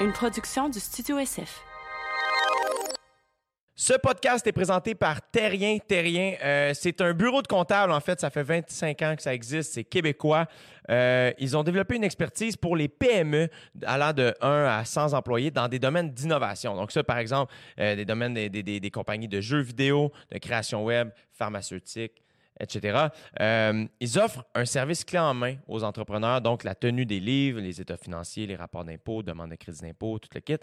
une production du Studio SF. Ce podcast est présenté par Terrien. Terrien, euh, c'est un bureau de comptable, en fait. Ça fait 25 ans que ça existe. C'est québécois. Euh, ils ont développé une expertise pour les PME allant de 1 à 100 employés dans des domaines d'innovation. Donc ça, par exemple, euh, des domaines des, des- des- des compagnies de jeux vidéo, de création web, pharmaceutique, etc. Euh, ils offrent un service clé en main aux entrepreneurs, donc la tenue des livres, les états financiers, les rapports d'impôts, demande de crédit d'impôt, tout le kit.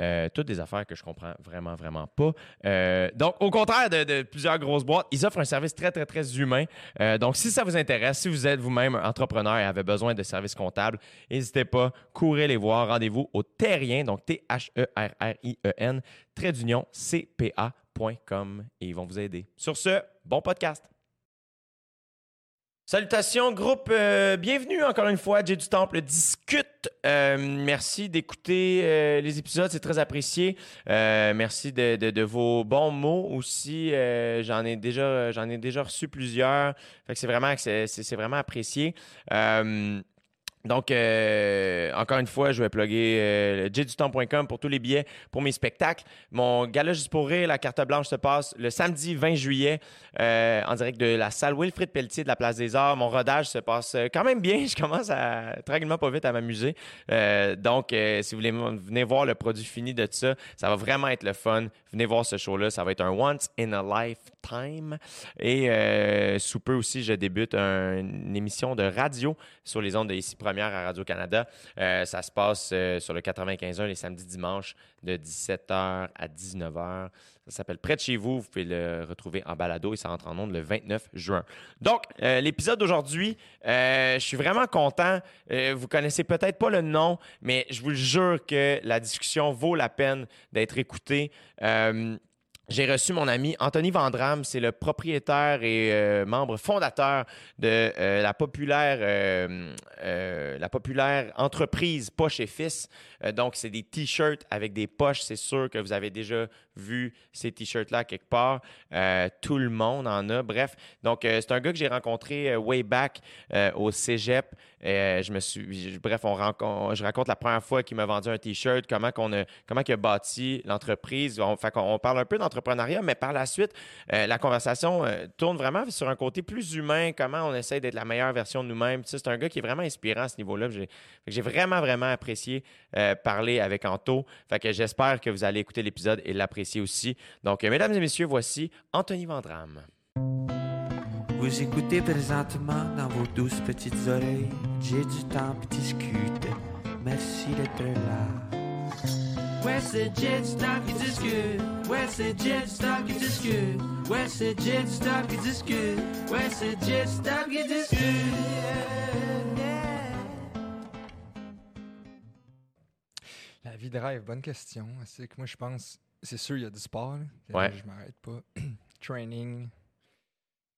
Euh, toutes des affaires que je comprends vraiment, vraiment pas. Euh, donc, au contraire de, plusieurs grosses boîtes, ils offrent un service très, très, très humain. Donc, si ça vous intéresse, si vous êtes vous-même entrepreneur et avez besoin de services comptables, n'hésitez pas, courez les voir. Rendez-vous au Terrien, donc T-H-E-R-R-I-E-N, trait d'union, C-P-A.com et ils vont vous aider. Sur ce, bon podcast. Salutations, groupe. euh, bienvenue encore une fois. Jay du Temple discute. Euh, merci d'écouter euh, les épisodes, c'est très apprécié. Merci de, vos bons mots aussi. J'en ai déjà, reçu plusieurs. C'est vraiment apprécié. Donc, euh, encore une fois, je vais plugger euh, pour tous les billets pour mes spectacles. Mon gala juste pour la carte blanche se passe le samedi 20 juillet euh, en direct de la salle Wilfrid Pelletier de la Place des Arts. Mon rodage se passe euh, quand même bien. Je commence à tranquillement pas vite à m'amuser. Donc, si vous voulez venir voir le produit fini de ça, ça va vraiment être le fun. Venez voir ce show-là. Ça va être un once in a lifetime. Et sous peu aussi, je débute un- une émission de radio sur les ondes de ici première à Radio-Canada. Euh, ça se passe euh, sur le 95.1 les samedis dimanches de 17h à 19h. Ça s'appelle Près de chez vous. Vous pouvez le retrouver en balado et ça rentre en ondes le 29 juin. Donc, euh, l'épisode d'aujourd'hui, je suis vraiment content. Vous connaissez peut-être pas le nom, mais je vous le jure que la discussion vaut la peine d'être écoutée. J'ai reçu mon ami Anthony Vandram, c'est le propriétaire et euh, membre fondateur de euh, la populaire euh, la populaire entreprise Poche et Fils. Donc c'est des t-shirts avec des poches, c'est sûr que vous avez déjà vu ces t-shirts-là quelque part. Tout le monde en a. Bref, donc c'est un gars que j'ai rencontré way back au Cégep. Je me suis, bref, on je raconte la première fois qu'il m'a vendu un t-shirt, comment qu'on a, comment il a bâti l'entreprise. On, fait qu'on- on parle un peu mais par la suite, euh, la conversation euh, tourne vraiment sur un côté plus humain, comment on essaie d'être la meilleure version de nous-mêmes. C'est un gars qui est vraiment inspirant à ce niveau-là. J'ai, vraiment, vraiment apprécié euh, parler avec Anto. Fait que j'espère que vous allez écouter l'épisode et l'apprécier aussi. Donc, mesdames et messieurs, voici Anthony Vandram. Vous écoutez présentement dans vos douces petites oreilles. J'ai du temps puis discute. Merci d'être là. Ouais, c'est Jet Stop qui discute. Ouais, c'est Jet Stop qui discute. Ouais, c'est Jet Stop qui discute. Ouais, c'est Jet Stop qui discute. La vie de rêve, bonne question. C'est que moi, je pense, c'est sûr, il y a du sport. là. Ouais. Je m'arrête pas. Training,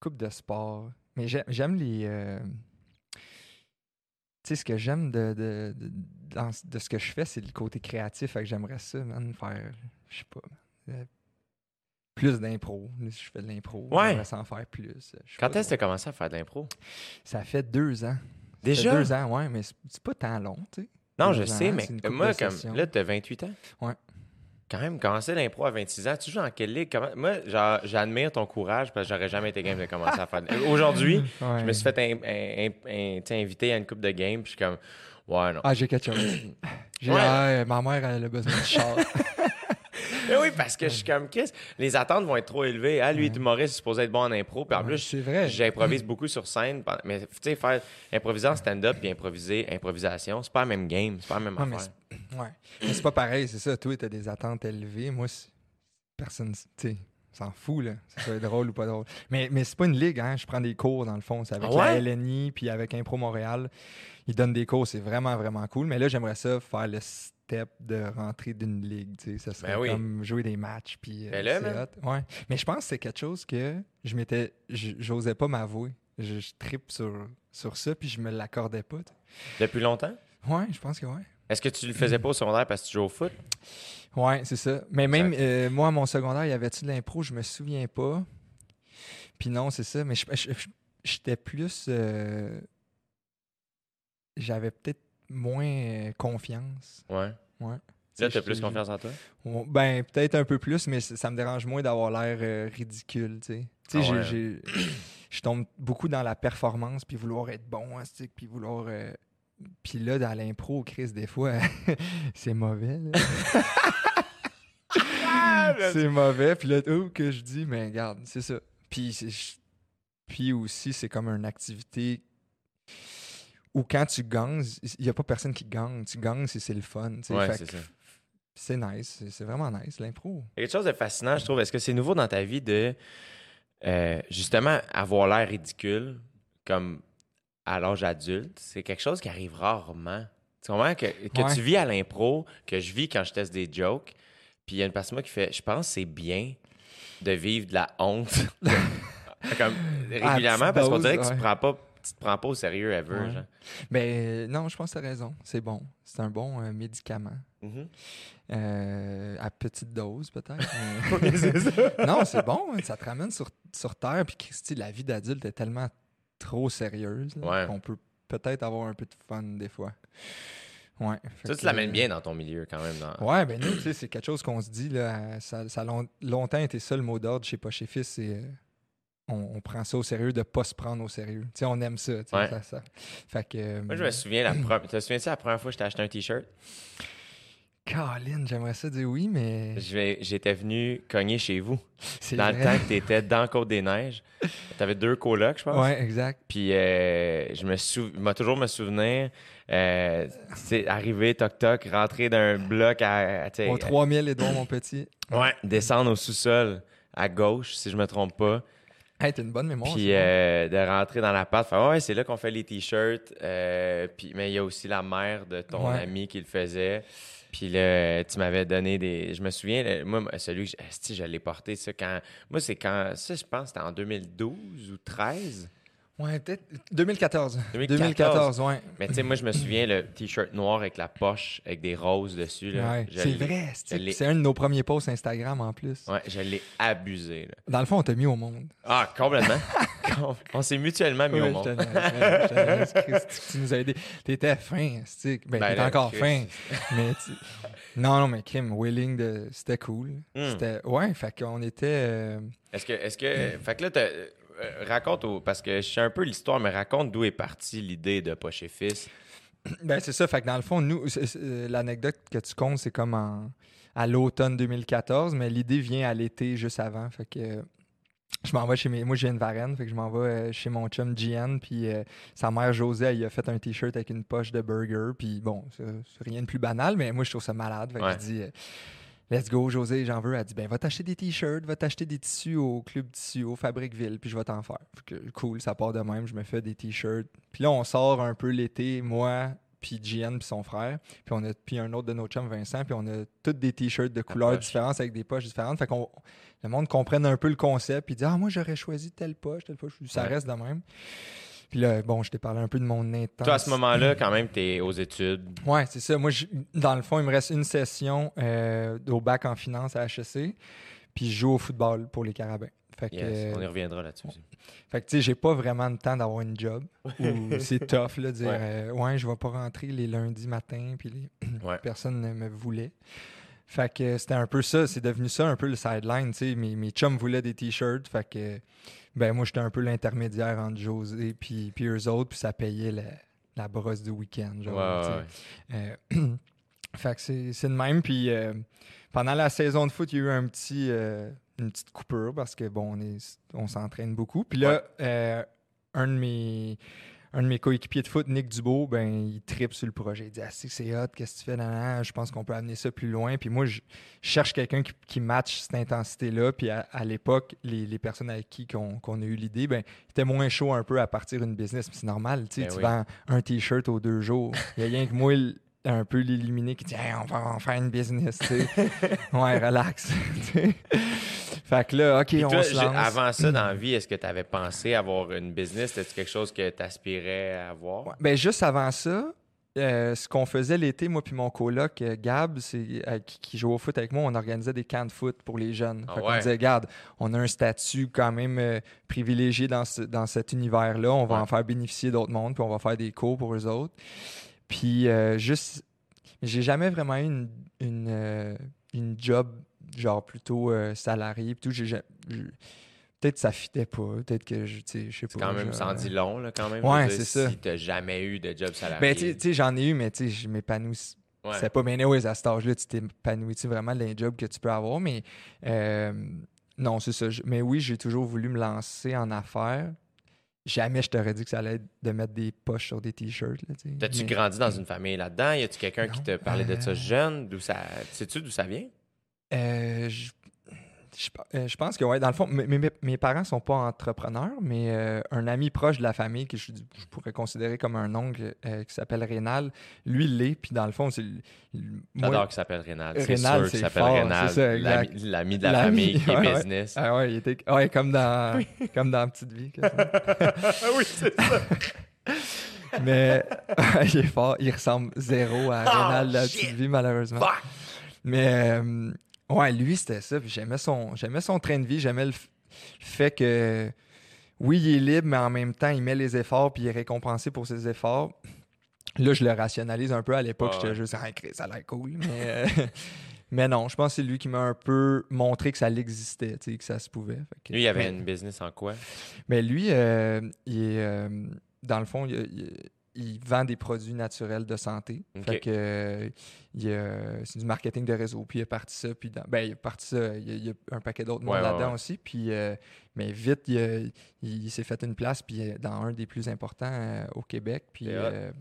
coupe de sport. Mais j'ai- j'aime les. euh, sais, ce que j'aime de, de, de, dans- de ce que je fais, c'est le côté créatif. Fait que j'aimerais ça, man, faire, je sais pas, euh, plus d'impro. Je fais de l'impro, Ouais. j'aimerais ça en faire plus. Quand est-ce que tu as commencé à faire de l'impro? Ça fait deux ans. Ça fait Déjà? deux ans, ouais, mais c'est pas tant long, tu sais. Non, Deux je ans, sais, mais moi, comme là, tu as 28 ans? Ouais. Quand même, commencer l'impro à 26 ans, tu joues dans quelle ligue? Comment- Moi, j'admire ton courage parce que j'aurais jamais été game de commencer à faire. Aujourd'hui, je me Ouais. suis fait in- in- in- tu sais, inviter à une coupe de game, puis je suis comme, ouais, non. Ah, j'ai quelque chose. Ouais. ah, ma mère, elle a besoin de char. Mais oui, parce que je suis comme, Chris, les attentes vont être trop élevées. Ah, lui, humoriste, il est supposé être bon en impro, puis en plus, c'est vrai. j'improvise beaucoup sur scène. Mais tu sais, faire improviser en stand-up puis improviser improvisation, c'est pas la même game, c'est pas la même Ouais, mais affaire. c'est- ouais. Mais c'est pas pareil, c'est ça. Toi, t'as des attentes élevées. Moi, c'est- personne, tu sais, s'en fout, là. Ça soit drôle ou pas drôle. Mais, mais c'est pas une ligue, hein. Je prends des cours, dans le fond. C'est avec Ah ouais? la LNI, puis avec Impro Montréal. Ils donnent des cours, c'est vraiment, vraiment cool. Mais là, j'aimerais ça faire le step de rentrer d'une ligue, tu sais. Ça serait Ben oui. comme jouer des matchs, puis... euh, hot. Ouais. Mais je pense que c'est quelque chose que je m'étais... J'osais pas m'avouer. Je, je tripe sur, sur ça, puis je me l'accordais pas. tu sais. Depuis longtemps? Ouais, je pense que ouais. Est-ce que tu le faisais pas au secondaire parce que tu joues au foot? Ouais, c'est ça. Mais même euh, moi, à mon secondaire, il y avait-tu de l'impro, je me souviens pas. Puis non, c'est ça. Mais j'étais plus. euh, J'avais peut-être moins euh, confiance. Ouais. Ouais. Là, t'as plus confiance en toi? Ben, peut-être un peu plus, mais ça me dérange moins d'avoir l'air euh, ridicule, tu sais. Tu sais, Ah ouais. j'ai- je tombe beaucoup dans la performance, puis vouloir être bon, hein, puis vouloir... euh, Puis là, dans l'impro, Chris, des fois, c'est mauvais, là. c'est mauvais, puis là, oh, que je dis, mais regarde, c'est ça. Puis aussi, c'est comme une activité où quand tu gagnes, il n'y a pas personne qui gagne. Tu gagnes, c'est c'est le fun, tu. Ouais, Fait c'est que. C'est nice, c'est- vraiment nice, l'impro. Il y a quelque chose de fascinant, je trouve. Est-ce que c'est nouveau dans ta vie de euh, justement avoir l'air ridicule comme à l'âge adulte? C'est quelque chose qui arrive rarement. Tu comprends? Que, que Ouais. tu vis à l'impro, que je vis quand je teste des jokes, puis il y a une personne qui fait Je pense que c'est bien de vivre de la honte comme régulièrement parce qu'on dirait que tu ouais. te prends pas. Tu te prends pas au sérieux. Ouais. genre. Mais non, je pense que tu as raison. C'est bon. C'est un bon euh, médicament. Mhm. Euh, à petite dose, peut-être. mais- non, c'est bon. hein, Ça te ramène sur, sur Terre. Puis, Christy, la vie d'adulte est tellement trop sérieuse Ouais. qu'on peut peut-être avoir un peu de fun des fois. Ouais. Ça, tu l'amènes euh, bien dans ton milieu quand même. dans- Ouais, ben nous, tu sais, c'est quelque chose qu'on se dit, là. Ça, ça a long- longtemps été ça le mot d'ordre chez Pas chez Fils, c'est. On, on prend ça au sérieux de pas se prendre au sérieux. On aime ça. Ouais. ça, ça. Fait que. euh, Moi, je me souviens, la première. Tu te souviens-tu la première fois que je t'ai acheté un t-shirt? Colin, j'aimerais ça dire oui, mais. J'étais venu cogner chez vous. Dans le vrai. temps que tu étais dans Côte-des-Neiges. Tu avais deux colocs, je pense. Ouais, exact. Puis euh, je me sou... toujours me souvenir, euh, arrivé, toc-toc, rentrer d'un bloc à. à- Au 3000, Edouard, mon petit. Ouais, descendre au sous-sol à gauche, si je me trompe pas. Hey, t'as une bonne mémoire. Puis euh, de rentrer dans la pâte, ouais, c'est là qu'on fait les t-shirts. euh, puis mais il y a aussi la mère de ton Ouais. ami qui le faisait. Puis là, tu m'avais donné des. Je me souviens, là, moi, celui que je, je l'ai porté, ça, quand. Moi, c'est quand. Ça, je pense, c'était en 2012 ou 13. Ouais, peut-être 2014. 2014. 2014, ouais. Mais tu sais, moi, je me souviens, le t-shirt noir avec la poche, avec des roses dessus. Là, Ouais, c'est vrai. C'est un de nos premiers posts Instagram en plus. Ouais, je l'ai abusé. Là. Dans le fond, on t'a mis au monde. Ah, complètement. Com- On s'est mutuellement mis au monde. je tu nous as aidé. T'étais fin, c'est Ben, Ben t'étais encore Chris. fin. mais tu- Non, non, mais Kim, Willing, de... c'était cool. Hmm. C'était... Ouais, fait qu'on était... euh, Est-ce que, est-ce que, fait que là, t'as- raconte, au- parce que je sais un peu l'histoire, mais raconte d'où est partie l'idée de Poche et Fils. Ben, c'est ça. Fait que dans le fond, nous, euh, l'anecdote que tu comptes, c'est comme en- à l'automne 2014, mais l'idée vient à l'été juste avant. Fait que euh, je m'en vais chez mes. Moi, je viens de Varennes, fait que je m'en vais euh, chez mon chum GN, puis euh, sa mère Josée, elle, a fait un t-shirt avec une poche de burger, puis bon, c'est c'est rien de plus banal, mais moi, je trouve ça malade. Fait que Ouais. je dis. euh, Let's go, José, j'en veux. Elle dit, ben, va t'acheter des t-shirts, va t'acheter des tissus au Club Tissu, au Fabriqueville, puis je vais t'en faire. Fait que, cool, ça part de même, je me fais des t-shirts. Puis là, on sort un peu l'été, moi, puis GN, puis son frère. Puis on a puis un autre de nos chums, Vincent, puis on a tous des t-shirts de couleurs poche. différentes avec des poches différentes. Fait qu'on le monde comprenne un peu le concept, puis dit, ah, moi, j'aurais choisi telle poche, telle poche. Ça Ouais. reste de même. Puis là, bon, je t'ai parlé un peu de mon intense. Toi, à ce moment-là, quand même, t'es aux études. Ouais, c'est ça. Moi, je- dans le fond, il me reste une session euh, au bac en finance à HEC, puis je joue au football pour les Carabins. Fait que, Yes, euh, on y reviendra là-dessus. fait que tu sais, j'ai pas vraiment le temps d'avoir une job. c'est tough, là, de dire Ouais. euh, ouais, je vais pas rentrer les lundis matin, puis les... Ouais. personne ne me voulait. Fait que c'était un peu ça, c'est devenu ça un peu le sideline, tu sais. Mes, mes chums voulaient des t-shirts, fait que ben moi j'étais un peu l'intermédiaire entre José puis, puis eux autres, puis ça payait la, la brosse du week-end, genre. ouais. Euh, fait que c'est c'est de même. Puis euh, pendant la saison de foot, il y a eu un petit, euh, une petite coupure parce que bon, on est- on s'entraîne beaucoup. Puis là, un de mes. Un de mes coéquipiers de foot, Nick Dubo, ben, il tripe sur le projet. Il dit Ah, c'est hot, qu'est-ce que tu fais? Nan, Je pense qu'on peut amener ça plus loin. Puis moi, je, cherche quelqu'un qui, qui matche cette intensité-là. Puis à, à l'époque, les, les personnes avec qui qu'on qu'on a eu l'idée, ben, c'était moins chaud un peu à partir d'une business. Puis C'est normal, tu sais, Ben tu oui. vends un t-shirt aux deux jours. Il y a rien que moi, un peu l'illuminé qui dit Hey, on va en faire une business, tu sais. ouais, relax. fait que là, OK, Puis on toi, se lance. avant ça, dans la vie, est-ce que tu avais pensé avoir une business? C'était quelque chose que tu aspirais à avoir? Ouais, Ben, juste avant ça, euh, ce qu'on faisait l'été, moi puis mon coloc euh, Gab, c'est, euh, qui, qui joue au foot avec moi, on organisait des camps de foot pour les jeunes. Ah ouais? disait, regarde, on a un statut quand même privilégié dans, ce- dans cet univers-là, on va Ouais. en faire bénéficier d'autres mondes, puis on va faire des cours pour eux autres. Puis juste... j'ai jamais vraiment eu une, une, une job genre plutôt euh, salarié. tout. J'ai Peut-être que ça fitait pas. Peut-être que je, sais, pas. C'est quand même, ça en dit long, là, quand même. Ouais, c'est ça. Si t'as jamais eu de job salarié. Ben, tu sais- j'en ai eu, mais tu sais, je m'épanouis. ouais. C'est pas bien anyways, à cet âge-là, tu t'épanouis vraiment les jobs que tu peux avoir, mais euh, non, c'est ça. Mais oui, j'ai toujours voulu me lancer en affaires. Jamais je t'aurais dit que ça allait être de mettre des poches sur des t-shirts. là. T'as-tu Mais- grandi dans une famille là-dedans? Y a-tu quelqu'un qui te parlait de ça Euh. jeune? D'où ça... Sais-tu d'où ça vient? Euh, je, je- euh, je pense que, ouais, dans le fond, mes, mes- mes parents sont pas entrepreneurs, mais euh, un ami proche de la famille que je, je pourrais considérer comme un oncle euh, qui s'appelle Rénal, lui, il l'est. Puis dans le fond, c'est. J'adore qu'il s'appelle Rénal. C'est Rénal, sûr qu'il c'est s'appelle fort, Rénal. l'ami- de la L'ami, famille qui est ouais, ouais. business. Ah ouais, il était ouais, comme dans comme dans Petite Vie. Ah oui, c'est ça. Mais il est fort, il ressemble zéro à Oh, Rénal de la. Petite Vie, malheureusement. Fuck! Mais euh, ouais, lui, c'était ça. J'aimais son, j'aimais son train de vie. J'aimais le, fait que, oui, il est libre, mais en même temps, il met les efforts puis il est récompensé pour ses efforts. Là, je le rationalise un peu. À l'époque, Ah j'étais juste, ah, Chris, ça a l'air cool. Mais, euh, mais non, je pense que c'est lui qui m'a un peu montré que ça l'existait, que ça se pouvait. Que- Lui, il avait mais- une business en quoi? mais lui, euh, il est, euh, dans le fond, il, il- il vend des produits naturels de santé. Fait que euh, il, euh, c'est du marketing de réseau. Puis il a parti ça. Puis dans- ben, il a parti ça. Il y a, il y a un paquet d'autres Ouais, là-dedans ouais. aussi. Puis, euh, mais vite, il, s'est fait une place puis euh, dans un des plus importants au Québec. Puis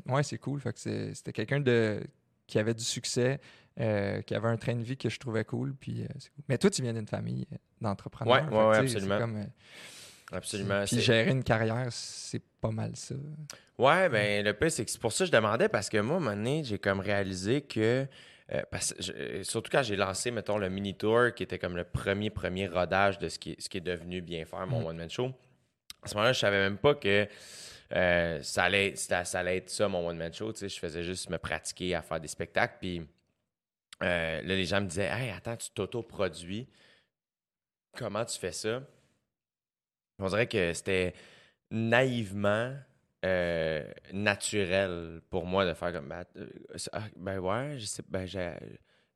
ouais, c'est cool. Fait que c'est- c'était quelqu'un de qui avait du succès, qui avait un train de vie que je trouvais cool. Puis, c'est cool. Mais toi, tu viens d'une famille d'entrepreneurs. C'est comme, Absolument. puis gérer une carrière, c'est pas mal ça. Ouais, ben le pire, c'est que c'est pour ça que je demandais, parce que moi, à un moment donné, j'ai comme réalisé que. euh, parce, je- euh, surtout quand j'ai lancé, mettons, le mini tour, qui était comme le premier, premier rodage de ce qui est, ce qui est devenu bien faire, mon Mm. one-man show. À ce moment-là, je savais même pas que euh, ça, allait, ça allait être ça, mon one-man show. tu sais. Je faisais juste me pratiquer à faire des spectacles. Puis euh, là, les gens me disaient Hey, attends, tu t'auto-produis. Comment tu fais ça? On dirait que c'était naïvement euh, naturel pour moi de faire comme ben, euh, ah, ben ouais, je sais, ben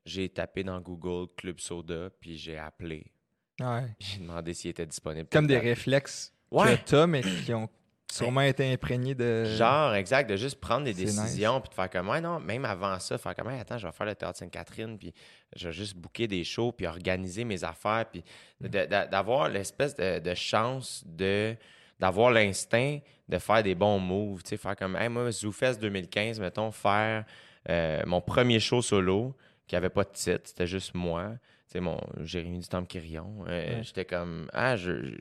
j'ai, tapé dans Google Club Soda puis j'ai appelé. Ouais. J'ai demandé s'il était disponible. Comme des réflexes Ouais. que t'as, mais qui ont sûrement été imprégnés de. Genre, exact, de juste prendre des décisions puis de faire comme, ouais, non, même avant ça, faire comme, Hey, attends, je vais faire le théâtre Sainte-Catherine, puis je vais juste booker des shows, puis organiser mes affaires, puis de- d'avoir l'espèce de, de chance de d'avoir l'instinct de faire des bons moves, tu sais, faire comme, hey, moi, ZooFest 2015, mettons, faire euh, mon premier show solo, qui avait pas de titre, c'était juste moi, sais, mon Jérémy du Temple Quirion, euh, Ouais. j'étais comme, ah, je, je-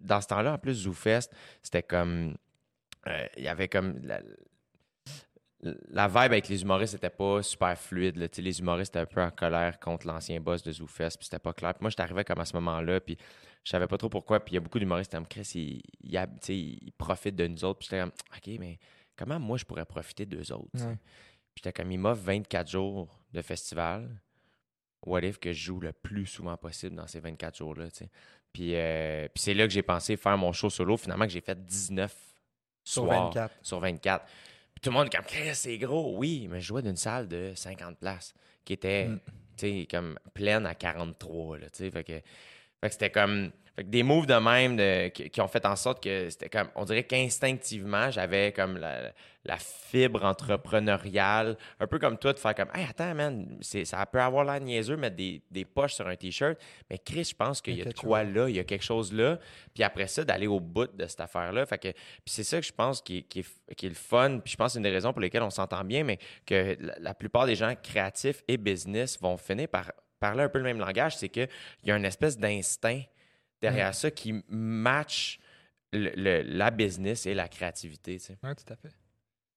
dans ce temps-là, en plus, ZooFest, c'était comme, euh, il y avait comme la, la vibe avec les humoristes c'était pas super fluide là. Les humoristes étaient un peu en colère contre l'ancien boss de ZooFest puis c'était pas clair Puis moi j'étais arrivé comme à ce moment-là puis je savais pas trop pourquoi puis il y a beaucoup d'humoristes qui comme Chris ils, profitent de nous autres puis j'étais comme ok mais comment moi je pourrais profiter d'eux autres? Ouais. puis j'étais comme ils m'offrent 24 jours de festival what if que je joue le plus souvent possible dans ces 24 jours-là. Puis, euh, puis c'est là que j'ai pensé faire mon show solo, finalement que j'ai fait 19 Sur soirs 24. sur 24. Puis tout le monde est comme, c'est gros. Oui, mais je jouais d'une salle de 50 places qui était, Mm. comme pleine à 43, là. Fait que, fait que c'était comme... Fait que des moves de même de- qui, qui ont fait en sorte que c'était comme... On dirait qu'instinctivement, j'avais comme la, la fibre entrepreneuriale, un peu comme toi, de faire comme, hey, attends, man, ça peut avoir l'air niaiseux, mettre des, des poches sur un T-shirt, mais Chris, je pense qu'il y a de quoi chose. là, il y a quelque chose là. Puis après ça, d'aller au bout de cette affaire-là. Fait que, puis c'est ça que je pense qui, est- qui est, qui est le fun. Puis je pense que c'est une des raisons pour lesquelles on s'entend bien, mais que la, la plupart des gens créatifs et business vont finir par parler un peu le même langage. C'est qu'il y a une espèce d'instinct derrière ça qui match le- le- la business et la créativité. tu sais. Ouais, tout à fait.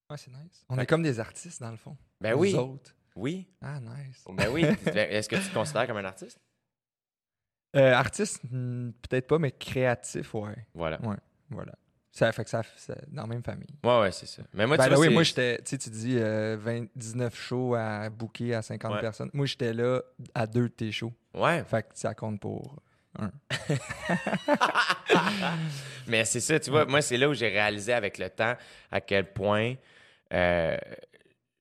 Ouais, c'est nice. On Fait est que- comme des artistes, dans le fond. Ben Nous oui. autres. Oui. Ah, nice. Ben oui. Est-ce que tu te considères comme un artiste? Euh, artiste, hmm, peut-être pas, mais créatif, ouais. Voilà. Voilà. Ça fait que ça, ça dans la même famille. Ouais, ouais, c'est ça. Mais moi, Ben tu là, vois, oui, c'est- moi, j'étais, tu sais, tu dis euh, 20 19 shows à booker à 50 Ouais. personnes. Moi, j'étais là à deux de tes shows. Ouais. Fait que ça compte pour un. Mais c'est ça, tu vois, moi, c'est là où j'ai réalisé avec le temps à quel point euh,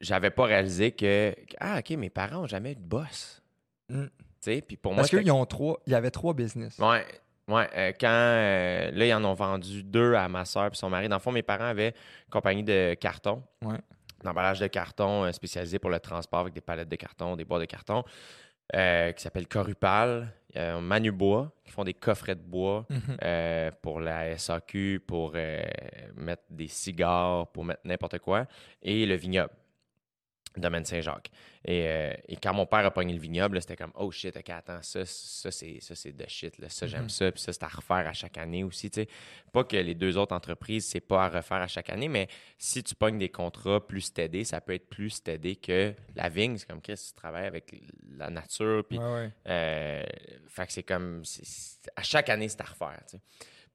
j'avais pas réalisé que, ah, OK, mes parents ont jamais eu de boss. Mm. Tu sais, puis pour moi, Parce qu'ils ont trois. Il y avait trois business. Ouais, ouais. euh, quand euh, là, ils en ont vendu deux à ma soeur et son mari. Dans le fond, mes parents avaient une compagnie de carton. Ouais. D'emballage de carton euh, spécialisé pour le transport avec des palettes de carton, des bois de carton, qui s'appelle Corupal. Manu Bois, qui font des coffrets de bois Mhm. pour la SAQ, pour mettre des cigares, pour mettre n'importe quoi. Et le vignoble. Domaine Saint-Jacques. Et, euh, et quand mon père a pogné le vignoble, c'était comme Oh shit, ok, attends, ça, ça c'est ça, c'est de shit. Là. Ça, j'aime Mhm. ça. Puis ça, c'est à refaire à chaque année aussi. tu sais. Pas que les deux autres entreprises, c'est pas à refaire à chaque année, mais si tu pognes des contrats plus stédés, ça peut être plus stédé que la vigne. C'est comme Chris, tu travailles avec la nature. Puis Ouais, ouais. euh, fait que c'est comme. à chaque année, c'est à refaire. tu sais.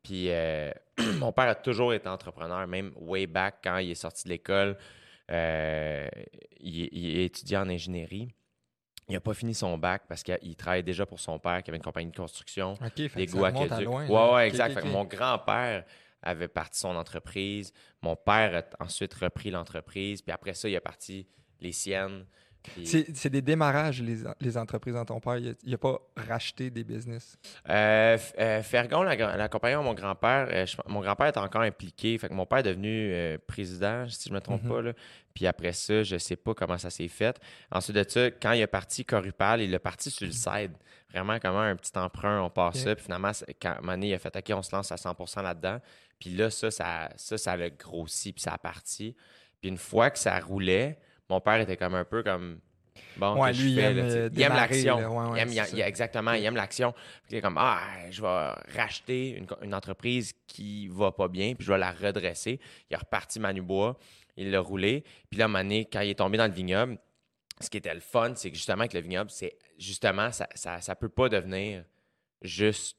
Puis euh, mon père a toujours été entrepreneur, même way back quand il est sorti de l'école. Euh, il, il est étudiant en ingénierie. Il n'a pas fini son bac parce qu'il travaillait déjà pour son père qui avait une compagnie de construction. OK, fait Des que ça remonte à loin. Ouais, exact. mon grand-père avait parti son entreprise. Mon père a ensuite repris l'entreprise. Puis après ça, il a parti les siennes. Puis- C'est des démarrages, les, les entreprises dans ton père. Il n'a pas racheté des business. Euh, euh, Fergon, la, la compagnie de mon grand-père, euh, mon grand-père est encore impliqué. Fait que mon père est devenu président, si je ne me trompe Mhm. pas. là. Puis après ça, je sais pas comment ça s'est fait. Ensuite de ça, quand il est parti Corupal, il est parti sur le side. Vraiment comme un petit emprunt, on Ok. ça. Puis finalement, quand donné, il a fait OK, on se lance à 100% là-dedans. Puis là, ça, ça, ça, ça l'a grossi, puis ça a parti. Puis une fois que ça roulait, mon père était comme un peu comme. Bon, Ouais, lui, il fais, aime, là, euh, il aime l'action. là. Ouais, ouais, il aime, exactement, il aime l'action. Il est comme, ah, je vais racheter une, entreprise qui va pas bien, puis je vais la redresser. Il a reparti Manubois, il l'a roulé. Puis là, à un moment donné, quand il est tombé dans le vignoble, ce qui était le fun, c'est que justement, avec le vignoble, c'est justement, ça, ça, ça peut pas devenir juste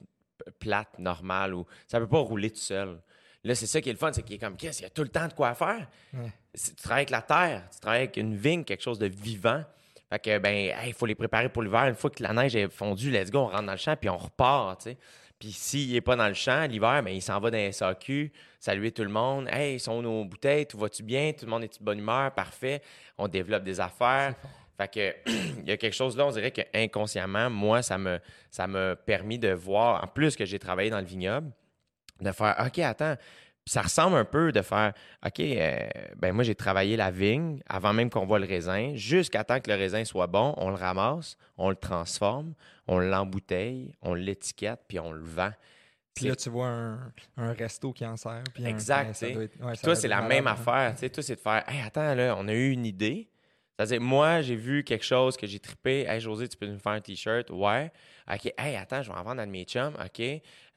plate, normale, ou ça peut pas rouler tout seul. Là, c'est ça qui est le fun, c'est qu'il est comme, qu'est-ce qu'il y a tout le temps de quoi faire. Ouais. Tu travailles avec la terre, tu travailles avec une vigne, quelque chose de vivant. Fait que, ben, il faut les préparer pour l'hiver. Une fois que la neige est fondue, let's go, on rentre dans le champ, puis on repart, tu sais. Puis s'il n'est pas dans le champ l'hiver, ben, il s'en va dans les SAQ, saluer tout le monde. Hey, sont nos bouteilles? Tout va-tu bien? Tout le monde est de bonne humeur? Parfait. On développe des affaires. Fait que il y a quelque chose là, on dirait que inconsciemment, moi, ça me ça m'a permis de voir, en plus que j'ai travaillé dans le vignoble, de faire OK, attends. Puis ça ressemble un peu de faire OK, euh, ben moi j'ai travaillé la vigne avant même qu'on voit le raisin, jusqu'à temps que le raisin soit bon, on le ramasse, on le transforme, on l'embouteille, on l'étiquette, puis on le vend. Puis là, tu vois un, un resto qui en sert. Puis un- Exact, ouais, ça doit être- ouais, ça toi, c'est la même hein. affaire. Toi, c'est de faire Hey, attends, là, on a eu une idée. C'est-à-dire, moi, j'ai vu quelque chose que j'ai trippé. Hey, José, tu peux nous faire un T-shirt? Ouais. OK. Hey, attends, je vais en vendre à de mes chums. OK.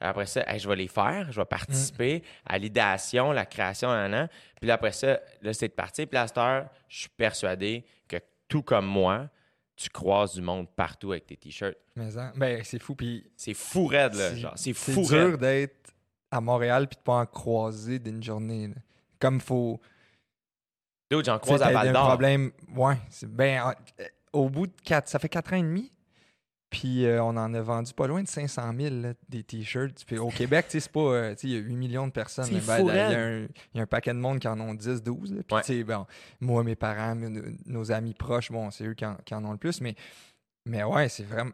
Après ça, hey, je vais les faire. Je vais participer à l'idéation, la création, nan, nan. Puis là, après ça, là, c'est de partir. Puis là, à cette heure, je suis persuadé que tout comme moi, tu croises du monde partout avec tes T-shirts. Mais ben, c'est fou. Puis C'est fou raide, là. c'est Genre, c'est c'est fou dur raide. d'être à Montréal puis de pas en croiser d'une journée. là. Comme faut. Dude, j'en croise à Val d'Or. problème. Ouais, c'est ben euh, au bout de quatre, ça fait quatre ans et demi. Puis euh, on en a vendu pas loin de 500 000 là, des t-shirts. Puis au Québec, tu sais, c'est pas, euh, tu sais, il y a 8 millions de personnes. Ben, il y, a raide. un- il y a un paquet de monde qui en ont 10, 12. là. Puis Ouais. tu sais, bon, moi, mes parents, mes- nos amis proches, bon, c'est eux qui en, qui en ont le plus. Mais, mais ouais, c'est vraiment.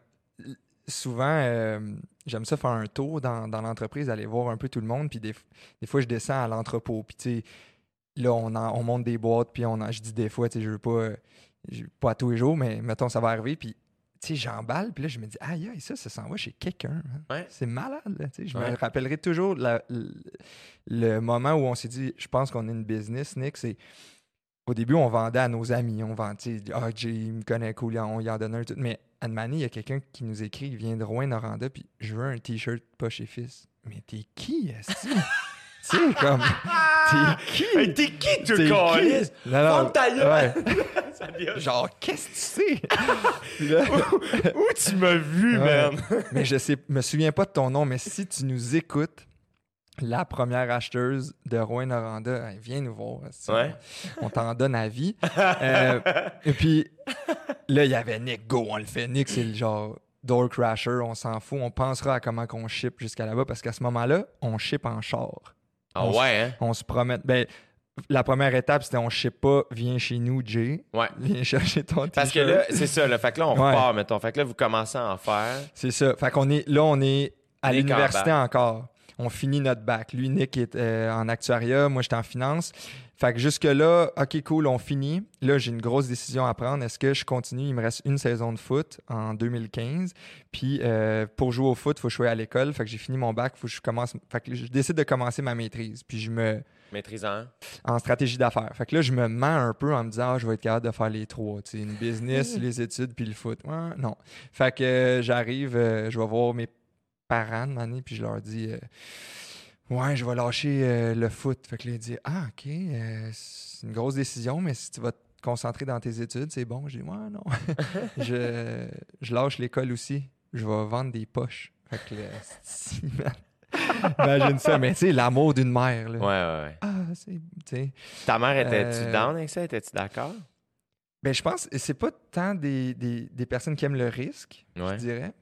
Souvent, euh, j'aime ça faire un tour dans, dans l'entreprise, aller voir un peu tout le monde. Puis des, des fois, je descends à l'entrepôt. Puis tu sais, là, on, en- on monte des boîtes, puis on en- je dis des fois, tu sais, je veux pas, je- pas à tous les jours, mais mettons, ça va arriver, puis tu sais, j'emballe, puis là, je me dis, aïe, aïe, ça, ça s'en va chez quelqu'un. hein. Ouais. C'est malade, là, tu sais. Je Ouais. me rappellerai toujours la- le, le moment où on s'est dit, je pense qu'on a une business, Nick, c'est. Au début, on vendait à nos amis. On vendait, ah, Jay, il me connaît cool, on y en donne un. Tout. Mais à Mani, il y a quelqu'un qui nous écrit, il vient de Rouen-Noranda, puis je veux un t-shirt pas chez Fils. Mais t'es qui, est-ce Tu sais, comme. T'es qui? Hey, t'es qui, tu non, Ferme ta gueule! ouais. Ça vient- Genre, qu'est-ce que tu sais? Là- Où tu m'as vu, Ouais. man? mais je sais, me souviens pas de ton nom, mais si tu nous écoutes, la première acheteuse de Rouen-Noranda, hey, viens nous voir. Ouais. On t'en donne à vie. Euh, et puis, là, il y avait Nick, go, on le fait. Nick, c'est le genre door crasher, on s'en fout. On pensera à comment qu'on ship jusqu'à là-bas parce qu'à ce moment-là, on ship en char. Ah On se- ouais, hein? On se promet. Ben, la première étape, c'était on ne sait pas, viens chez nous, Jay. Ouais. Viens chercher ton Parce que là, c'est ça. Là, fait que là, on Ouais. repart, mettons. Fait que là, vous commencez à en faire. C'est ça. Fait qu'on est là, on est à l'université encore. On finit notre bac. Lui, Nick est euh, en actuariat, moi j'étais en finance. Fait que jusque-là, OK, cool, on finit. Là, j'ai une grosse décision à prendre. Est-ce que je continue? Il me reste une saison de foot en 2015. Puis euh, pour jouer au foot, il faut que je sois à l'école. Fait que j'ai fini mon bac, faut que je commence. Fait que je décide de commencer ma maîtrise. Puis je me. Maîtrisant. en stratégie d'affaires. Fait que là, je me mens un peu en me disant, ah, je vais être capable de faire les trois. Tu sais, une business, les études, puis le foot. Ouais, non. Fait que euh, j'arrive, euh, je vais voir mes parents de année, puis je leur dis, euh, ouais, je vais lâcher euh, le foot. Fait que là, ils disent, ah, OK, euh, c'est une grosse décision, mais si tu vas te concentrer dans tes études, c'est bon. Je dis, ouais, non. je, je lâche l'école aussi. Je vais vendre des poches. Fait que là, Imagine ça, mais tu sais, l'amour d'une mère. Là. Ouais, ouais, ouais. Ah, c'est. Ta mère était-tu Euh, down avec ça? Étais-tu d'accord? Ben, je pense c'est pas tant des, des, des personnes qui aiment le risque, Ouais. je dirais.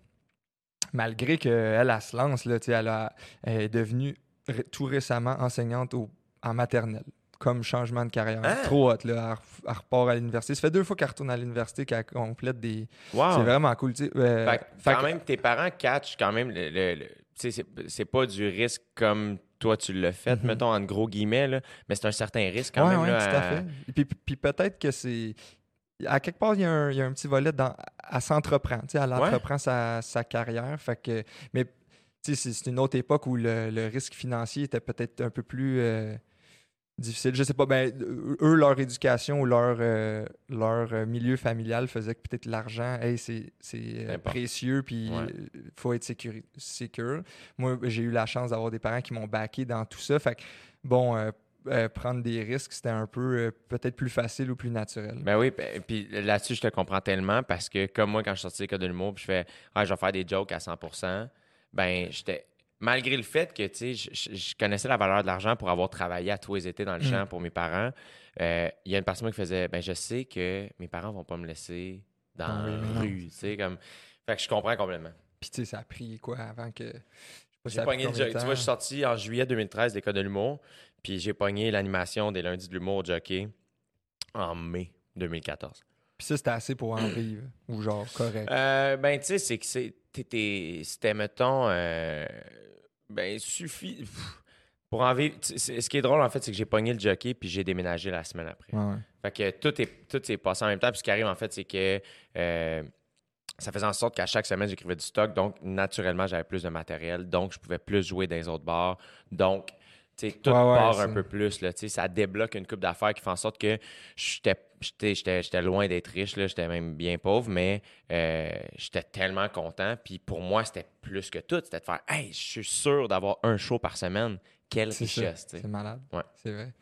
Malgré qu'elle, elle se lance, là, tu sais, elle, a- elle est devenue ré- tout récemment enseignante au- en maternelle, comme changement de carrière. Ah! Trop hot, là. Elle, re- elle repart à l'université. Ça fait deux fois qu'elle retourne à l'université, qu'elle complète des. Wow. C'est vraiment cool, tu sais. Euh, Fait, quand que- même, tes parents catchent quand même le. le- c'est, pas du risque comme toi tu l'as fait, Mhm. mettons en gros guillemets, là, mais c'est un certain risque quand Ouais, même. là, tout à fait. Puis, puis peut-être que c'est. À quelque part, il y, a un, il y a un petit volet dans. Elle s'entreprend, tu sais, elle Ouais. entreprend sa, sa carrière. Fait que. Mais, c'est- une autre époque où le, le risque financier était peut-être un peu plus euh, difficile. Je sais pas, ben, eux, leur éducation ou leur, euh, leur euh, milieu familial faisait que peut-être l'argent, hey, c'est euh, précieux, puis Ouais. il faut être sécuri- secure. Moi, j'ai eu la chance d'avoir des parents qui m'ont backé dans tout ça. Fait que, bon, euh, prendre des risques, c'était un peu euh, peut-être plus facile ou plus naturel. Ben oui, ben, puis là-dessus, je te comprends tellement parce que comme moi, quand je suis sorti de l'école de l'humour, puis je fais ah, je vais faire des jokes à 100 ben j'étais. Malgré le fait que, tu sais, je, connaissais la valeur de l'argent pour avoir travaillé à tous les étés dans le Mm. champ pour mes parents, euh, il y a une partie de moi qui faisait, ben je sais que mes parents vont pas me laisser dans Ah la rue, tu sais, comme... Fait que je comprends complètement. Puis, tu sais, ça a pris quoi avant que. J'ai pogné le. Tu vois, je suis sorti en juillet 2013 de l'école de l'humour, puis j'ai pogné l'animation des lundis de l'humour au jockey en mai 2014. Puis ça, c'était assez pour en vivre. Ou genre, correct. Euh, ben, tu sais, c'est que c'était, mettons, euh, ben, suffit. pff, Pour en vivre. Ce qui est drôle, en fait, c'est que j'ai pogné le jockey puis j'ai déménagé la semaine après. Ouais, ouais. Fait que tout est tout s'est passé en même temps. Puis ce qui arrive, en fait, c'est que euh, ça faisait en sorte qu'à chaque semaine, j'écrivais du stock. Donc, naturellement, j'avais plus de matériel. Donc, je pouvais plus jouer dans les autres bars. Donc, tu sais, tout Ouais, part un peu plus. Là, Tu sais, ça débloque une coupe d'affaires qui fait en sorte que j'étais j'étais- loin d'être riche. J'étais même bien pauvre, mais euh, j'étais tellement content. Puis pour moi, c'était plus que tout. C'était de faire Hey, je suis sûr d'avoir un show par semaine. Quelle richesse. C'est malade. Ouais. C'est vrai.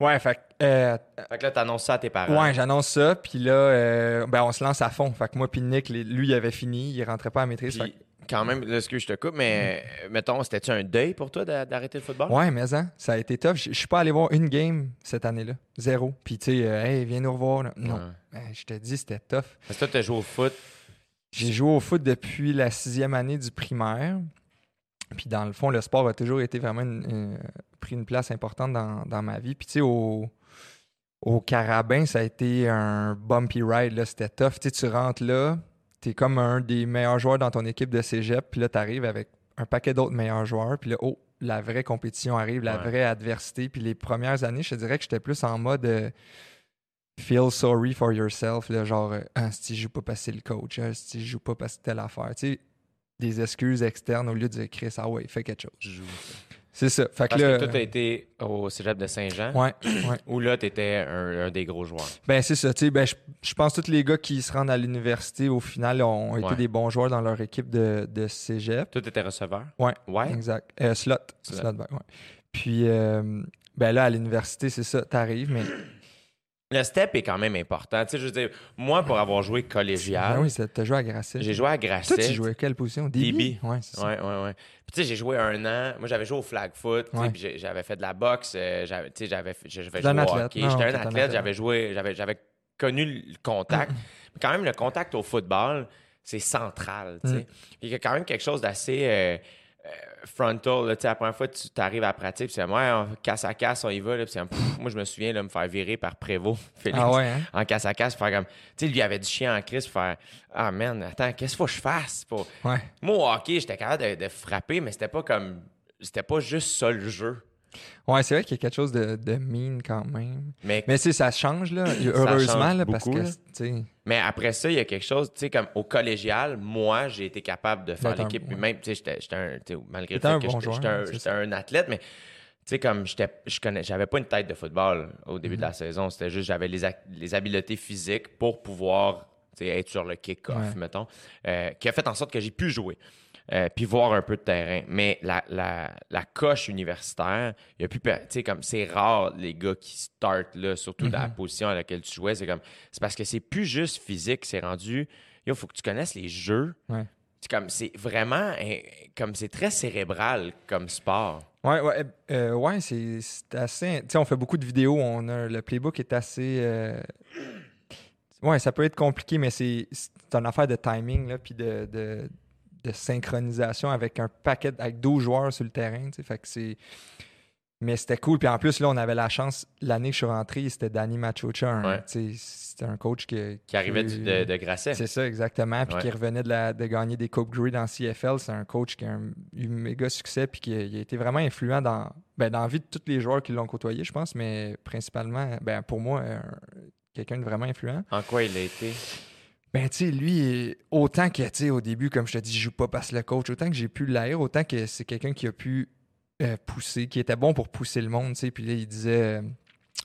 Ouais, fait que, euh, Fait que là, t'annonces ça à tes parents. Ouais, j'annonce ça, puis là, euh, ben, on se lance à fond. Fait que moi, puis Nick, lui, il avait fini, il rentrait pas à maîtrise. Fait quand même, là, excuse, je te coupe, mais euh, mettons, c'était-tu un deuil pour toi d'a- d'arrêter le football? ouais, mais hein, ça a été tough. Je suis pas allé voir une game cette année-là. Zéro. Puis, tu sais, euh, hey, viens nous revoir. là. Non. Ouais. Ben, je te dis, c'était tough. Parce que toi, t'as joué au foot. J'ai joué au foot depuis la sixième année du primaire. Puis dans le fond, le sport a toujours été vraiment une- une- pris une place importante dans, dans ma vie. Puis tu sais, au, au Carabin, ça a été un bumpy ride. là. C'était tough. Tu sais, tu rentres là, tu es comme un des meilleurs joueurs dans ton équipe de cégep. Puis là, tu arrives avec un paquet d'autres meilleurs joueurs. Puis là, oh, la vraie compétition arrive, la Ouais. vraie adversité. Puis les premières années, je te dirais que j'étais plus en mode euh, feel sorry for yourself. Là, genre, euh, ah, si je joue pas passer le coach, ah, si je joue pas passer telle affaire. Tu sais, des excuses externes au lieu de dire Chris, ah ouais, fais quelque chose. Je joue. C'est ça. Fait que Parce là, que toi, t'as été au cégep de Saint-Jean, ouais, ouais. où là, t'étais un, un des gros joueurs. Ben, c'est ça. Tu sais, ben, je, je pense que tous les gars qui se rendent à l'université, au final, ont été Ouais. des bons joueurs dans leur équipe de, de cégep. Toi, t'étais receveur? Ouais. Ouais? Exact. Euh, slot. Slot. Slot back, ouais. Puis, euh, ben là, à l'université, c'est ça. T'arrives, mais. Le step est quand même important. Tu sais, je veux dire, moi, pour avoir joué collégial, Ben oui, t'as joué à Grasset. j'ai joué à Grasset. Toi, tu jouais à quelle position? DB. Ouais, c'est ça. Ouais, ouais, ouais. Puis, tu sais, j'ai joué un an. Moi, j'avais joué au flag foot. Ouais. Puis, j'avais fait de la boxe. euh, j'avais, tu sais, j'avais, j'avais joué au hockey. J'étais un athlète. J'avais joué, j'avais, j'avais connu le contact. Mais quand même, le contact au football, c'est central. tu sais. Mm. Il y a quand même quelque chose d'assez. euh, frontal, là, tu sais, la première fois, tu arrives à la pratique, puis c'est ouais, casse à casse, on y va. Là, pff, moi, je me souviens de me faire virer par Prévost, Félix, Ah ouais, hein? en casse à casse, faire comme, tu sais, lui il avait du chien en crise, faire, ah man, attends, qu'est-ce qu'il faut que je fasse? Pour... Ouais. Moi, au hockey, j'étais capable de, de frapper, mais c'était pas comme, c'était pas juste ça le jeu. Ouais, c'est vrai qu'il y a quelque chose de, de mean quand même. Mais, Mais ça change, là, heureusement, change là, parce que, là. tu sais, mais après ça, il y a quelque chose, tu sais, comme au collégial, moi, j'ai été capable de faire l'équipe. Puis même, tu sais, j'étais- j'étais un, malgré le T'étais fait un que bon j'étais- un, c'est j'étais un athlète, mais tu sais, comme j'étais, je connais, j'avais pas une tête de football au début de la saison. C'était juste, j'avais les, les habiletés physiques pour pouvoir être sur le kick-off, Ouais. mettons, euh, qui a fait en sorte que j'ai pu jouer. Euh, puis voir un peu de terrain. Mais la, la, la coche universitaire, il y a plus. Tu sais, comme c'est rare les gars qui startent là, surtout dans la Mhm. position à laquelle tu jouais. C'est comme. C'est parce que c'est plus juste physique, c'est rendu. Il faut que tu connaisses les jeux. Ouais. C'est comme c'est vraiment hein, comme c'est très cérébral comme sport. Ouais, ouais, euh, ouais c'est assez. Tu sais, on fait beaucoup de vidéos. On a, le playbook est assez. euh, Ouais, ça peut être compliqué, mais c'est c'est une affaire de timing, là, puis de, de, de synchronisation avec un paquet, avec 12 joueurs sur le terrain. Fait que c'est. Mais c'était cool. Puis en plus, là, on avait la chance. L'année que je suis rentré, c'était Danny Machocha. un- Ouais. C'était un coach qui. Qui arrivait du- de, de Grasset. C'est ça, exactement. Puis Ouais. qui revenait de, la- de gagner des Coupe Grey dans CFL. C'est un coach qui a un- eu méga succès puis qui a, il a été vraiment influent dans, ben, dans la vie de tous les joueurs qui l'ont côtoyé, je pense, mais principalement, ben, pour moi, un- quelqu'un de vraiment influent. En quoi il a été? Ben, tu sais, lui, autant que, tu sais, au début, comme je te dis, je joue pas parce que le coach, autant que j'ai pu l'haïr, autant que c'est quelqu'un qui a pu euh, pousser, qui était bon pour pousser le monde, tu sais. Puis là, il disait, euh,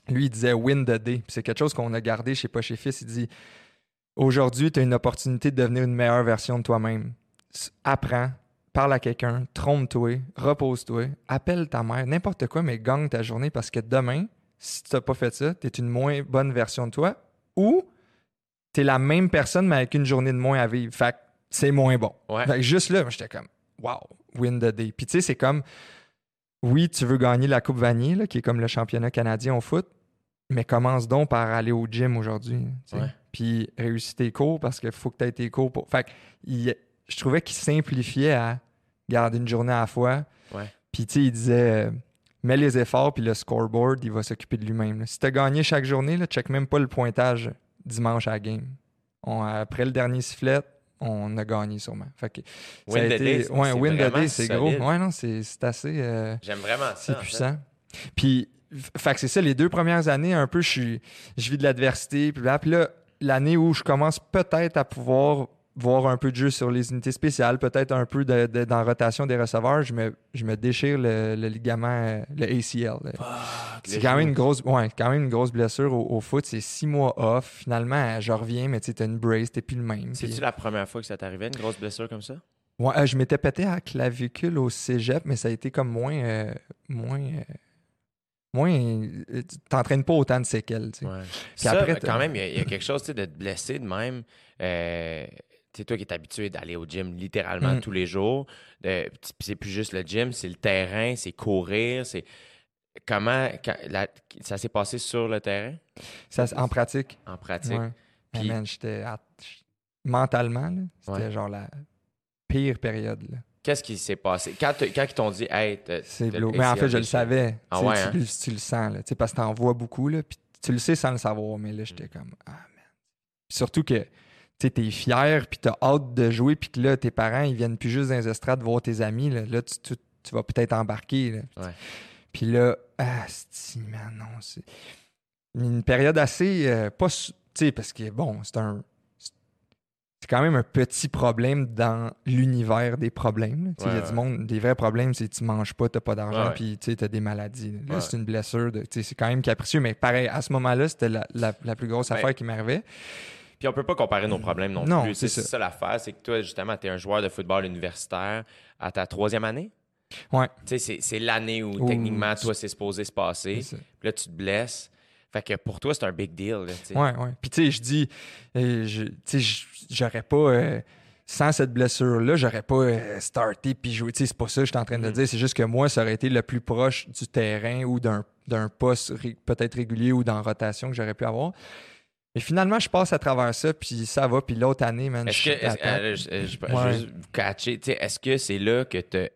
lui, il disait win the day. Puis c'est quelque chose qu'on a gardé chez Pas chez Fils. Il dit, aujourd'hui, tu as une opportunité de devenir une meilleure version de toi-même. Apprends, parle à quelqu'un, trompe-toi, repose-toi, appelle ta mère, n'importe quoi, mais gagne ta journée parce que demain, si tu n'as pas fait ça, tu es une moins bonne version de toi ou tu es la même personne, mais avec une journée de moins à vivre. Fait que c'est moins bon. Ouais. Fait que juste là, j'étais comme, wow, win the day. Puis tu sais, c'est comme, oui, tu veux gagner la Coupe Vanier, là, qui est comme le championnat canadien au foot, mais commence donc par aller au gym aujourd'hui. Ouais. Puis réussis tes cours parce qu'il faut que tu aies tes cours pour. Fait que il- je trouvais qu'il simplifiait à garder une journée à la fois. Ouais. Puis tu sais, il disait, euh, mets les efforts, puis le scoreboard, il va s'occuper de lui-même. Si tu as gagné chaque journée, là, check même pas le pointage dimanche à la game. On- après le dernier sifflet, on a gagné sûrement. Fait que Win the été- day, c'est- ouais, c'est win the vraiment day, c'est gros. Ouais, non, c'est assez. euh, J'aime vraiment ça. c'est fait. puissant. Puis, fait que c'est ça, les deux premières années, un peu, je suis, je vis de l'adversité. Puis là, puis là, l'année où je commence peut-être à pouvoir voir un peu de jeu sur les unités spéciales, peut-être un peu de, de- dans la rotation des receveurs, je me, je me déchire le, le ligament, euh, le ACL. C'est quand même une grosse, ouais, quand même une grosse blessure au, au foot. C'est six mois off. Finalement, je reviens, mais tu t'as une brace, t'es plus le même. C'est-tu la première fois que ça t'arrivait, une grosse blessure comme ça? Ouais, euh, je m'étais pété à la clavicule au cégep, mais ça a été comme moins. euh, moins. euh, moins. t'entraînes pas autant de séquelles, tu sais. Ouais. Ça, après, quand même, il y a- il y, a quelque chose tu sais, de te blesser de même. Euh, sais, toi qui es habitué d'aller au gym littéralement Mm. tous les jours, c'est plus juste le gym, c'est le terrain, c'est courir, c'est. Comment quand- la- ça s'est passé sur le terrain, Ça, en pratique. en pratique? Ouais. Mais Puis- man, j'étais. à- Mentalement, c'était Ouais. genre la pire période. là. Qu'est-ce qui s'est passé? Quand, quand ils t'ont dit, hey, C'est le Mais en fait, je le savais. Ah ouais, hein? le- tu le sens, là, parce que t'en vois beaucoup, là, puis tu le sais sans le savoir, mais là, j'étais Mm. comme, ah, man. Puis surtout que, tu t'es fier, puis t'as hâte de jouer, puis que là, tes parents, ils viennent plus juste dans les estrades voir tes amis, là, Là, tu, tu- tu vas peut-être embarquer, là. Puis là, ah, c'est man, non, c'est une période assez, euh, pas, tu sais, parce que, bon, c'est un... C'est quand même un petit problème dans l'univers des problèmes. Tu Il y a Ouais, du monde, des vrais problèmes, c'est tu manges pas, t'as pas d'argent, puis tu t'as des maladies. Là, c'est une blessure, tu c'est quand même capricieux, mais pareil, à ce moment-là, c'était la, la- la plus grosse Ben, affaire qui m'arrivait. Puis on peut pas comparer nos problèmes non, Non, plus. c'est C'est ça. ça, l'affaire, c'est que toi, justement, tu es un joueur de football universitaire à ta troisième année? Ouais. Tu sais, c'est- l'année où, Où techniquement, tu- toi, c'est supposé se passer. Puis là, tu te blesses. Fait que pour toi, c'est un big deal. là, tu sais. Ouais, ouais. Puis tu sais, je dis, euh, tu sais, j'aurais pas, euh, sans cette blessure-là, j'aurais pas euh, starté puis joué. Tu sais, c'est pas ça que je suis en train de Mhm. dire. C'est juste que moi, ça aurait été le plus proche du terrain ou d'un d'un poste ré- peut-être régulier ou dans rotation que j'aurais pu avoir. Mais finalement, je passe à travers ça, puis ça va. Puis l'autre année, man, Est-ce je que, suis est-ce- temps. euh, je, je- je Ouais. est-ce que c'est là que tu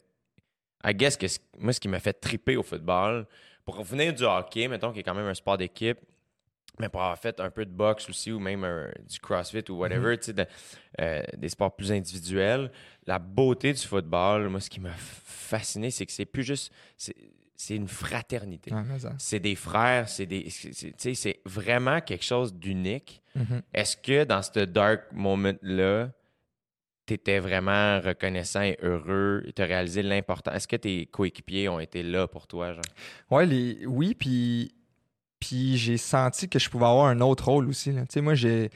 I guess que moi, ce qui m'a fait triper au football, pour revenir du hockey, mettons, qui est quand même un sport d'équipe, mais pour avoir fait un peu de boxe aussi, ou même un- du crossfit ou whatever, tu sais, de- euh, des sports plus individuels, la beauté du football, moi, ce qui m'a fasciné, c'est que c'est plus juste. C'est- une fraternité. Ça. C'est des frères, c'est des. c'est- vraiment quelque chose d'unique. Mhm. Est-ce que dans ce dark moment-là, tu étais vraiment reconnaissant et heureux et tu as réalisé l'important? Est-ce que tes coéquipiers ont été là pour toi? Genre? Ouais, les... oui, puis, puis j'ai senti que je pouvais avoir un autre rôle aussi. Tu sais, moi, j'ai,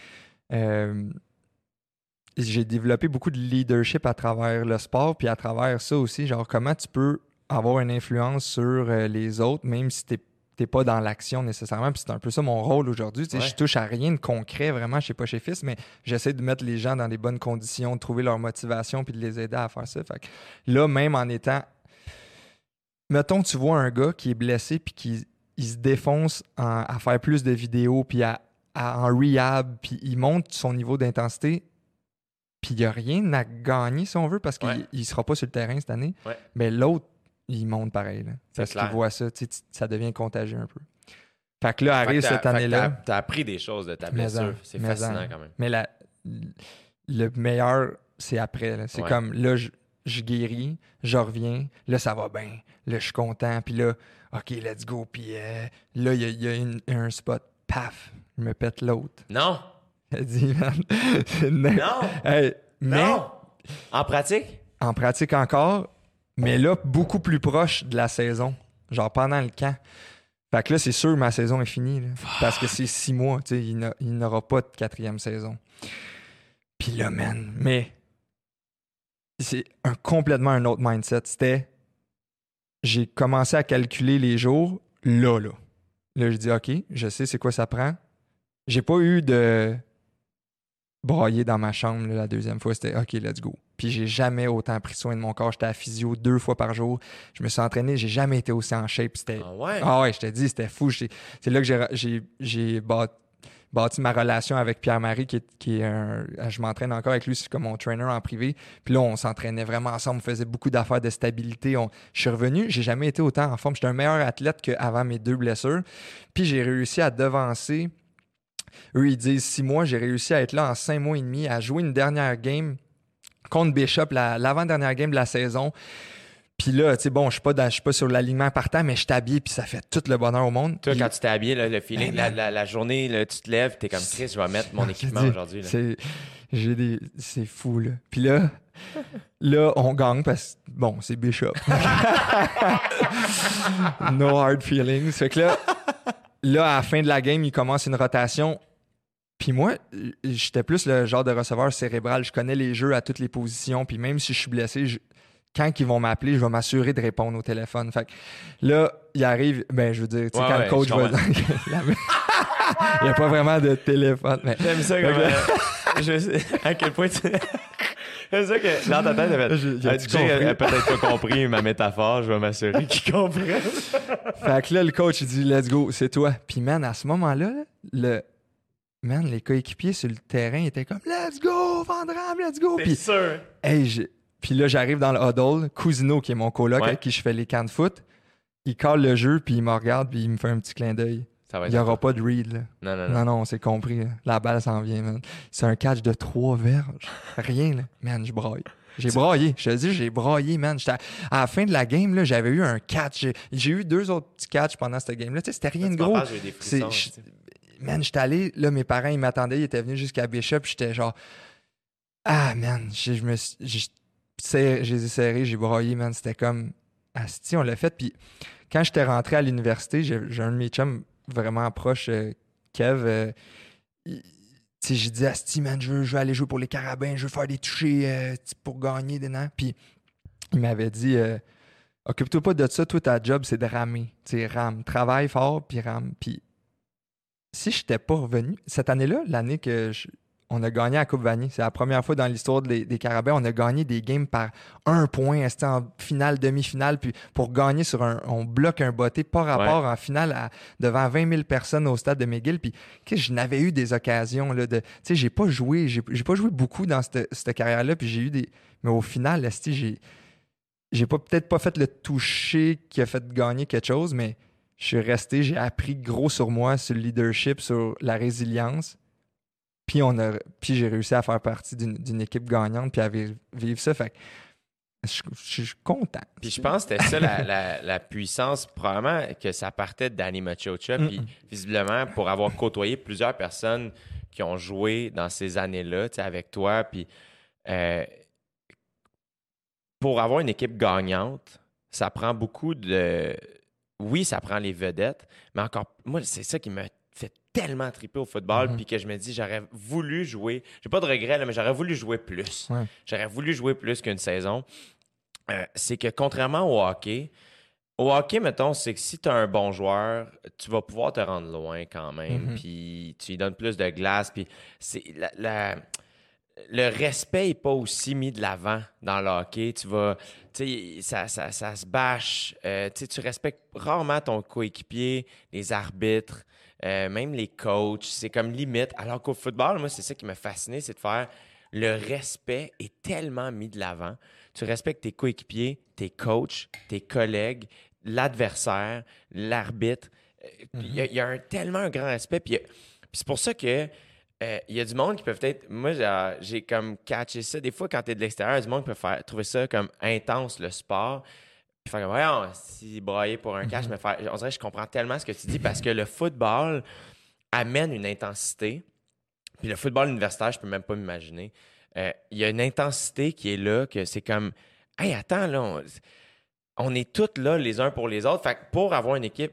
euh, j'ai développé beaucoup de leadership à travers le sport, puis à travers ça aussi, genre comment tu peux avoir une influence sur euh, les autres, même si t'es t'es pas dans l'action nécessairement. Puis c'est un peu ça mon rôle aujourd'hui. Ouais. Je touche à rien de concret vraiment chez Pas chez Fils, mais j'essaie de mettre les gens dans les bonnes conditions, de trouver leur motivation, puis de les aider à faire ça. Fait que là, même en étant mettons, tu vois un gars qui est blessé puis qui il se défonce en- à faire plus de vidéos puis à, à- en rehab puis il monte son niveau d'intensité puis il n'y a rien à gagner si on veut parce qu'il Ouais. ne sera pas sur le terrain cette année. Ouais. Mais l'autre, il monte pareil. là. C'est parce qu'il clair. voit ça, tu tu- ça devient contagieux un peu. Fait que là, arrive cette année-là. t'as- T'as appris des choses de ta blessure. C'est mais fascinant en. quand même. Mais la, le meilleur, c'est après. C'est Ouais. comme là, je, je guéris, je reviens, là, ça va bien, là, je suis content, puis là, OK, let's go, puis euh, là, il y a, y a une- un spot, paf, je me pète l'autre. Non! Elle dit, man, c'est Non! Hey, mais Non! En pratique? en pratique encore, mais là, beaucoup plus proche de la saison, genre pendant le camp. Fait que là, c'est sûr, ma saison est finie, parce que c'est six mois, tu sais, il n'a- il n'aura pas de quatrième saison. Puis là, man, mais c'est complètement un autre mindset. C'était, j'ai commencé à calculer les jours, là, là. Là, je dis, OK, je sais c'est quoi ça prend. J'ai pas eu de brailler dans ma chambre la deuxième fois. C'était OK, let's go. Puis j'ai jamais autant pris soin de mon corps. J'étais à physio deux fois par jour. Je me suis entraîné. J'ai jamais été aussi en shape. C'était Ah ouais? ah ouais, je te dis, c'était fou. C'est là que j'ai- j'ai- j'ai bâti, bâti ma relation avec Pierre-Marie, qui est, qui est un. Je m'entraîne encore avec lui, c'est comme mon trainer en privé. Puis là, on s'entraînait vraiment ensemble, on faisait beaucoup d'affaires de stabilité. On- Je suis revenu, j'ai jamais été autant en forme. J'étais un meilleur athlète qu'avant mes deux blessures. Puis j'ai réussi à devancer. Eux, ils disent six mois. J'ai réussi à être là en cinq mois et demi, à jouer une dernière game contre Bishop, la- l'avant-dernière game de la saison. Puis là, tu sais, bon, je suis pas, dans- sur l'alignement partant, mais je suis habillé, puis ça fait tout le bonheur au monde. Toi, quand tu t'es habillé, là, le feeling, Ben, la, man. la- la journée, là, tu te lèves, t'es comme Chris, je vais mettre mon équipement aujourd'hui. j'ai des, c'est fou là. Puis là, là, on gagne parce que bon, c'est Bishop. no hard feelings. Fait que là, là, à la fin de la game, il commence une rotation. Puis moi, euh, j'étais plus le genre de receveur cérébral. Je connais les jeux à toutes les positions. Puis même si je suis blessé, je- quand ils vont m'appeler, je vais m'assurer de répondre au téléphone. Fait que là, il arrive, ben je veux dire, tu sais, Ouais, quand ouais, le coach va il n'y a pas vraiment de téléphone. Mais J'aime ça que là- euh, je sais à quel point tu. J'aime ça que dans ta tête, t'avais J'ai- Ah, j'ai-tu Jay a- compris? a peut-être pas compris ma métaphore, je vais m'assurer qu'il comprenne. Fait que là, le coach, il dit, let's go, c'est toi. Puis, man, à ce moment-là, là, le. Man, les coéquipiers sur le terrain étaient comme, let's go, Vandram, let's go. C'est Puis, sûr. hey, puis là, j'arrive dans le huddle. Cousino, qui est mon coloc Ouais. avec qui je fais les camps de foot, il colle le jeu, puis il me regarde, puis il me fait un petit clin d'œil. Ça va Il n'y aura pas de read, là. Non, non, non. Non, non, c'est compris. là. La balle s'en vient, man. C'est un catch de trois verges. Rien, là. Man, je braille. J'ai braillé. Je te dis, j'ai braillé, man. À... à la fin de la game, là, j'avais eu un catch. J'ai- eu deux autres petits catchs pendant cette game-là. Tu sais, c'était rien de gros. j'ai Man, j'étais allé, là, mes parents, ils m'attendaient, ils étaient venus jusqu'à Bishop, j'étais genre, ah, man, je me j'ai serré- j'ai broyé, man, c'était comme, asti, on l'a fait, puis quand j'étais rentré à l'université, j'ai un de mes chums vraiment proche, euh, Kev, euh, il- j'ai dit, asti, man, je veux, aller jouer pour les Carabins, je veux faire des touchés euh, pour gagner des noms, puis il m'avait dit, euh, occupe-toi pas de ça, toi, ta job, c'est de ramer, tu rame, travaille fort, puis rame, puis si je n'étais pas revenu, cette année-là, l'année que je- on a gagné à Coupe Vanier, c'est la première fois dans l'histoire des, des Carabins, on a gagné des games par un point, c'était en finale, demi-finale, puis pour gagner sur un, on bloque un botté par rapport en finale à- devant 20 000 personnes au stade de McGill, puis que je n'avais eu des occasions là, de, tu sais, j'ai pas joué, j'ai pas joué beaucoup dans cette, cette carrière-là, puis j'ai eu des, mais au final, j'ai j'ai pas peut-être pas fait le toucher qui a fait gagner quelque chose, mais je suis resté, j'ai appris gros sur moi, sur le leadership, sur la résilience. Puis, on a, puis j'ai réussi à faire partie d'une d'une équipe gagnante, puis à vivre, vivre ça. Fait que je, je suis content. Puis je pense que c'était ça la, la- la puissance, probablement que ça partait Danny Machocha. Puis visiblement, pour avoir côtoyé plusieurs personnes qui ont joué dans ces années-là, tu sais, avec toi, puis euh, pour avoir une équipe gagnante, ça prend beaucoup de. Oui, ça prend les vedettes, mais encore, moi, c'est ça qui me fait tellement triper au football, Mhm. puis que je me dis, j'aurais voulu jouer. J'ai pas de regret, là, mais j'aurais voulu jouer plus. Ouais. J'aurais voulu jouer plus qu'une saison. Euh, c'est que contrairement au hockey, au hockey, mettons, c'est que si tu as un bon joueur, tu vas pouvoir te rendre loin quand même, Mhm. puis tu lui donnes plus de glace, puis c'est la- la- le respect n'est pas aussi mis de l'avant dans le hockey. Tu vas, tu sais, ça, ça, ça se bâche. Euh, tu respectes rarement ton coéquipier, les arbitres, euh, même les coachs. C'est comme limite. Alors qu'au football, moi, c'est ça qui m'a fasciné, c'est de faire le respect est tellement mis de l'avant. Tu respectes tes coéquipiers, tes coachs, tes collègues, l'adversaire, l'arbitre. Euh, Il y a- il y, a un, tellement un grand respect. Puis c'est pour ça que euh, il y a du monde qui peut être. Moi, j'ai- j'ai comme catché ça. Des fois, quand tu es de l'extérieur, il y a du monde qui peut faire, trouver ça comme intense, le sport. Puis faire comme, voyons, si brailler pour un catch, mais faire. On dirait que je comprends tellement ce que tu dis parce que le football amène une intensité. Puis le football universitaire, je peux même pas m'imaginer. Euh, Il y a une intensité qui est là, que c'est comme, hey, attends, là, on, on est tous là les uns pour les autres. Fait que pour avoir une équipe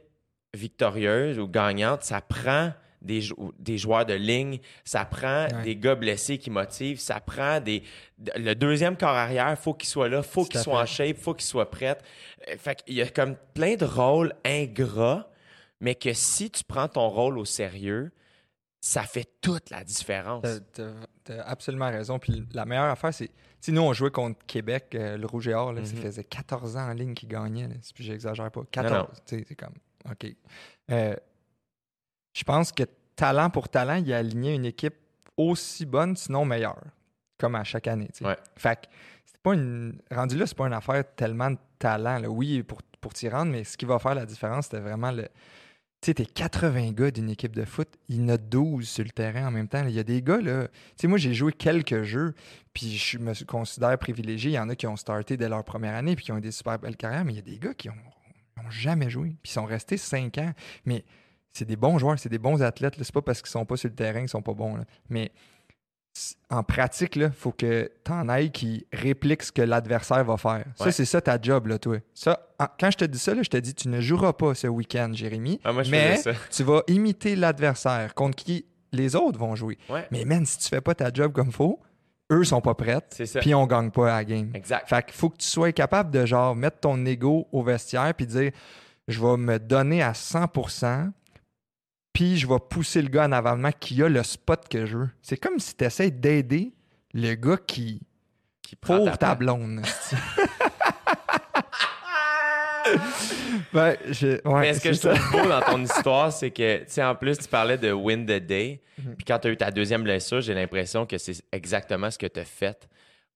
victorieuse ou gagnante, ça prend des, jou- des joueurs de ligne, ça prend Ouais. des gars blessés qui motivent, ça prend des. Le deuxième corps arrière, faut qu'il soit là, faut qu'il soit en shape, faut qu'il soit prêt. Euh, Fait qu'il y a comme plein de rôles ingrats, mais que si tu prends ton rôle au sérieux, ça fait toute la différence. T'as- absolument raison. Puis la meilleure affaire, c'est. Tu sais, nous, on jouait contre Québec, euh, le Rouge et Or. là, Ça Mhm. faisait 14 ans en ligne qu'ils gagnaient. là. Puis j'exagère pas. 14. non. tu sais, C'est comme. OK. Euh, je pense que talent pour talent, il a aligné une équipe aussi bonne, sinon meilleure. Comme à chaque année. Ouais. Fait que c'est pas une. Rendu là, c'est pas une affaire tellement de talent. là. Oui, pour, pour t'y rendre, mais ce qui va faire la différence, c'était vraiment le. Tu sais, t'es 80 gars d'une équipe de foot, il y en a 12 sur le terrain en même temps. Il y a des gars, là. Tu sais, moi, j'ai joué quelques jeux, puis je me considère privilégié. Il y en a qui ont starté dès leur première année, puis qui ont eu des super belles carrières, mais il y a des gars qui ont, ont jamais joué, puis ils sont restés 5 ans. Mais c'est des bons joueurs, c'est des bons athlètes. C'est pas parce qu'ils sont pas sur le terrain qu'ils sont pas bons. là. Mais en pratique, il faut que tu en ailles qui répliquent ce que l'adversaire va faire. Ça, c'est ça ta job, là, toi. Ça, en- quand je te dis ça, là, je te dis, tu ne joueras pas ce week-end, Jérémy. Ah, moi, je mais ça. tu vas imiter l'adversaire contre qui les autres vont jouer. Ouais, Mais man, si tu fais pas ta job comme faut, eux sont pas prêts, puis on gagne pas à la game. Exact. Fait qu'il faut que tu sois capable de genre mettre ton ego au vestiaire puis dire je vais me donner à 100% puis je vais pousser le gars en avalement qui a le spot que je veux. C'est comme si tu essaies d'aider le gars qui Qui prend pour ta blonde. ben, je, ouais, Mais ce que je trouve beau dans ton histoire, c'est que, tu sais, en plus, tu parlais de win the day. Mhm. Puis quand tu as eu ta deuxième blessure, j'ai l'impression que c'est exactement ce que tu as fait.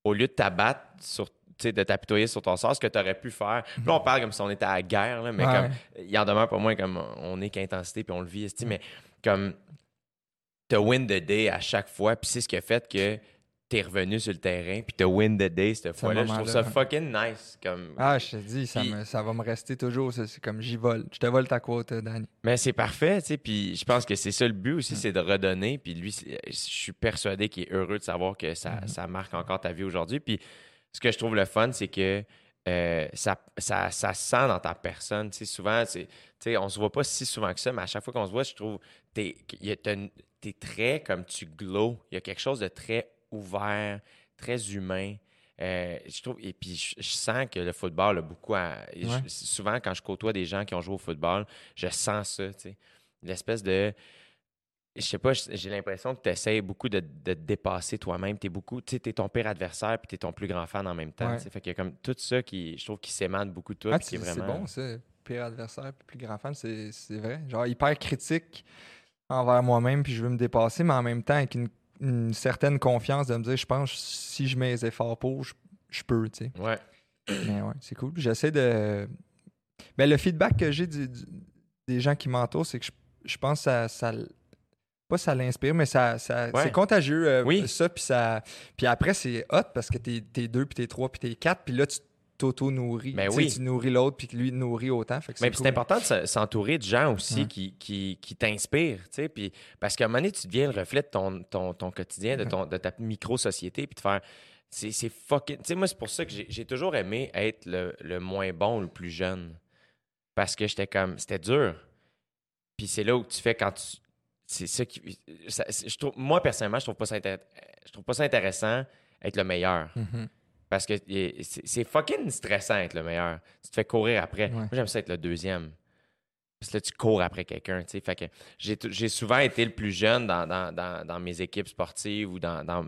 Au lieu de t'abattre sur de t'apitoyer sur ton sort, ce que tu aurais pu faire. Puis Là, on parle comme si on était à la guerre, là, mais Ouais. comme il en demeure pour moi comme on est qu'intensité puis on le vit, mais comme t'as win the day à chaque fois, puis c'est ce qui a fait que t'es revenu sur le terrain, puis t'as win the day cette fois-là. Je trouve ça fucking nice. Comme... Ah, je te dis, ça, me- ça va me rester toujours. C'est comme j'y vole. Je te vole ta quote, Danny. Mais c'est parfait, tu sais, puis je pense que c'est ça le but aussi, c'est de redonner, puis lui, je suis persuadé qu'il est heureux de savoir que ça, ça marque encore ta vie aujourd'hui, puis ce que je trouve le fun, c'est que euh, ça, ça, ça se sent dans ta personne, tu sais, souvent, c'est- tu sais, on se voit pas si souvent que ça, mais à chaque fois qu'on se voit, je trouve, t'es t'es très, comme tu glow, il y a quelque chose de très ouvert, très humain, euh, je trouve, et puis je, je sens que le football a beaucoup à. je- souvent, quand je côtoie des gens qui ont joué au football, je sens ça, tu sais. L'espèce de. Je sais pas, j'ai l'impression que tu essaies beaucoup de, de te dépasser toi-même. Tu es beaucoup, tu sais, t'es ton pire adversaire puis tu es ton plus grand fan en même temps. Ouais. Fait qu'il y a comme tout ça qui, je trouve, qui s'émane beaucoup de toi. Ah, c'est vraiment. bon, ça. Pire adversaire, puis plus grand fan, c'est vrai. Genre, hyper critique envers moi-même, puis je veux me dépasser, mais en même temps, avec une, une certaine confiance de me dire, je pense, si je mets les efforts pour, je, je peux, tu sais. Ouais. mais ouais, c'est cool. J'essaie de. Ben, le feedback que j'ai du- du- des gens qui m'entourent, c'est que je, je pense que ça, pas ça l'inspire, mais ça, ça- Ouais. c'est contagieux. euh, Oui. Ça, puis ça. Puis après, c'est hot parce que t'es, t'es deux, puis t'es trois, puis t'es quatre, puis là, tu t'auto-nourris. Ben oui. Tu nourris l'autre, puis que lui nourrit autant. Fait que Mais cool. c'est important de se- s'entourer de gens aussi Ouais. qui, qui, qui t'inspirent, tu sais, puis parce qu'à un moment donné, tu deviens le reflet de ton, ton, ton quotidien, de, ton, de ta micro-société, puis de faire... C'est c'est fucking... Tu sais, moi, c'est pour ça que j'ai toujours aimé être le, le moins bon ou le plus jeune. Parce que j'étais comme... C'était dur. Puis c'est là où tu fais quand tu... C'est ça qui... ça- je trouve, moi, personnellement, je trouve pas ça, je trouve pas ça intéressant être le meilleur. Mhm. Parce que c'est fucking stressant être le meilleur. Tu te fais courir après. Ouais. Moi, j'aime ça être le deuxième. Parce que là, tu cours après quelqu'un. Fait que j'ai souvent été le plus jeune dans, dans- dans- dans mes équipes sportives ou dans, dans,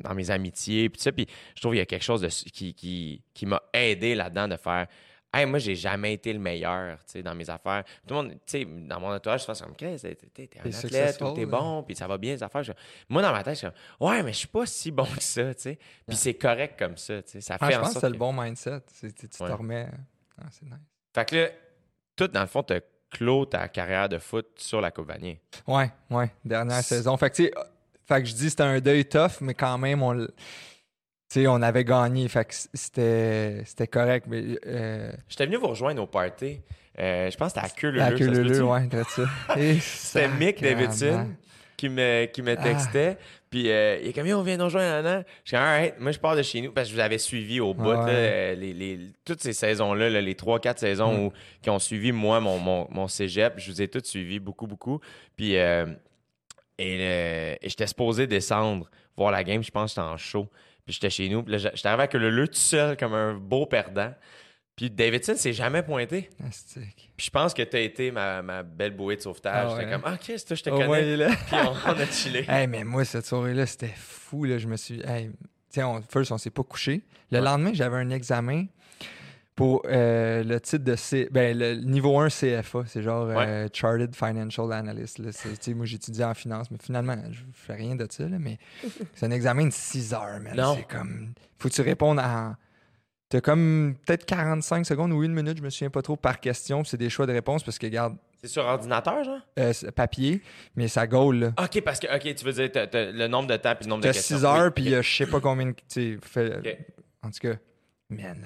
dans mes amitiés. Puis je trouve qu'il y a quelque chose de, qui, qui, qui m'a aidé là-dedans de faire Hey, moi, j'ai jamais été le meilleur, dans mes affaires. Tout le monde, tu sais, dans mon entourage, je fais comme, Chris, t'es t'es- t'es un athlète, ou t'es bon, puis ça va bien, les affaires. Je- Moi, dans ma tête, je suis comme, ouais, mais je suis pas si bon que ça, tu sais. Puis c'est correct comme ça, tu sais. Ça fait Ah, je en pense que c'est le bon mindset. C'est- tu Ouais. te remets. Ah, c'est nice. Fait que là, tout, dans le fond, t'as clos ta carrière de foot sur la Coupe Vanier. Ouais, ouais, dernière C'est- saison. Fait que, tu sais, fait que je dis c'était un deuil tough, mais quand même, on, sais, on avait gagné. Fait que c'était c'était correct. Mais, euh, J'étais venu vous rejoindre au party. Euh, je pense que c'était à queue leu, ouais, C'était Mick. Davidson qui me, qui me Ah. textait. Puis euh, il est comme, on vient nous rejoindre Anna. Je suis alright, moi je pars de chez nous parce que je vous avais suivi au bout, Ouais. là, les, les- toutes ces saisons-là, là, les 3-4 saisons Mm. où, qui ont suivi moi, mon, mon, mon cégep. Je vous ai toutes suivis beaucoup, beaucoup. Puis euh, et, euh, et j'étais supposé descendre voir la game. Je pense que j'étais en show. Puis j'étais chez nous. Puis là, j'étais arrivé avec le leu tout seul comme un beau perdant. Puis Davidson s'est jamais pointé. Astique. Puis je pense que tu as été ma, ma belle bouée de sauvetage. Ah J'étais comme, ah, Chris, toi, je te connais. là. Puis on, on a chillé. Hey, mais moi, cette soirée-là, c'était fou. Là. Je me suis. Hey, tiens, on, first, on s'est pas couché. Le Ouais. lendemain, j'avais un examen pour euh, le titre de C... ben, le niveau 1 CFA. C'est genre euh, Chartered Financial Analyst. Là. Moi, j'étudiais en finance, mais finalement, je fais rien de ça. Là, mais c'est un examen de 6 heures, man. Non. C'est comme. Faut que tu répondes à. T'as comme peut-être 45 secondes ou une minute, je me souviens pas trop, par question. C'est des choix de réponse parce que, regarde, C'est sur ordinateur, genre? euh, papier, mais ça gaule, là. OK, parce que, OK, tu veux dire t'as- t'as le nombre de temps puis le nombre de T'as questions. 6 heures, Oui, puis ok. euh, je sais pas combien fait- Ok. En tout cas, man,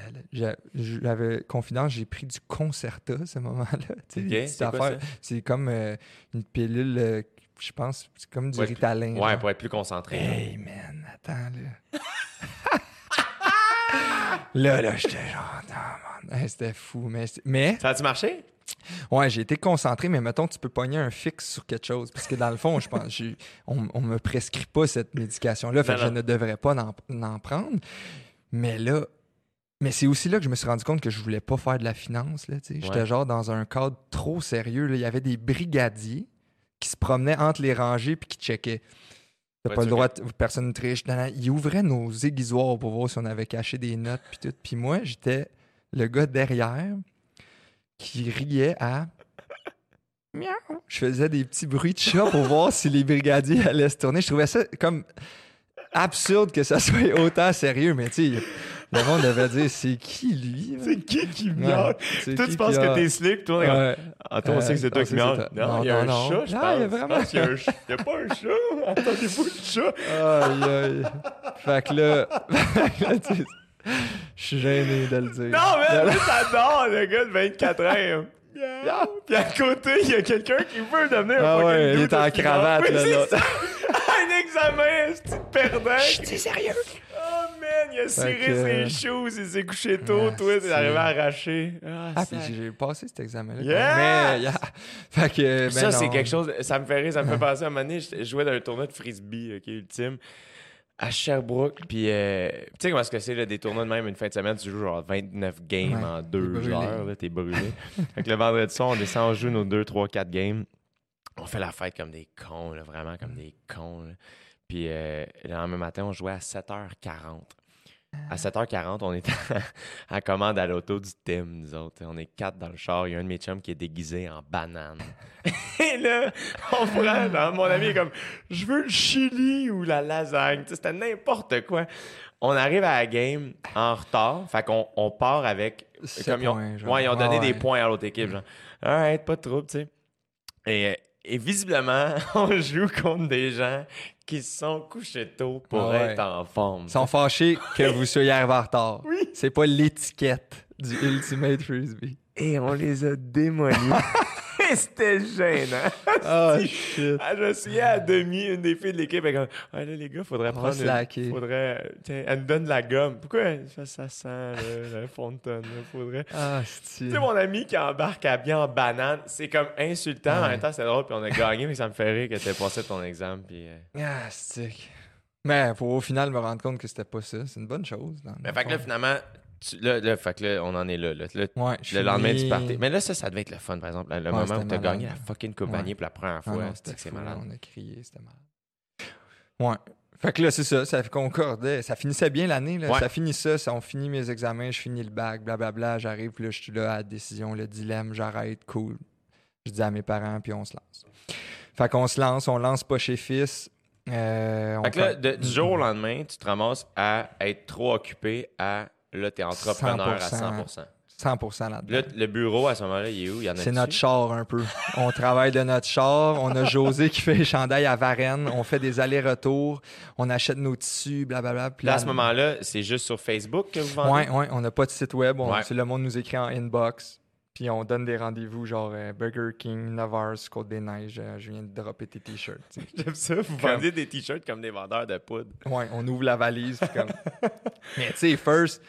j'avais confidence, j'ai pris du Concerta à ce moment-là. Tu sais, Ok, des petites c'est comme euh, une pilule, euh, je pense, c'est comme du Ritalin. Ouais, pour être plus concentré. Hey, man, attends, là. là, là, j'étais genre, non, man. Hey, c'était fou. Mais, mais Ça a-tu marché? Ouais, j'ai été concentré, mais mettons, tu peux pogner un fixe sur quelque chose. Parce que dans le fond, je pense, j'ai- on, on me prescrit pas cette médication-là, fait Non, que je ne devrais pas en, en prendre. Mais là, mais c'est aussi là que je me suis rendu compte que je voulais pas faire de la finance. là. J'étais genre dans un cadre trop sérieux. là. Il y avait des brigadiers qui se promenaient entre les rangées puis qui checkaient. T'as Ouais, pas le droit, de- personne ne triche. Ils ouvraient nos aiguisoirs pour voir si on avait caché des notes puis tout. Puis moi, j'étais le gars derrière qui riait à miaou. Je faisais des petits bruits de chat pour voir si les brigadiers allaient se tourner. Je trouvais ça comme absurde que ça soit autant sérieux, mais tu sais, le monde devait dire c'est qui lui là? qui qui Ouais, c'est Toi, qui tu penses que t'es slick, toi? Ouais. Ah, toi, on sait que c'est Euh, toi on qui sait que miaule. c'est toi. Non, il y a Non, un non, chat, non. je Ah, pense. il y a Je vraiment- pense qu'il y a un chat. Il y a pas un chat? Attendez-vous le chat? Aïe, aïe. Fait que là, fait que là, tu sais, je suis gêné de le dire. Non, mais lui, t'adores le gars de 24 ans. Miaou. Puis à côté, il y a quelqu'un qui veut devenir un Ah fucking ouais, il est en cravate, là, c'est un examen, c'est perdant? C'est sérieux. Oh man, il a que- ses shoes, il s'est couché tôt, Ah, toi, t'es arrivé à arracher. Ah, Ah, puis j'ai passé cet examen-là. Yes! Mais, yeah. Fait que, ben ça, c'est quelque chose, ça me fait rire, ça me fait penser à un moment donné, je jouais dans un tournoi de frisbee, ok, ultime, à Sherbrooke, puis euh, tu sais comment est-ce que c'est, là, des tournois de même, une fin de semaine, tu joues genre 29 games Ouais, en deux heures, là, t'es brûlé. fait que le vendredi soir, on descend, on joue nos 2, 3, 4 games, on fait la fête comme des cons, là, vraiment comme des cons, là. Puis euh, le lendemain matin, on jouait à 7h40. À 7h40, on est à, à commande à l'auto du Tim, nous autres. On est quatre dans le char. Il y a un de mes chums qui est déguisé en banane. Et là, on prend, là, mon ami est comme, je veux le chili ou la lasagne. C'était n'importe quoi. On arrive à la game en retard. Fait qu'on on part avec. Comme ils ont, points, genre. ouais, ils ont donné Ah des points à l'autre équipe. Genre, alright, pas de trouble, tu sais. Et, et visiblement, on joue contre des gens qui se sont couchés tôt pour Ah ouais. être en forme. Ils sont fâchés que vous soyez arrivé en retard. C'est pas l'étiquette du Ultimate Frisbee. Et on les a démolis. C'était gênant. Oh shit. Ah, je me souviens à demi, une des filles de l'équipe, elle comme Ah là, les gars, faudrait prendre. une- faudrait. Tiens, elle nous donne de la gomme. Pourquoi elle fait ça sent, là, la fontaine, là, faudrait? Ah. Tu sais, mon ami qui embarque à bien en banane, c'est comme insultant. En même temps, c'est drôle, puis on a gagné, mais ça me fait rire que t'aies passé ton exemple. Puis, euh, Ah, stick. Mais faut au final me rendre compte que c'était pas ça. C'est une bonne chose. Mais dans fait que là, le fond. finalement, tu- là, là, fait que là, on en est là. là. Là, Ouais, je le lendemain du party. Mais là, ça, ça devait être le fun, par exemple. Le Ouais, moment où t'as malade. gagné la fucking Coupe Ouais. Pour la première Ah fois. non, c'est malade. On a crié, c'était malade. Ouais. Fait que là, c'est ça, ça concordait. Ça finissait bien l'année. là. Ça finit ça, ça, on finit mes examens, je finis le bac, blablabla. J'arrive, puis là, je suis là à la décision, le dilemme, j'arrête, cool. Je dis à mes parents, puis on se lance. Fait qu'on se lance, on lance pas chez Fils. Euh, on Fait que là, de- du jour au lendemain, tu te ramasses à être trop occupé à. Là, t'es entrepreneur à 100%. 100% là-dedans. Là, le bureau, à ce moment-là, il est où? C'est notre char un peu. On travaille de notre char. On a José qui fait les chandails à Varennes. On fait des allers-retours. On achète nos tissus, blablabla. Puis Là, à ce moment-là, c'est juste sur Facebook que vous vendez? Ouais, ouais, on n'a pas de site web. On, Ouais. c'est le monde nous écrit en inbox. Puis on donne des rendez-vous, genre euh, Burger King, Navars, Côte-des-Neiges. euh, je viens de dropper tes t-shirts. tu. J'aime ça. Vous Comme- vendez des t-shirts comme des vendeurs de poudre. Ouais, on ouvre la valise. comme... Mais tu sais, first,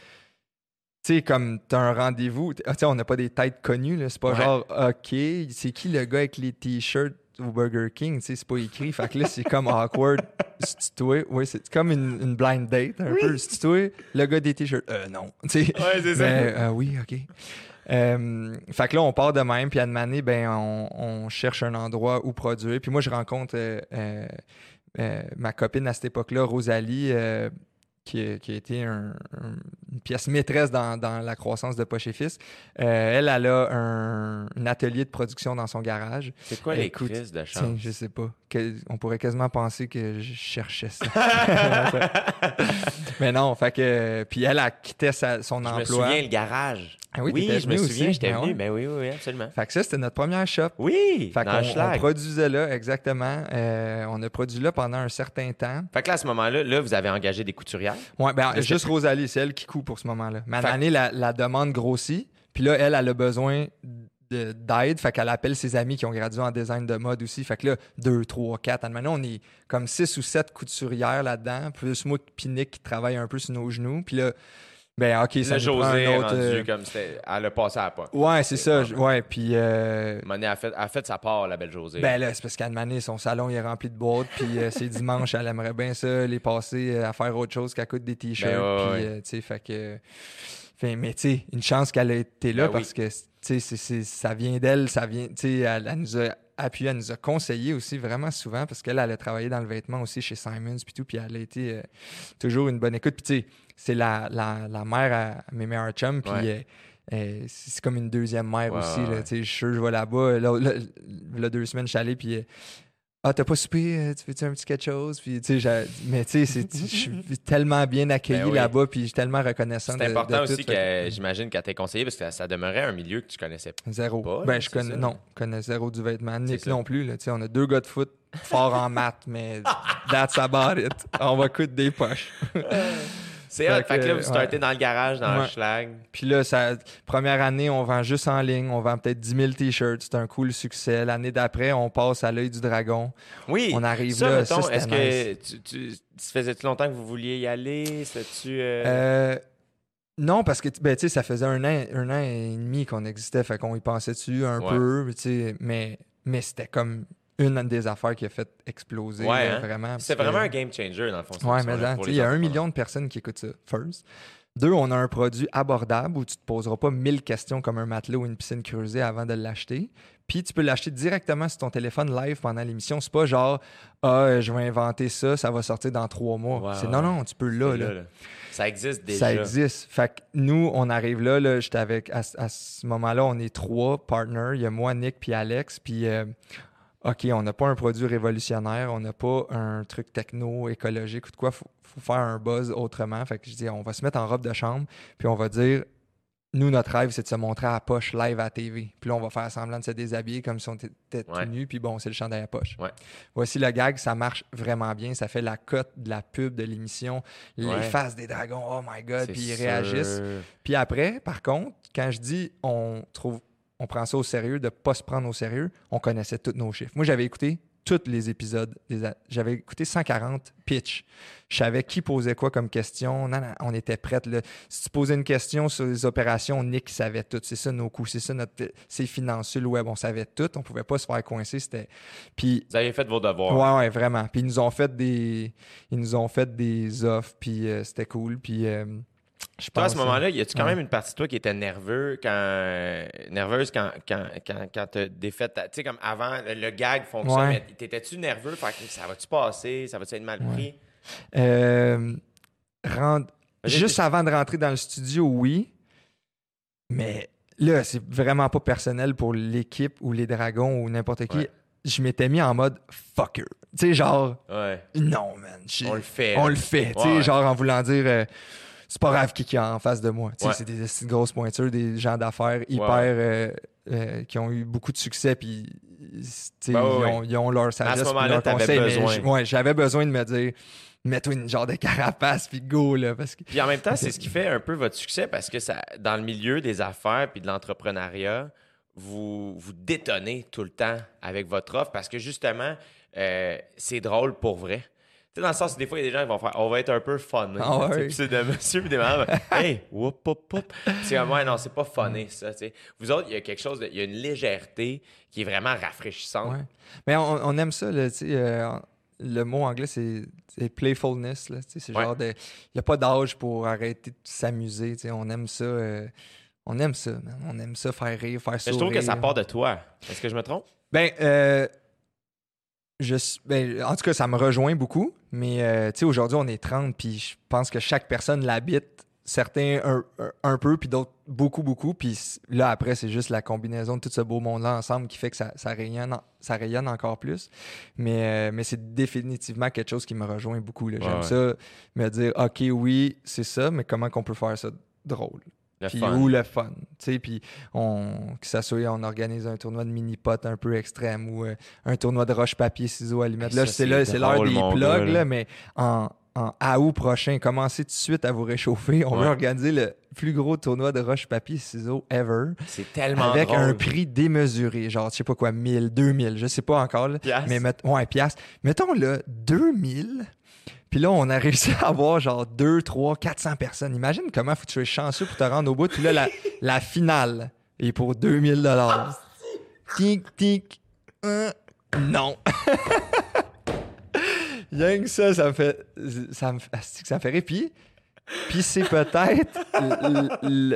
tu sais, comme t'as un rendez-vous, ah, tu sais, on n'a pas des têtes connues, là. C'est pas Ouais. genre, OK, c'est qui le gars avec les t-shirts au Burger King? Tu sais, c'est pas écrit. Fait que là, c'est comme awkward. Toi? Oui, c'est comme une, une blind date, un peu. Le gars des t-shirts? Euh, non. Tu sais. Ouais, c'est ça. Euh, oui, OK. Euh, fait que là, on part de même, puis à année, ben, on, on cherche un endroit où produire. Puis moi, je rencontre euh, euh, ma copine à cette époque-là, Rosalie, qui, a- qui a été un- un- une pièce maîtresse dans, dans la croissance de Poche et Fils. Euh, elle, elle a un, un atelier de production dans son garage. C'est quoi les Écoute, crises de Tiens, je sais pas. Que- on pourrait quasiment penser que je cherchais ça. Mais non, fait que. Puis elle a quitté sa- son Je me emploi. souviens, le garage. Ah oui, je me souviens, aussi. j'étais Ben venu. Ben oui, oui, oui, absolument. Fait que ça, c'était notre première shop. Oui, Fait qu'on on produisait là, exactement. Euh, on a produit là pendant un certain temps. Fait que là, à ce moment-là, là, vous avez engagé des couturières. Ouais, ben, juste Rosalie, c'est elle qui coud pour ce moment-là. Mais à l'année, la, la demande grossit. Puis là, elle, elle a besoin d'aide. Fait qu'elle appelle ses amis qui ont gradué en design de mode aussi. Fait que là, deux, trois, quatre. Maintenant, on est comme six ou sept couturières là-dedans. Plus moi puis Nick qui travaille un peu sur nos genoux. Puis là, ben, OK, ça José un autre... rendu euh, comme. Elle a passé à la pointe. Ouais, c'est ça. Ouais. je- Ouais, puis... euh, Monet a fait, a fait sa part, la belle José. Ben là, c'est parce qu'à Mané, son salon il est rempli de boîtes, puis euh, c'est dimanche, elle aimerait bien ça, les passer euh, à faire autre chose qu'à coûte des t-shirts. Ben ouais, puis, ouais. tu sais, fait que. Fait, mais tu sais, une chance qu'elle ait été là Ben oui. parce que, tu sais, ça vient d'elle, ça vient, tu sais, elle, elle nous a appuyé, elle nous a conseillé aussi vraiment souvent parce qu'elle, elle a travaillé dans le vêtement aussi chez Simons, puis tout, puis elle a été euh, toujours une bonne écoute. Puis tu sais, c'est la, la, la mère à mes meilleurs chums, puis. Ouais. euh, euh, c'est comme une deuxième mère Ouais, aussi. ouais, là, Je suis sûr, je vais là-bas. Là, là, là, deux semaines, je suis allé, puis ah, t'as pas soupé, euh, tu veux-tu un petit quelque chose? Puis, tu sais, mais tu sais, je suis tellement bien accueilli Ben oui. là-bas, puis je suis tellement reconnaissant. C'est important de aussi que j'imagine qu'elle t'ait conseillé parce que ça demeurait un milieu que tu connaissais pas. Zéro. pas, ben, je connais, non, je connais zéro du vêtement. Nick non plus, là. Tu sais, on a deux gars de foot forts en maths, mais that's about it. On va coudre des poches. C'est Fait hot. Fait que là, vous startez ouais. dans le garage, dans le schlag. Puis là, ça, première année, on vend juste en ligne. On vend peut-être 10 000 t-shirts. C'est un cool succès. L'année d'après, on passe à l'œil du dragon. Oui. On arrive ça, là, mettons, ça, est-ce que tu, tu, ça faisait-tu longtemps que vous vouliez y aller? C'était-tu. euh, Euh, non, parce que ben, tu sais, ça faisait un an, un an et demi qu'on existait, fait qu'on y pensait dessus un Ouais. peu, tu mais, mais c'était comme une des affaires qui a fait exploser Ouais, hein? vraiment. C'est que- vraiment un game changer, dans le fond. Ouais, mais il y a un million de personnes qui écoutent ça, first. Deux, on a un produit abordable où tu te poseras pas mille questions comme un matelot ou une piscine creusée avant de l'acheter. Puis tu peux l'acheter directement sur ton téléphone live pendant l'émission. C'est pas genre, ah, je vais inventer ça, ça va sortir dans trois mois. C'est non, non, tu peux là, là. là, là. Ça existe déjà. Ça existe. Fait que nous, on arrive là, là j'étais avec, à, à ce moment-là, on est trois partners. Il y a moi, Nick, puis Alex. Puis, euh, OK, on n'a pas un produit révolutionnaire, on n'a pas un truc techno, écologique ou de quoi. Faut, faut faire un buzz autrement. Fait que je dis, on va se mettre en robe de chambre, puis on va dire, nous, notre rêve, c'est de se montrer à la poche live à la TV. Puis là, on va faire semblant de se déshabiller comme si on était Ouais. tout nu, puis bon, c'est le chandail à poche. Ouais. Voici le gag, ça marche vraiment bien. Ça fait la cote de la pub de l'émission, les Ouais. faces des dragons, oh my god, puis ils sûr. réagissent. Puis après, par contre, quand je dis on trouve, on prend ça au sérieux, de pas se prendre au sérieux, on connaissait tous nos chiffres. Moi, j'avais écouté tous les épisodes. J'avais écouté 140 pitch. Je savais qui posait quoi comme question. Non, non, on était prêts. là. Si tu posais une question sur les opérations, Nick savait tout. C'est ça nos coûts, c'est ça notre, ses finances le web. On savait tout. On pouvait pas se faire coincer. C'était. Puis Vous avez fait vos devoirs. Ouais, ouais, vraiment. Puis ils nous ont fait des, ils nous ont fait des offres, puis euh, c'était cool. Puis euh, je Toi, à ce moment-là, y a-tu quand même une partie de toi qui était nerveux quand, nerveuse quand, quand, quand, quand t'as défait ta- Tu sais, comme avant, le, gag fonctionne, Ouais. mais t'étais-tu nerveux? Fait que ça va-tu passer? Ça va-tu être mal pris? Euh, rend- Juste avant de rentrer dans le studio, oui. Mais là, c'est vraiment pas personnel pour l'équipe ou les dragons ou n'importe qui. Ouais. Je m'étais mis en mode fucker. Tu sais, genre, Ouais. non, man. On le fait. On le fait. Tu sais, genre en voulant dire. euh, c'est pas grave qui est en face de moi. Ouais. C'est des esti de grosses pointures, des gens d'affaires hyper. euh, euh, qui ont eu beaucoup de succès, puis Ben ouais, ils, ont, ils ont leur sagesse, moment-là, t'avais besoin. j- ouais, j'avais besoin de me dire, mets-toi une genre de carapace, puis go, là, parce que... Puis en même temps, c'est ce qui fait un peu votre succès parce que ça, dans le milieu des affaires puis de l'entrepreneuriat, vous, vous détonnez tout le temps avec votre offre parce que justement, euh, c'est drôle pour vrai. Tu sais, dans le sens où des fois, il y a des gens qui vont faire on va être un peu. Tu sais, puis c'est de monsieur puis des mamans. hey, whoop, whoop, whoop. C'est comme, ouais, non, c'est pas funny, ça. tu sais. Vous autres, il y a quelque chose, de- il y a une légèreté qui est vraiment rafraîchissante. Ouais. Mais on, on aime ça, là, tu sais, euh, le mot anglais, c'est playfulness, c'est Ouais. genre de... Il n'y a pas d'âge pour arrêter de s'amuser, tu sais, on aime ça... euh, on aime ça, man. On aime ça, faire rire, faire Mais sourire. je trouve que ça part de toi. Est-ce que je me trompe? Ben, euh, je, ben, en tout cas, ça me rejoint beaucoup. Mais euh, tu sais, aujourd'hui, on est 30, puis je pense que chaque personne l'habite. Certains un, un- peu, puis d'autres beaucoup, beaucoup. Puis là, après, c'est juste la combinaison de tout ce beau monde-là ensemble qui fait que ça, ça, rayonne, ça rayonne encore plus. Mais, euh, mais c'est définitivement quelque chose qui me rejoint beaucoup. là. J'aime Ouais, ouais. ça, me dire, OK, oui, c'est ça, mais comment qu'on peut faire ça drôle? Le puis fun. ou le fun. Tu sais, puis on, que ça soit, on organise un tournoi de mini-pot un peu extrême ou euh, un tournoi de roche-papier-ciseaux à la limite. Là, c'est c'est là, c'est l'heure des plugs, gars, là. là. mais en, en août prochain, commencez tout de suite à vous réchauffer. On Ouais. veut organiser le plus gros tournoi de roche-papier-ciseaux ever. C'est tellement Avec drôle. un prix démesuré, genre, je sais pas quoi, 1000, 2000, je sais pas encore. là. Piastres. Mais met- ouais, piastres. Mettons là, 2000. Puis là, on a réussi à avoir genre 2, 3, 400 personnes. Imagine comment faut que tu sois chanceux pour te rendre au bout. Puis là, la, la finale est pour 2000 dollars. Tic, tic. un, non. Que ça, ça me fait. Ça me, que ça me fait rire. Puis, puis c'est peut-être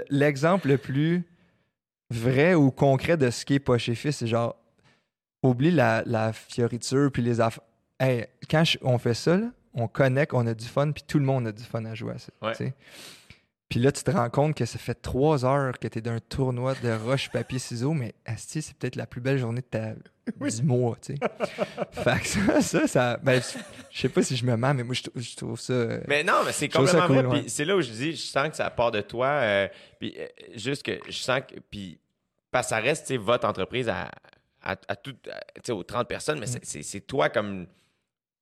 l'exemple le plus vrai ou concret de ce qui est pas chez Fils. C'est genre, oublie la, la fioriture puis les affaires. Hey, quand je- on fait ça, là, on connecte, on a du fun, puis tout le monde a du fun à jouer à ça. Ouais. Puis là, tu te rends compte que ça fait trois heures que tu es d'un tournoi de roche, papier, ciseaux, mais asti, c'est peut-être la plus belle journée de ta du mois, tu sais. fait que ça, ça, ça ben, je sais pas si je me mens, mais moi, je, trou- je trouve ça... euh, Mais non, mais c'est complètement cool, vrai. ouais. Puis c'est là où je dis, je sens que ça part de toi. euh, puis euh, juste que je sens que. Puis, parce que ça reste, tu sais, votre entreprise à, à, à tout, à- tu sais, aux 30 personnes, mais c'est c'est toi comme.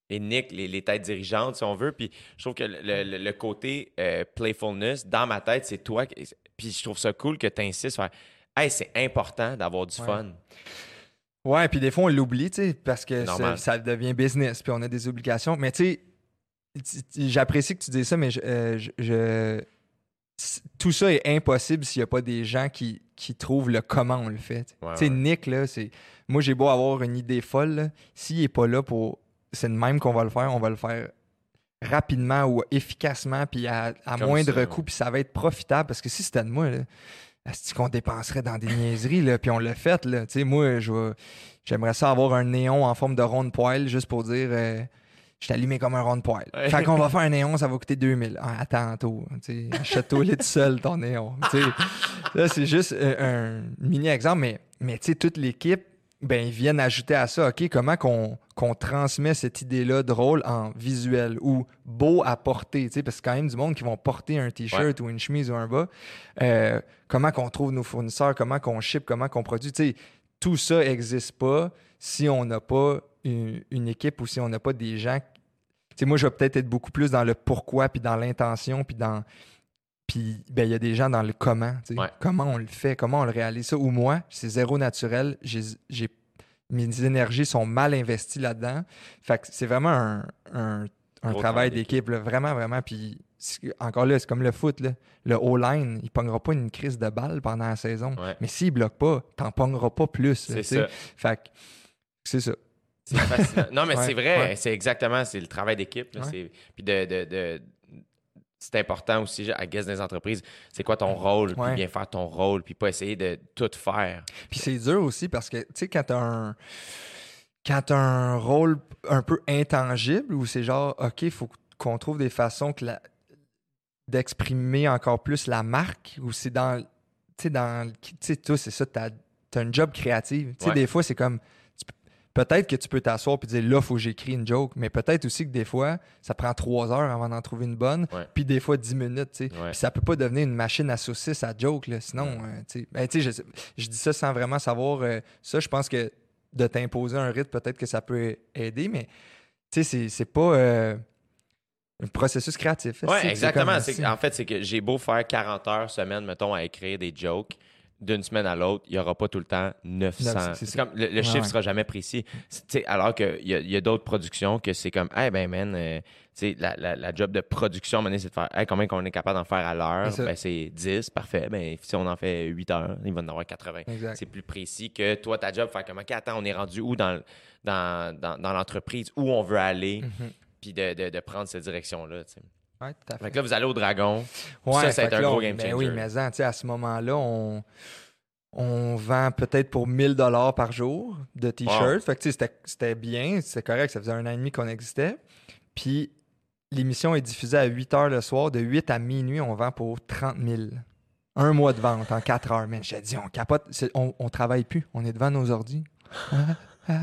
Et Nick, les, les têtes dirigeantes, si on veut. Puis je trouve que le, le- le côté euh, playfulness, dans ma tête, c'est toi. qui- Puis je trouve ça cool que tu insistes. Faire, hey, c'est important d'avoir du Ouais. fun. Ouais, puis des fois, on l'oublie, tu sais, parce que ça, devient business, puis on a des obligations. Mais tu sais, j'apprécie que tu dises ça, mais je, euh, je- tout ça est impossible s'il n'y a pas des gens qui, qui trouvent le comment on le fait. tu sais. Ouais, ouais. Nick, là, c'est. Moi, j'ai beau avoir une idée folle, s'il n'est pas là pour. C'est de même qu'on va le faire, on va le faire rapidement ou efficacement, puis à, à moindre ça, coût, puis ça va être profitable, parce que si c'était de moi, là, est-ce qu'on dépenserait dans des niaiseries, là, puis on l'a fait, là. Tu sais, moi, j'aimerais ça avoir un néon en forme de rond de poêle, juste pour dire, euh, je allumé comme un rond de poêle. Ouais. Fait qu'on va faire un néon, ça va coûter 2000. Ah, attends, tôt, sais, achète-toi tout seul, ton néon. Tu sais, là, c'est juste euh, un mini-exemple, mais, mais tu sais, toute l'équipe, ben, ils viennent ajouter à ça, OK, comment qu'on qu'on transmet cette idée-là drôle en visuel ou beau à porter, tu sais, parce que quand même du monde qui vont porter un t-shirt ou une chemise ou un bas. Euh, comment qu'on trouve nos fournisseurs, comment qu'on ship, comment qu'on produit, tu sais, tout ça n'existe pas si on n'a pas une, une équipe ou si on n'a pas des gens. Tu sais, moi, je vais peut-être être beaucoup plus dans le pourquoi, puis dans l'intention, puis dans. Puis, ben, il y a des gens dans le comment. Ouais. Comment on le fait, comment on le réalise ça? Ou moi, c'est zéro naturel. J'ai- mes énergies sont mal investies là-dedans. Fait que c'est vraiment un, un- travail d'équipe, là. vraiment, vraiment. Puis, encore là, c'est comme le foot, là. Le O-line, il pognera pas une crise de balle pendant la saison. Ouais. Mais s'il bloque pas, t'en pogneras pas plus. C'est tu ça. Fait que c'est ça. C'est. Non, mais Ouais, c'est vrai, ouais. c'est exactement, c'est le travail d'équipe. là, Ouais. c'est- Puis de, de- de- c'est important aussi, à guess des entreprises, c'est quoi ton rôle, puis bien faire ton rôle, puis pas essayer de tout faire. Puis c'est dur aussi parce que, tu sais, quand t'as un. Quand t'as un rôle un peu intangible où c'est genre, OK, il faut qu'on trouve des façons que la- d'exprimer encore plus la marque, ou c'est dans. Tu sais, dans. Tu sais, toi, c'est ça, t'as as un job créatif. Tu sais, Ouais. des fois, c'est comme. Peut-être que tu peux t'asseoir et dire là, il faut que j'écris une joke, mais peut-être aussi que des fois, ça prend trois heures avant d'en trouver une bonne, puis des fois dix minutes. tu sais. Ouais. Puis ça peut pas devenir une machine à saucisses à joke, là, sinon, euh, tu sais. Ben, tu sais, je, dis ça sans vraiment savoir euh, ça. Je pense que de t'imposer un rythme, peut-être que ça peut aider, mais tu sais, c'est- c'est pas euh, un processus créatif. Oui, C'est- c'est exactement. en fait, c'est que j'ai beau faire 40 heures semaine, mettons, à écrire des jokes. D'une semaine à l'autre, il n'y aura pas tout le temps 900. Neuf- c'est C'est ça. comme, le, chiffre ouais. sera jamais précis. Alors qu'il y a, y a d'autres productions que c'est comme, hey, ben, man, euh, la, la, la job de production, c'est de faire, hey, combien qu'on est capable d'en faire à l'heure? Ben, c'est 10, parfait. Ben, si on en fait 8 heures, il va en avoir 80. Exact. C'est plus précis que toi, ta job, faire comme, OK, attends, on est rendu où dans, dans, dans, dans l'entreprise, où on veut aller, Mhm. puis de, de, de prendre cette direction-là, tu sais. Ouais, tout à fait. Fait que là, vous allez au Dragon. Ouais, ça, que un là, gros game ben oui, changer. mais en, tu sais, à ce moment-là, on, on vend peut-être pour 1000 dollars par jour de t-shirts. Fait que c'était- c'était bien, c'était correct, ça faisait un an et demi qu'on existait. Puis l'émission est diffusée à 8 heures le soir. De 8 à minuit, on vend pour 30 000. Un mois de vente en 4 heures. Mais j'ai dit, on capote, c'est- on, on travaille plus, on est devant nos ordi. Ah, ah,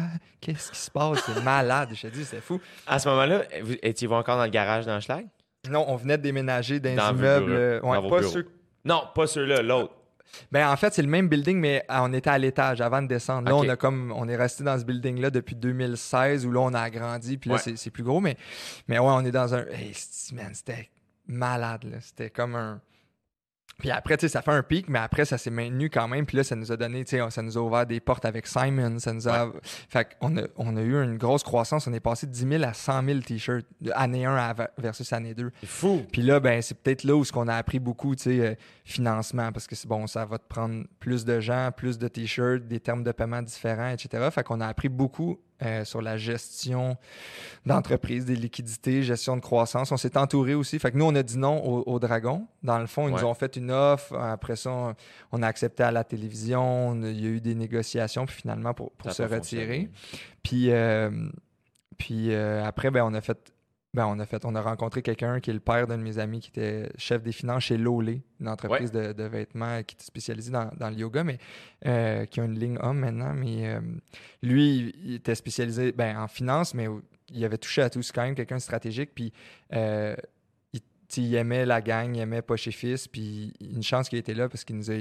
Qu'est-ce qui se passe? C'est malade. Je te dis, c'est fou. À ce moment-là, vous étiez-vous encore dans le garage dans Schlag? Non, on venait de déménager dans, Dans vos immeubles. euh, ouais, Dans vos pas bureaux. ceux Non, pas ceux-là, l'autre. Ben, en fait, c'est le même building, mais euh, on était à l'étage avant de descendre. Là, on a comme on est resté dans ce building-là depuis 2016 où là, on a agrandi, puis là, Ouais. c'est- plus gros. Mais, mais ouais, on est dans un. Hey, man, c'était malade, là. C'était comme un. Puis après, tu sais, ça fait un pic, mais après, ça s'est maintenu quand même. Puis là, ça nous a donné, tu sais, ça nous a ouvert des portes avec Simon. Ça nous a. Fait qu'on a, on a eu une grosse croissance. On est passé de 10 000 à 100 000 t-shirts, de année 1 à- versus année 2. C'est fou. Puis là, ben, c'est peut-être là où ce qu'on a appris beaucoup, tu sais, euh, financement, parce que c'est bon, ça va te prendre plus de gens, plus de t-shirts, des termes de paiement différents, etc. Fait qu'on a appris beaucoup euh, sur la gestion d'entreprise, des liquidités, gestion de croissance. On s'est entouré aussi. Fait que nous, on a dit non au, au Dragon. Dans le fond, ils Ouais. nous ont fait une offre. Après ça, on, on a accepté à la télévision. On il y a eu des négociations, puis finalement, pour, se retirer. fonctionné. Puis, euh, puis euh, après, ben, on a fait. Ben, on a fait, on a rencontré quelqu'un qui est le père d'un de mes amis qui était chef des finances chez Lolé, une entreprise de, de vêtements qui était spécialisée dans, dans le yoga, mais euh, qui a une ligne homme maintenant. Mais euh, lui, il était spécialisé ben, en finance, mais il avait touché à tout. C'est quand même quelqu'un de stratégique. Puis euh, il aimait la gang, il aimait Poche et Fils. Puis une chance qu'il était là parce qu'il nous a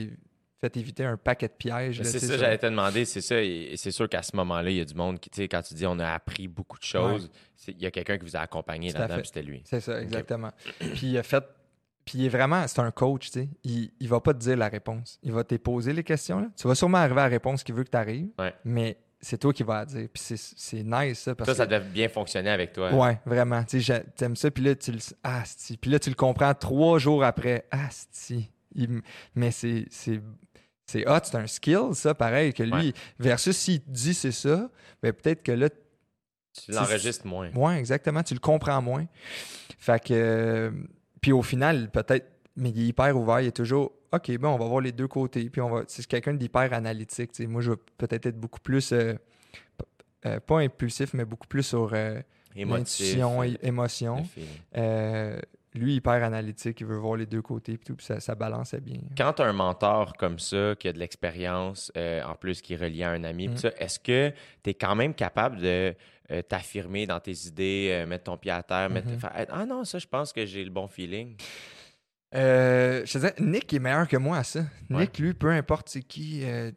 fait éviter un paquet de pièges. C'est ça, j'allais te demander, c'est ça. Et c'est sûr qu'à ce moment-là, il y a du monde qui, tu sais, quand tu dis on a appris beaucoup de choses, il y a quelqu'un qui vous a accompagné là-dedans, c'était lui. C'est ça, exactement. Puis il a fait. Puis il est vraiment, c'est un coach, tu sais. Il, il va pas te dire la réponse. Il va te poser les questions. Là. Tu vas sûrement arriver à la réponse qu'il veut que tu arrives, Ouais. mais c'est toi qui vas la dire. Puis c'est, nice, ça. Parce Ça, ça devait bien fonctionner avec toi. Ouais, vraiment. Tu sais, j'ai- t'aimes ça, puis là, tu le. Ah. Puis là, tu le comprends trois jours après. Ah. Il- Mais c'est. C'est hot, c'est un skill, ça, pareil, que lui, Ouais. versus s'il te dit c'est ça, ben peut-être que là, Tu l'enregistres moins. oui, exactement. Tu le comprends moins. Fait que. euh, puis au final, peut-être. mais il est hyper ouvert. Il est toujours, OK, bon, on va voir les deux côtés. Puis on va. C'est quelqu'un d'hyper analytique. tu sais. Moi, je vais peut-être être beaucoup plus. euh, euh, pas impulsif, mais beaucoup plus sur euh, Émotif. l'intuition, euh, é- émotion. Lui, hyper analytique, il veut voir les deux côtés. Puis tout, puis ça, ça balançait bien. Quand tu as un mentor comme ça, qui a de l'expérience, euh, en plus qui est relié à un ami, Mm. est-ce que tu es quand même capable de euh, t'affirmer dans tes idées, euh, mettre ton pied à terre, mettre, faire, Ah non, ça, je pense que j'ai le bon feeling? Euh, je te disais, Nick est meilleur que moi à ça. Ouais. Nick, lui, peu importe c'est qui, euh,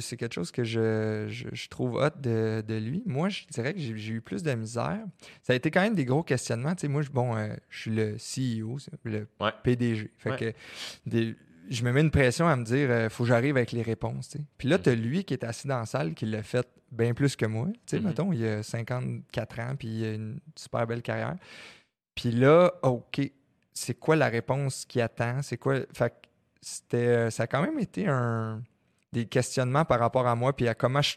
c'est quelque chose que je, je, je trouve hot de, de lui. Moi, je dirais que j'ai eu plus de misère. Ça a été quand même des gros questionnements. Tu sais, moi, je, bon, euh, je suis le CEO, c'est le Ouais. PDG. Fait Ouais. que des- je me mets une pression à me dire, faut que j'arrive avec les réponses. tu sais. Puis là, Mhm. tu as lui qui est assis dans la salle, qui l'a fait bien plus que moi. Tu sais, Mhm. mettons, il a 54 ans, puis il a une super belle carrière. Puis là, OK, c'est quoi la réponse qui attend? C'est quoi. Fait que c'était. euh, Ça a quand même été un des questionnements par rapport à moi, puis à comment je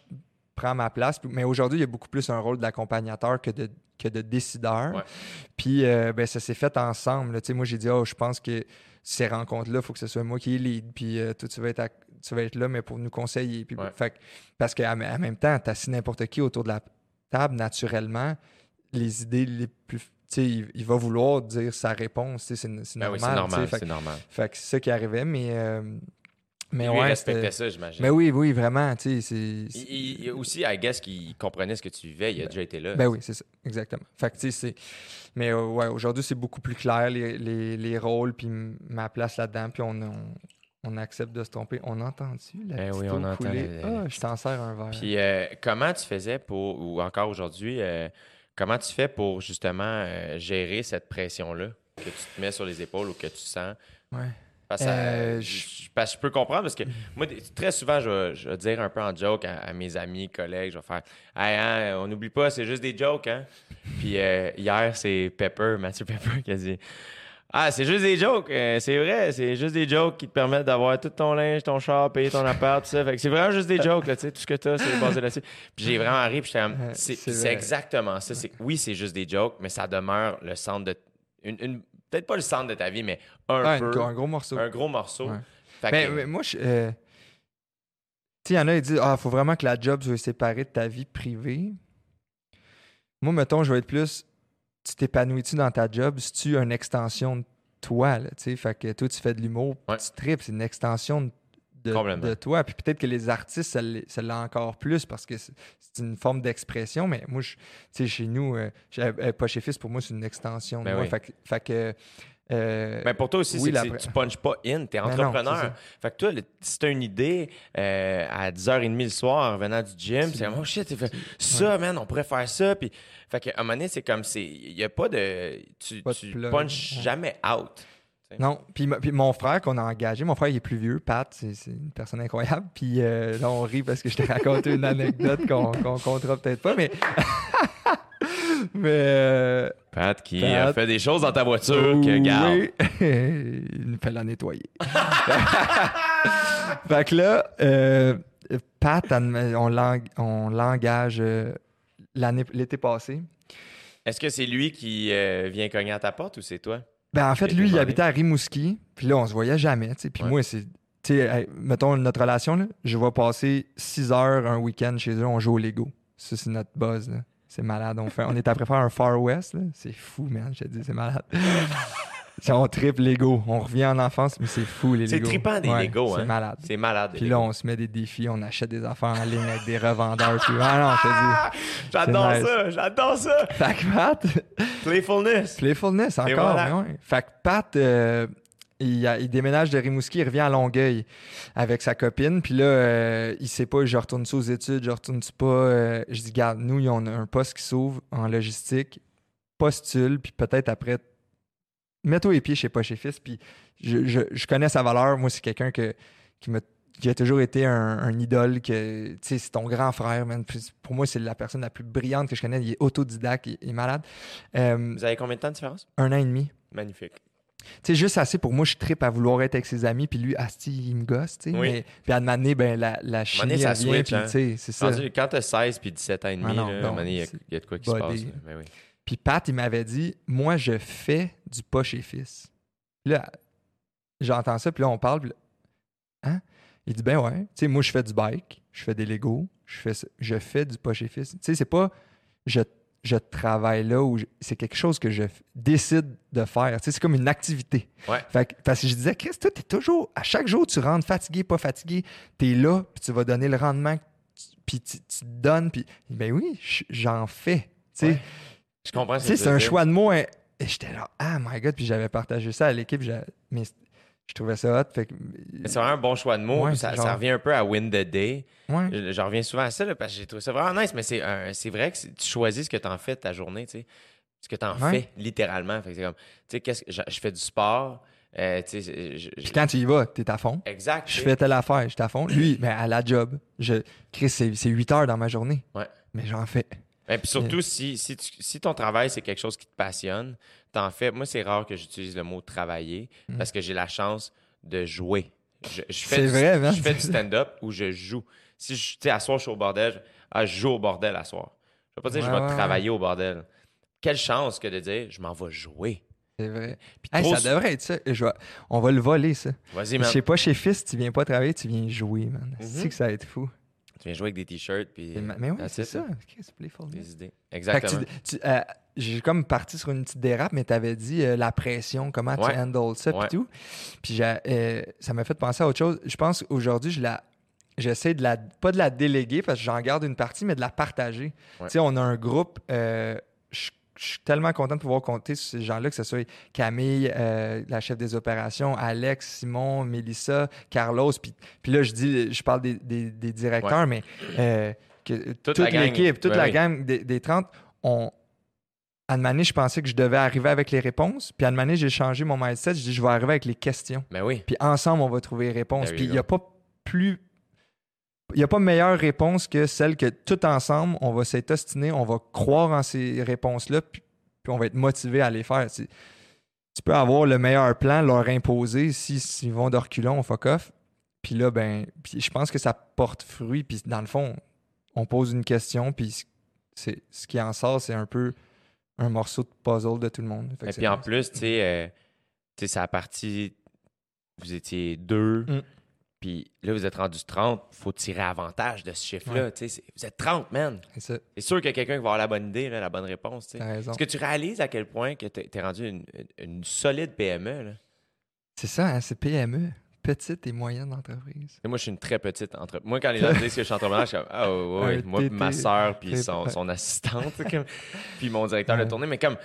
prends ma place. Mais aujourd'hui, il y a beaucoup plus un rôle d'accompagnateur que de, que de décideur. Ouais. Puis euh, ben, ça s'est fait ensemble. là. Tu sais, Moi, j'ai dit, oh, je pense que ces rencontres-là, il faut que ce soit moi qui les lead. Puis euh, toi, tu vas, être à- tu vas être là, mais pour nous conseiller. Puis, Ouais. fait que- parce qu'en en même temps, tu assis n'importe qui autour de la table, naturellement, les idées les plus. Il, il va vouloir dire sa réponse. C'est Ben normal. oui, c'est normal, Fait, c'est normal. fait que c'est ça qui arrivait, mais. euh, mais Lui, il respectait ça, j'imagine. Mais oui, oui, vraiment. Tu sais. Il, aussi, I guess qu'il comprenait ce que tu vivais, il a déjà été là. Ben oui, c'est ça, exactement. Fait que, tu sais, c'est... Mais euh, ouais, aujourd'hui, c'est beaucoup plus clair, les, les, les rôles, puis ma place là-dedans, puis on, on, on accepte de se tromper. On entend-tu la Ben oui, on entend Ah, je t'en sers un verre. Puis euh, comment tu faisais pour, ou encore aujourd'hui, euh, comment tu fais pour justement euh, gérer cette pression-là que tu te mets sur les épaules ou que tu sens? Ouais. Parce que, Euh, je- je, parce que je peux comprendre parce que moi, des- très souvent, je vais, je vais dire un peu en joke à, à mes amis, collègues, je vais faire Hey, hein, on n'oublie pas, c'est juste des jokes, hein? Puis euh, hier, c'est Pepper, Mathieu Pepper, qui a dit Ah, c'est juste des jokes, euh, c'est vrai, c'est juste des jokes qui te permettent d'avoir tout ton linge, ton char, payer ton appart, tout ça. Fait que c'est vraiment juste des jokes, là, tu sais, tout ce que t'as, c'est basé là-dessus. Puis j'ai vraiment ri, puis j'étais C'est exactement ça. C'est oui, c'est juste des jokes, mais ça demeure le centre de. Une, une- Peut-être pas le centre de ta vie, mais un Ouais, peu. un, un gros morceau. Un gros morceau. Ouais. Fait Mais, que- mais moi, je. euh, Tu sais, il y en a qui disent Ah, faut vraiment que la job soit séparée de ta vie privée. Moi, mettons, je vais être plus. Tu t'épanouis-tu dans ta job? Si tu une extension de toi, là? Fait que toi, tu fais de l'humour, Ouais. tu tripes, c'est une extension de, de- Complètement. de toi. Puis peut-être que les artistes, ça l'est encore plus parce que c'est une forme d'expression. Mais moi, je- chez nous, euh, euh, pas chez Fils, pour moi, c'est une extension de Ben moi. oui. Fait que. fait que, euh, Ben pour toi aussi, oui, c'est que tu punches pas in, t'es Ben non, entrepreneur. fait que toi, le- si t'as une idée euh, à 10h30 le soir en revenant du gym, C'est oh shit, fait ça, man, on pourrait faire ça. Puis, fait qu'à un moment donné, c'est comme, c'est, il y a pas de, tu, Pas de tu plug, punches ouais. jamais out. Non, puis, puis mon frère qu'on a engagé, mon frère il est plus vieux, Pat, c'est une personne incroyable. Puis euh, là on rit parce que je t'ai raconté une anecdote qu'on qu'on comptera peut-être pas, mais mais euh, Pat qui Pat. a fait des choses dans ta voiture que, garde. il nous fait la nettoyer. fait que là, euh, Pat, on l'eng- on l'engage euh, l'été passé. Est-ce que c'est lui qui euh, vient cogner à ta porte ou c'est toi? Ben, en fait, lui, il habitait à Rimouski. Puis là, on se voyait jamais. tu. Puis Ouais. moi, c'est. Tu sais, hey, mettons notre relation, là, je vais passer 6 heures un week-end chez eux, on joue au Lego. Ça, c'est notre buzz. là. C'est malade. On, fait, on est après faire un Far West. C'est fou, man. Je te dis, c'est malade. Si on triple Lego. On revient en enfance, mais c'est fou, les C'est Lego. trippant, des Ouais, Lego, C'est hein. malade. C'est malade. Puis là, on se met des défis, on achète des affaires en ligne avec des revendeurs. Puis, ah non, je te dis. J'adore c'est nice. ça, j'adore ça. Fait que Pat, Playfulness. Playfulness encore, voilà. ouais. Fait que Pat, euh, il, déménage de Rimouski, il revient à Longueuil avec sa copine. Puis là, euh, il sait pas, je retourne-tu aux études, je retourne-tu pas. euh, je dis, garde, nous, on a un poste qui s'ouvre en logistique, postule, puis peut-être après, mets-toi les pieds chez pas chez Fils. Puis je, je- je connais sa valeur. Moi, c'est quelqu'un que, qui m'a qui a toujours été un, un idole que tu sais c'est ton grand frère man. Pour moi c'est la personne la plus brillante que je connais il est autodidacte il, il est malade Euh, Vous avez combien de temps de différence? un an et demi Magnifique. Tu sais, juste assez pour moi, je tripe à vouloir être avec ses amis, puis lui, Asti, il me gosse, tu sais. Oui. Mais, puis à un moment donné, ben, la, la chimie, ça vient, puis hein. c'est ça. Quand t'as 16 puis 17 ans et demi, Ah non, là, à un non, moment donné, il y a- y, de quoi qui se passe. là. Ben oui. Puis Pat, il m'avait dit, moi, je fais du pas chez fils. Là, j'entends ça, puis là, on parle, puis là, hein? Il dit, ben ouais, tu sais, moi, je fais du bike, je fais des Legos, je fais, ça- je fais du poche et fils. Tu sais, c'est pas, je, je travaille là ou c'est quelque chose que je décide de faire. Tu sais, c'est comme une activité. Ouais. Fait que- parce que je disais, Chris, toi, t'es toujours, à chaque jour, tu rentres fatigué, pas fatigué, t'es là, puis tu vas donner le rendement, puis tu, te donnes, puis ben oui, j'en fais. Tu sais, Ouais. Je comprends tu sais, c'est un choix de mots. hein. Et j'étais là, ah my god, puis j'avais partagé ça à l'équipe, mais je trouvais ça hot. Fait que, C'est vraiment un bon choix de mots. Ouais, ça, revient un peu à win the day. ouais. Je- J'en reviens souvent à ça là, parce que j'ai trouvé ça vraiment nice, mais c'est vrai que c'est- tu choisis ce que tu en fais de ta journée, tu sais. Ce que tu en Ouais. fais, littéralement. Fait que c'est comme, tu sais, qu'est-ce que je, je fais du sport, euh, tu sais, je- je- Puis quand tu y vas, t'es à fond. exact. Je fais telle affaire, j'étais à fond. Lui, mais à la job, je, Chris, c'est c'est 8 heures dans ma journée. Ouais. Mais j'en fais. Et puis surtout, si, si, tu- si ton travail, c'est quelque chose qui te passionne, t'en fais. Moi, c'est rare que j'utilise le mot travailler Mm. parce que j'ai la chance de jouer. Je, je fais du- vrai, man. Je fais du stand-up où je joue. Si je, tu sais, à soir, je suis au bordel, je, ah, je joue au bordel à soir. Je vais pas dire je Ouais, vais ouais, travailler au bordel. Quelle chance que de dire je m'en vais jouer. C'est vrai. Hey, ça devrait être ça. Je vais- On va le voler, ça. Vas-y, Je sais pas, chez Fils, tu viens pas travailler, tu viens jouer, man. Mhm. C'est que ça va être fou. Tu viens jouer avec des t-shirts. Puis, Mais, oui, c'est ça. Des idées. Exactement. tu- tu- euh, j'ai comme parti sur une petite dérape, mais tu avais dit euh, la pression, comment Ouais. tu handles ça, puis tout. Puis j'ai- euh, ça m'a fait penser à autre chose. Je pense qu'aujourd'hui, je la, j'essaie de la, pas de la déléguer parce que j'en garde une partie, mais de la partager. Tu sais, on a un groupe. euh, je je suis tellement content de pouvoir compter sur ces gens-là, que ce soit Camille, euh, la chef des opérations, Alex, Simon, Mélissa, Carlos. Puis, là, je dis, je parle des, des- des directeurs, mais euh, que, toute, la gang. l'équipe, toute Ben la gang des, des 30, on, à une année, je pensais que je devais arriver avec les réponses. Puis année, j'ai changé mon mindset. Je dis, je vais arriver avec les questions. Mais oui. Puis ensemble, on va trouver les réponses. There Puis il n'y a pas plus. Il n'y a pas meilleure réponse que celle que tout ensemble, on va s'étostiner, on va croire en ces réponses-là, puis, puis on va être motivé à les faire. Tu, tu peux avoir le meilleur plan, leur imposer, si- s'ils vont de reculons, on fuck off. Puis là, ben, puis je pense que ça porte fruit. Puis dans le fond, on pose une question, puis c'est, ce qui en sort, c'est un peu un morceau de puzzle de tout le monde. Et puis en plus, tu sais, euh, tu sais, c'est à partie. Vous étiez deux. Mm. Puis là, vous êtes rendu 30. faut tirer avantage de ce chiffre-là. tu sais, c'est- Vous êtes 30, man. C'est ça, sûr qu'il y a quelqu'un qui va avoir la bonne idée, là, la bonne réponse. Est-ce que tu réalises à quel point que tu es rendu une, une- une solide PME? Là? C'est ça, hein, c'est PME, petite et moyenne entreprise. Et moi, je suis une très petite entreprise. Moi, quand les gens disent que je suis entrepreneur, je suis comme, ah oui, oui, moi, ma soeur, puis son, assistante, comme- puis mon directeur de tournée. Mais comme,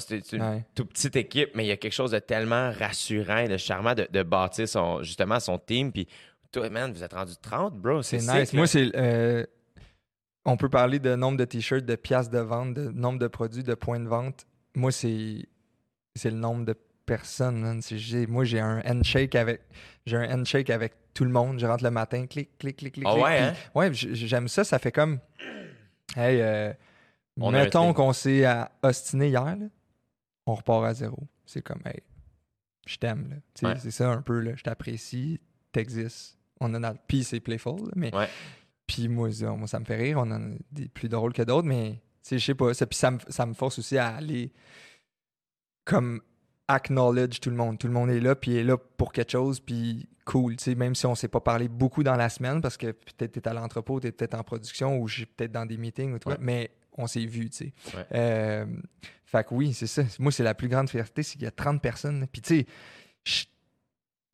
c'est une Ouais. toute petite équipe, mais il y a quelque chose de tellement rassurant et de charmant de, de bâtir son, justement son team. Puis toi, man, vous êtes rendu 30, bro. C'est nice. Moi, c'est. euh, on peut parler de nombre de t-shirts, de pièces de vente, de nombre de produits, de points de vente. Moi, c'est. C'est le nombre de personnes. man. Moi, j'ai un handshake avec. J'ai un handshake avec tout le monde. Je rentre le matin, clic, clic, clic, clic. Ah ouais, hein? Ouais, j'aime ça. Ça fait comme. Hey, euh, On mettons qu'on s'est ostiné hier, là, on repart à zéro. C'est comme, hey, je t'aime. Ouais. C'est ça un peu. Là. Je t'apprécie, t'existes. On en a. Puis c'est playful, là, mais. Ouais. Puis moi, ça, moi, ça me fait rire. On en a des plus drôles que d'autres, mais je sais pas. Ça, puis ça me, ça me force aussi à aller comme acknowledge tout le monde. Tout le monde est là, puis est là pour quelque chose, puis cool. Tu sais, même si on s'est pas parlé beaucoup dans la semaine, parce que peut-être t'es à l'entrepôt, t'es peut-être en production, ou j'ai peut-être dans des meetings ou tout, Ouais. mais on s'est vu, tu sais. Ouais. Euh, fait que oui, c'est ça. Moi, c'est la plus grande fierté, c'est qu'il y a 30 personnes. Puis tu sais, je,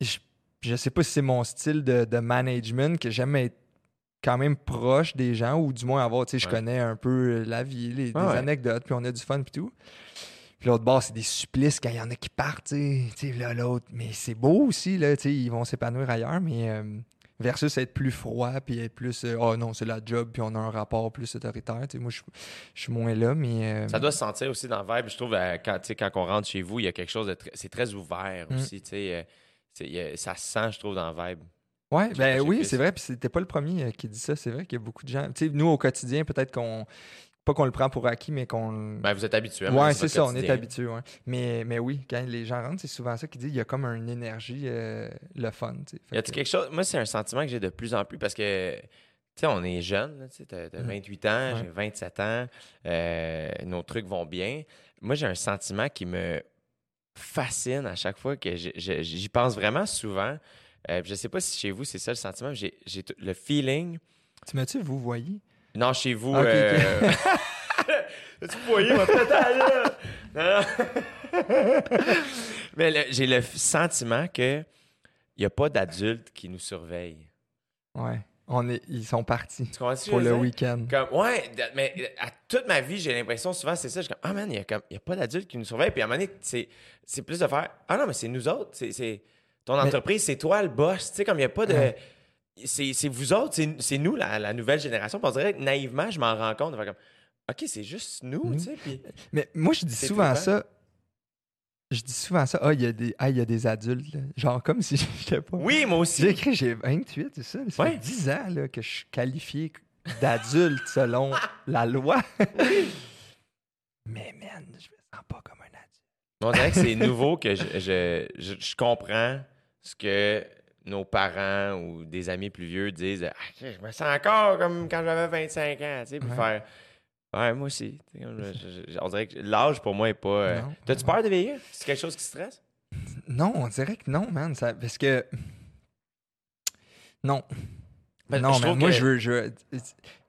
je, je sais pas si c'est mon style de, de management que j'aime être quand même proche des gens ou du moins avoir, tu sais, je connais un peu la vie, les, des ouais. anecdotes, puis on a du fun puis tout. Puis l'autre bord, c'est des supplices quand il y en a qui partent, tu sais, là, l'autre. Mais c'est beau aussi, là, tu sais, ils vont s'épanouir ailleurs, mais euh, versus être plus froid, puis être plus, euh, oh non, c'est la job, puis on a un rapport plus autoritaire, tu sais, moi, je je suis moins là, mais... euh, Ça doit se sentir aussi dans le vibe. Je trouve, quand, quand on rentre chez vous, il y a quelque chose de. C'est très ouvert Mm. aussi. tu sais, ça se sent, je trouve, dans le vibe. Ouais, ben oui, c'est vrai. Puis c'était pas le premier qui dit ça. C'est vrai qu'il y a beaucoup de gens. Tu sais, nous, au quotidien, peut-être qu'on. Pas qu'on le prend pour acquis, mais qu'on. le- Ben, vous êtes habitué. ouais, c'est ça, on est habitué. Ouais. Mais, mais oui, quand les gens rentrent, c'est souvent ça qu'ils disent. Il y a comme une énergie, euh, le fun. Y a-tu que- quelque chose. Moi, c'est un sentiment que j'ai de plus en plus parce que, tu sais, on est jeune, tu sais, t'as, t'as Mm. 28 ans, Ouais. j'ai 27 ans, euh, nos trucs vont bien. Moi, j'ai un sentiment qui me. fascine à chaque fois que j'y pense vraiment souvent. Euh, je sais pas si chez vous, c'est ça le sentiment. mais J'ai le feeling. Tu m'as-tu, vous voyez? Non, chez vous. Ok, ok. euh, tu voyais ma pétale, là? Mais j'ai le sentiment que il n'y a pas d'adultes qui nous surveillent. Ouais. On est, ils sont partis pour le week-end. Comme, ouais, mais à toute ma vie, j'ai l'impression souvent, c'est ça. Je suis comme, ah man, il n'y a, a pas d'adultes qui nous surveillent. Puis à un moment donné, c'est, plus de faire, ah non, mais c'est nous autres. C'est, c'est- ton Mais- entreprise, c'est toi le boss. Tu sais, comme il n'y a pas de. Ouais. C'est, vous autres, c'est, nous, la, la nouvelle génération. Puis on dirait que naïvement, je m'en rends compte. comme, OK, c'est juste nous, Nous. tu sais. Puis, Mais moi, je dis souvent ça. Je dis souvent ça. Ah, il y, a des- ah, il y a des adultes. là. Genre, comme si j'étais pas. oui, moi J'ai aussi. écrit, j'ai 28, c'est ça? Ça Ouais. fait 10 ans là, que je suis qualifié d'adulte selon la loi. Mais man, je me sens pas comme un adulte. On dirait que c'est nouveau que je, je, je- je comprends ce que nos parents ou des amis plus vieux disent. Ah, je me sens encore comme quand j'avais 25 ans, tu sais, puis Ouais. faire. Ouais, moi aussi. Je- je- on dirait que l'âge pour moi est pas. euh. T'as-tu peur de vieillir? C'est quelque chose qui stresse? Non, on dirait que non, man. ça- parce que. Non. Non, je trouve moi, que- je veux. je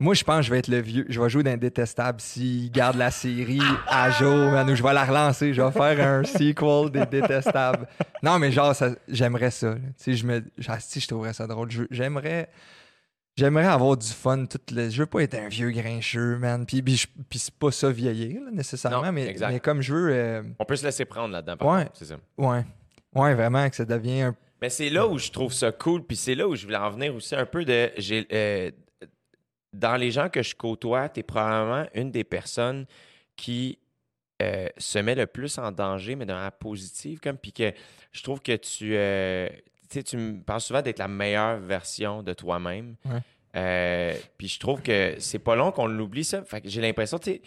Moi, je pense que je vais être le vieux. Je vais jouer d'indétestable s'ils gardent la série à jour, je vais la relancer. Je vais faire un sequel des détestables. Non, mais genre, j'aimerais ça. Tu je me. si je trouverais ça drôle. J'aimerais. J'aimerais avoir du fun. Tout le... Je veux pas être un vieux grincheux, man. Puis, puis, c'est pas ça vieillir, là, nécessairement. Non, mais, mais comme je veux. euh, On peut se laisser prendre là-dedans. par Ouais. C'est ça. Ouais. Ouais, vraiment, que ça devient un. Mais c'est là où je trouve ça cool, puis c'est là où je voulais en venir aussi un peu de. j'ai euh, dans les gens que je côtoie, tu es probablement une des personnes qui euh, se met le plus en danger, mais de manière positive, comme, puis que je trouve que tu. euh, tu me parles souvent d'être la meilleure version de toi-même. Ouais. Euh, puis je trouve que c'est pas long qu'on l'oublie, ça. Fait que j'ai l'impression, tu sais,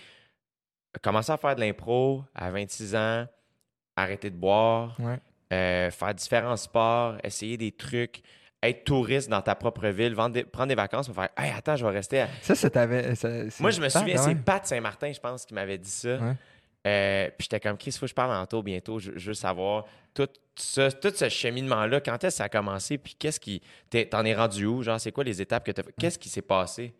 commencer à faire de l'impro à 26 ans, arrêter de boire, Ouais. Euh, faire différents sports, essayer des trucs, être touriste dans ta propre ville, des- prendre des vacances, me faire Hey, attends, je vais rester à. Ça, ça t'avait. Moi, je me souviens, ouais. c'est Pat Saint-Martin, je pense, qui m'avait dit ça. Ouais. Euh, puis j'étais comme Chris, faut que je parle en taux bientôt. Je, je veux savoir tout, ça, tout ce cheminement-là, quand est-ce que ça a commencé, puis qu'est-ce qui. T'en es rendu où? Genre, c'est quoi les étapes que t'as fait? Qu'est-ce qui s'est passé?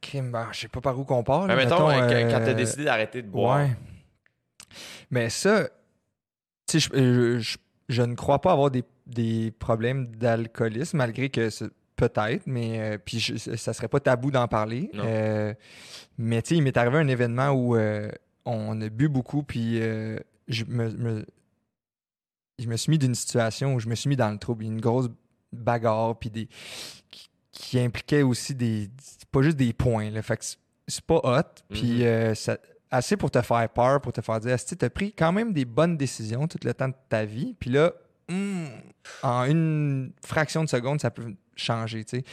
Crime, ben, je sais pas par où qu'on part. là, Ben, mettons, mettons, euh, quand- t'as décidé d'arrêter de boire. Ouais. Mais ça, sais, je, euh, je- je ne crois pas avoir des, des problèmes d'alcoolisme, malgré que peut-être, mais euh, puis ça serait pas tabou d'en parler. Euh, mais tu sais, il m'est arrivé un événement où euh, on a bu beaucoup, puis euh, je me, me- je me suis mis d'une situation où je me suis mis dans le trouble, une grosse bagarre, puis des qui, qui impliquait aussi des pas juste des points. Là, fait que c'est- pas hot, puis Mhm. euh, ça- assez pour te faire peur, pour te faire dire, tu as pris quand même des bonnes décisions tout le temps de ta vie, puis là, hmm, en une fraction de seconde, ça peut changer, tu sais.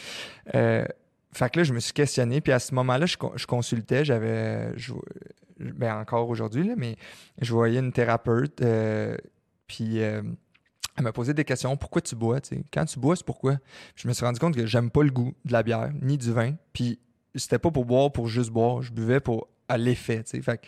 Euh, fait que là, je me suis questionné, puis à ce moment-là, je, con- je consultais, j'avais, ben encore aujourd'hui, là, mais je voyais une thérapeute, euh, puis euh, elle m'a posé des questions. Pourquoi tu bois, tu sais? Quand tu bois, c'est pourquoi? Je me suis rendu compte que j'aime pas le goût de la bière, ni du vin, puis c'était pas pour boire pour juste boire, je buvais pour à l'effet, tu sais. Fait que,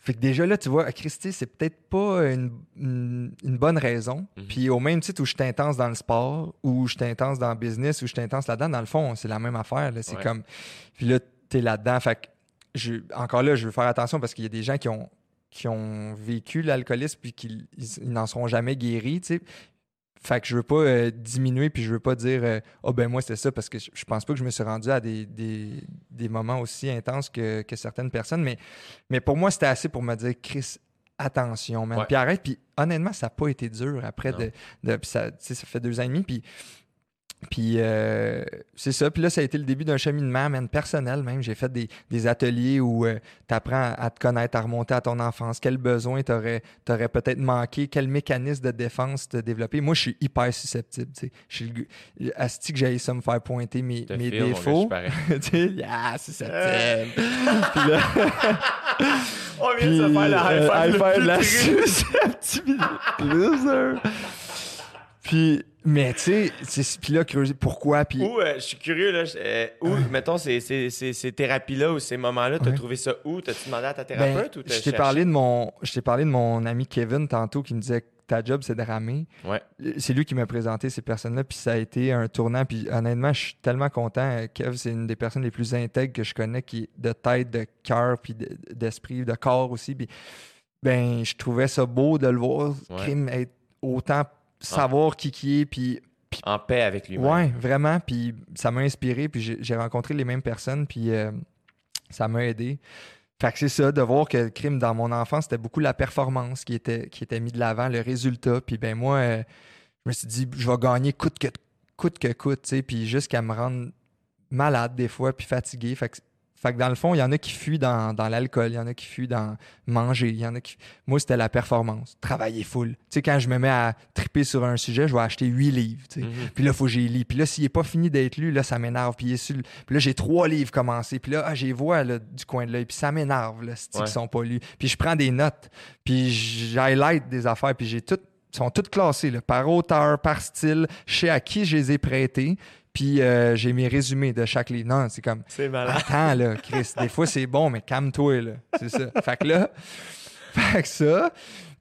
fait que déjà là, tu vois, à Christy, c'est peut-être pas une, une- une bonne raison. Mhm. Puis au même titre où je suis intense dans le sport, ou je suis intense dans le business, ou je suis intense là-dedans, dans le fond, c'est la même affaire. C'est Ouais. comme. Puis là, t'es là-dedans. Fait que je- encore là, je veux faire attention parce qu'il y a des gens qui ont, qui ont vécu l'alcoolisme puis qui ils- ils n'en seront jamais guéris, tu sais. Fait que je veux pas euh, diminuer puis je veux pas dire euh, oh ben moi c'était ça parce que je, je pense pas que je me suis rendu à des, des, des moments aussi intenses que, que certaines personnes mais mais pour moi c'était assez pour me dire Chris attention man puis arrête puis honnêtement ça n'a pas été dur après Non. de, ça ça fait deux ans et demi puis puis euh, c'est ça. Puis là, ça a été le début d'un cheminement, même personnel même. J'ai fait des, des ateliers où tu apprends à te connaître, à remonter à ton enfance. Quels besoins t'aurais aurais, peut-être manqué? Quel mécanisme de défense t'as développé? Moi, je suis hyper susceptible. tu sais. Je suis le gars- Asti que j'aille ça me faire pointer mes, Te mes défauts. tu sais, ah, susceptible. Puis là, On vient de se faire la high euh, five. de la susceptibilité. Loser. Puis, Mais tu sais, c'est- puis là, creuser pourquoi, puis Où, euh, je suis curieux, là, euh, où, mettons, ces, ces, ces, ces thérapies-là ou ces moments-là, t'as Ouais. trouvé ça où? T'as-tu demandé à ta Ben, thérapeute ou t'as je t'ai parlé de mon je t'ai parlé de mon ami Kevin tantôt qui me disait que ta job c'est de ramer. Ouais. C'est lui qui m'a présenté ces personnes-là puis ça a été un tournant puis honnêtement je suis tellement content Kev c'est une des personnes les plus intègres que je connais qui est de tête de cœur puis de- d'esprit de corps aussi puis ben je trouvais ça beau de le voir Ouais. crime être autant savoir qui qui est puis En paix avec lui-même. Ouais, vraiment. Puis ça m'a inspiré. Puis j'ai rencontré les mêmes personnes. Puis euh, ça m'a aidé. Fait que c'est ça, de voir que le crime dans mon enfance, c'était beaucoup la performance qui était, qui était mis de l'avant, le résultat. Puis ben moi, euh, je me suis dit, je vais gagner coûte que coûte, que coûte tu sais, puis jusqu'à me rendre malade des fois, puis fatigué. Fait que, fait que dans le fond, il y en a qui fuient dans, dans l'alcool, il y en a qui fuient dans manger, il y en a qui... Moi, c'était la performance, travailler full. Tu sais, quand je me mets à triper sur un sujet, je vais acheter huit livres. Mhm. Puis là, il faut que j'y lis. Puis là, s'il n'est pas fini d'être lu, là, ça m'énerve. Puis, sur là, j'ai trois livres commencés. Puis là, ah, j'ai vois là, du coin de l'œil. Puis ça m'énerve, là, cest Ouais. qu'ils sont pas lus. Puis je prends des notes. Puis j'highlight des affaires. Puis j'ai tout... Ils sont toutes classées, là, par auteur, par style. Je sais à qui je les ai prêtés. Puis euh, j'ai mes résumés de chaque livre. Non, c'est comme... C'est malade. Attends, là, Chris, des fois c'est bon, mais calme-toi, là. C'est ça. Fait que là, fait que ça,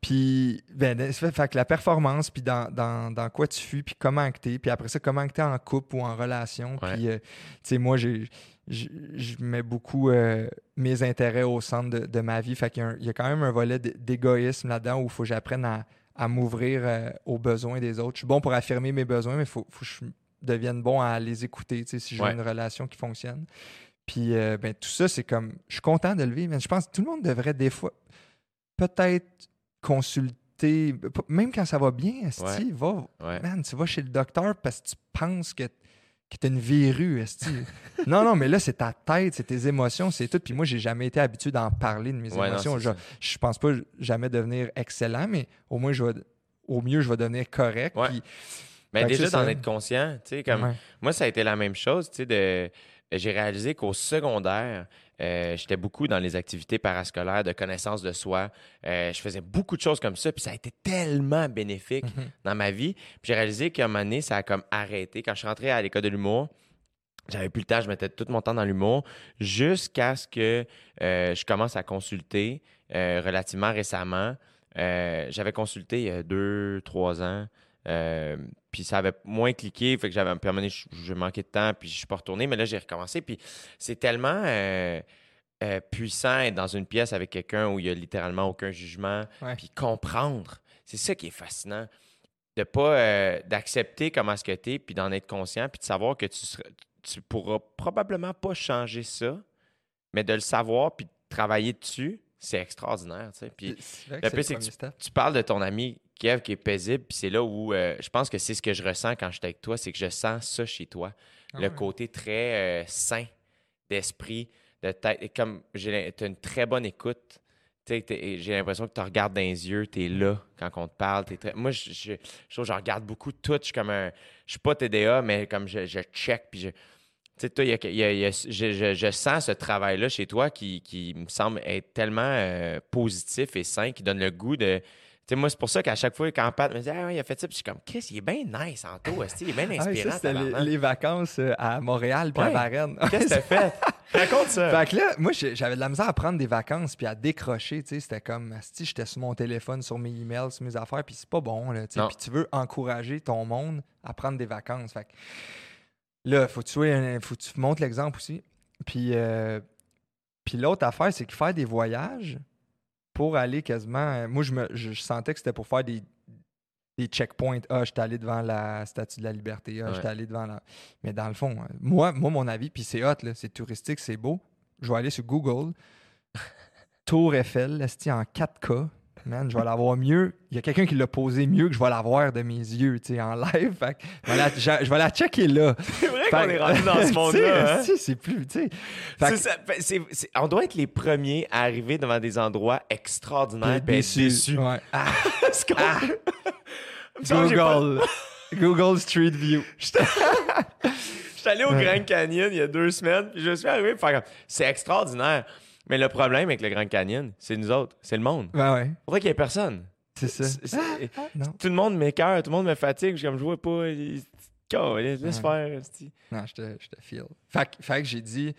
puis, ben, fait, fait que la performance, puis dans, dans, dans quoi tu fuis, puis comment que t'es, puis après ça, comment que t'es en couple ou en relation. Ouais. Puis, euh, tu sais, moi, j'ai. Je mets beaucoup euh, mes intérêts au centre de, de ma vie. Fait qu'il y y a quand même un volet d'égoïsme là-dedans où il faut que j'apprenne à, à m'ouvrir euh, aux besoins des autres. Je suis bon pour affirmer mes besoins, mais il faut, faut que je devienne bon à les écouter, si j'ai Ouais. une relation qui fonctionne. Puis, euh, ben, tout ça, c'est comme. Je suis content de le vivre, mais je pense que tout le monde devrait des fois peut-être consulter, même quand ça va bien, esti, Ouais. va, Ouais. man, tu vas chez le docteur parce que tu penses que, que tu as une verrue, esti. non, non, mais là, c'est ta tête, c'est tes émotions, c'est tout. Puis moi, j'ai jamais été habitué d'en parler de mes Ouais, émotions. je, je pense pas jamais devenir excellent, mais au moins, je vais, au mieux, je vais devenir correct. Ouais. puis- Mais déjà d'en être conscient, tu sais, comme Ouais. moi, ça a été la même chose, tu sais, de j'ai réalisé qu'au secondaire, euh, j'étais beaucoup dans les activités parascolaires de connaissance de soi. Euh, je faisais beaucoup de choses comme ça, puis ça a été tellement bénéfique Mhm. dans ma vie. Puis j'ai réalisé qu'à un moment donné, ça a comme arrêté. Quand je suis rentré à l'école de l'humour, j'avais plus le temps, je mettais tout mon temps dans l'humour, jusqu'à ce que euh, je commence à consulter relativement récemment. J'avais consulté il y a deux, trois ans. Puis ça avait moins cliqué, fait que j'avais un moment je, je manquais de temps, puis je suis pas retourné, mais là j'ai recommencé, puis c'est tellement euh, euh, puissant être dans une pièce avec quelqu'un où il y a littéralement aucun jugement, puis comprendre. C'est ça qui est fascinant, de pas euh, d'accepter comment ce que t'es, puis d'en être conscient, puis de savoir que tu seras, tu pourras probablement pas changer ça, mais de le savoir puis de travailler dessus, c'est extraordinaire, tu sais. Puis le pire, c'est que tu parles de ton ami Kev qui est paisible, puis c'est là où euh, je pense que c'est ce que je ressens quand je suis avec toi, c'est que je sens ça chez toi. Ah le ouais. côté très euh, sain d'esprit, de tête. Et comme tu as une très bonne écoute. J'ai l'impression que tu regardes dans les yeux, tu es là quand on te parle. t'es très- Moi, je, je, je trouve que je regarde beaucoup tout. Je suis comme un. Je suis pas TDA, mais comme je, je check, puis je. Tu sais, toi, y a- il y a- il y a- je, je- je sens ce travail-là chez toi qui, qui me semble être tellement euh, positif et sain, qui donne le goût de. Sais, moi, c'est pour ça qu'à chaque fois, quand Pat me dit Ah, ouais, il a fait ça, puis je suis comme Chris, il est bien nice, Anto, esti, il est bien Ah, inspirant. ça, les, vacances euh, à Montréal puis à. Varennes. Qu'est-ce que t'as fait? Raconte ça. Fait que là, moi, j'avais de la misère à prendre des vacances puis à décrocher, tu sais. C'était comme, si j'étais sur mon téléphone, sur mes emails, sur mes affaires, puis c'est pas bon, là. Puis tu veux encourager ton monde à prendre des vacances. Fait que là, faut que tu, un- faut que tu montres l'exemple aussi. Puis, euh, puis l'autre affaire, c'est que faire des voyages pour aller quasiment... Moi, je, me, je, je sentais que c'était pour faire des, des checkpoints. Ah, j'étais allé devant la Statue de la Liberté. Ah, Ouais. j'étais allé devant la... Mais dans le fond, euh, moi, moi mon avis, puis c'est hot, là, c'est touristique, c'est beau. Je vais aller sur Google. Tour Eiffel, esti, en 4K. Man, je vais l'avoir mieux. Il y a quelqu'un qui l'a posé mieux que je vais l'avoir de mes yeux, tu sais, en live. Fait que je, vais la, je- je vais la checker là. C'est vrai qu'on est rendu dans ce monde-là. hein? C'est plus, tu sais. C'est- on doit être les premiers à arriver devant des endroits extraordinaires et être déçus. Ouais. Ah, Google. Google Street View. J'étais allé au Grand Canyon il y a deux semaines, puis je suis arrivé pour faire comme, c'est extraordinaire. Mais le problème avec le Grand Canyon, c'est nous autres, c'est le monde. Ben ouais. Faudrait qu'il y ait personne. C'est ça. Ah, non. Tout le monde m'écœure, tout le monde me fatigue. Je suis comme, je vois pas. il- Laisse Ouais. faire. Non, je te, je te feel. Fait que j'ai dit,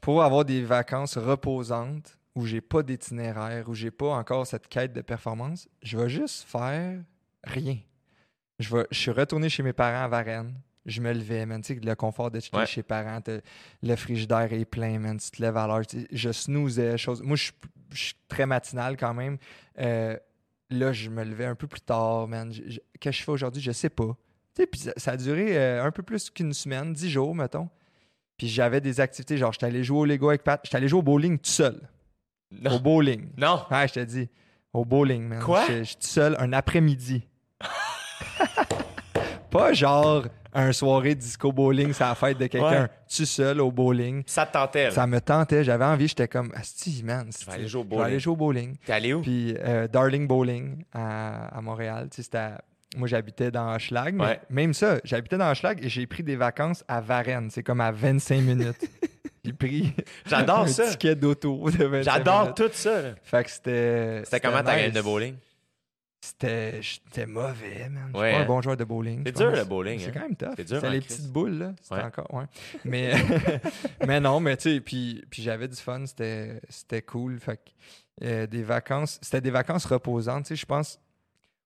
pour avoir des vacances reposantes, où j'ai pas d'itinéraire, où j'ai pas encore cette quête de performance, je vais juste faire rien. Je, vais, je suis retourné chez mes parents à Varennes. Je me levais, man. Tu sais, le confort de Ouais. chez les parents, le frigidaire est plein, man. Tu te lèves à l'heure. Je snoozais, chose. Moi, je suis- très matinal quand même. Euh, là, je me levais un peu plus tard, man. Qu'est-ce que je fais aujourd'hui? Je sais pas. Tu sais, puis ça, ça a duré euh, un peu plus qu'une semaine, dix jours, mettons. Puis j'avais des activités, genre, j'étais allé jouer au Lego avec Pat. J'étais allé jouer au bowling tout seul. Au bowling. Non. Ouais, je te dis. Au bowling, man. Quoi? Je suis tout seul un après-midi. Pas genre un soirée disco bowling, c'est la fête de quelqu'un. Ouais. Tout seul au bowling. Ça te tentait. là? Ça me tentait, j'avais envie, j'étais comme, Asti, man. Je vais aller jouer au Je vais aller bowling. jouer au bowling. T'es allé où? Puis euh, Darling Bowling à, à Montréal. Tu sais, c'était à- Moi, j'habitais dans Hochelag, mais Ouais. même ça, j'habitais dans Hochelag et j'ai pris des vacances à Varennes. C'est comme à 25 minutes. j'ai pris J'adore un ça. ticket d'auto de 25 J'adore minutes. tout ça. là. Fait que c'était. C'était comment ta game de bowling? C'était j'étais mauvais, man. Je suis Ouais, pas hein? un bon joueur de bowling. C'est dur, le bowling, C'est hein? quand même tough. C'est dur, C'était en les petites boules, là. C'était Ouais. encore. Ouais. Mais, mais non, mais tu sais, puis, puis j'avais du fun. C'était cool. Fait que, euh, des vacances. C'était des vacances reposantes. Tu sais, je pense.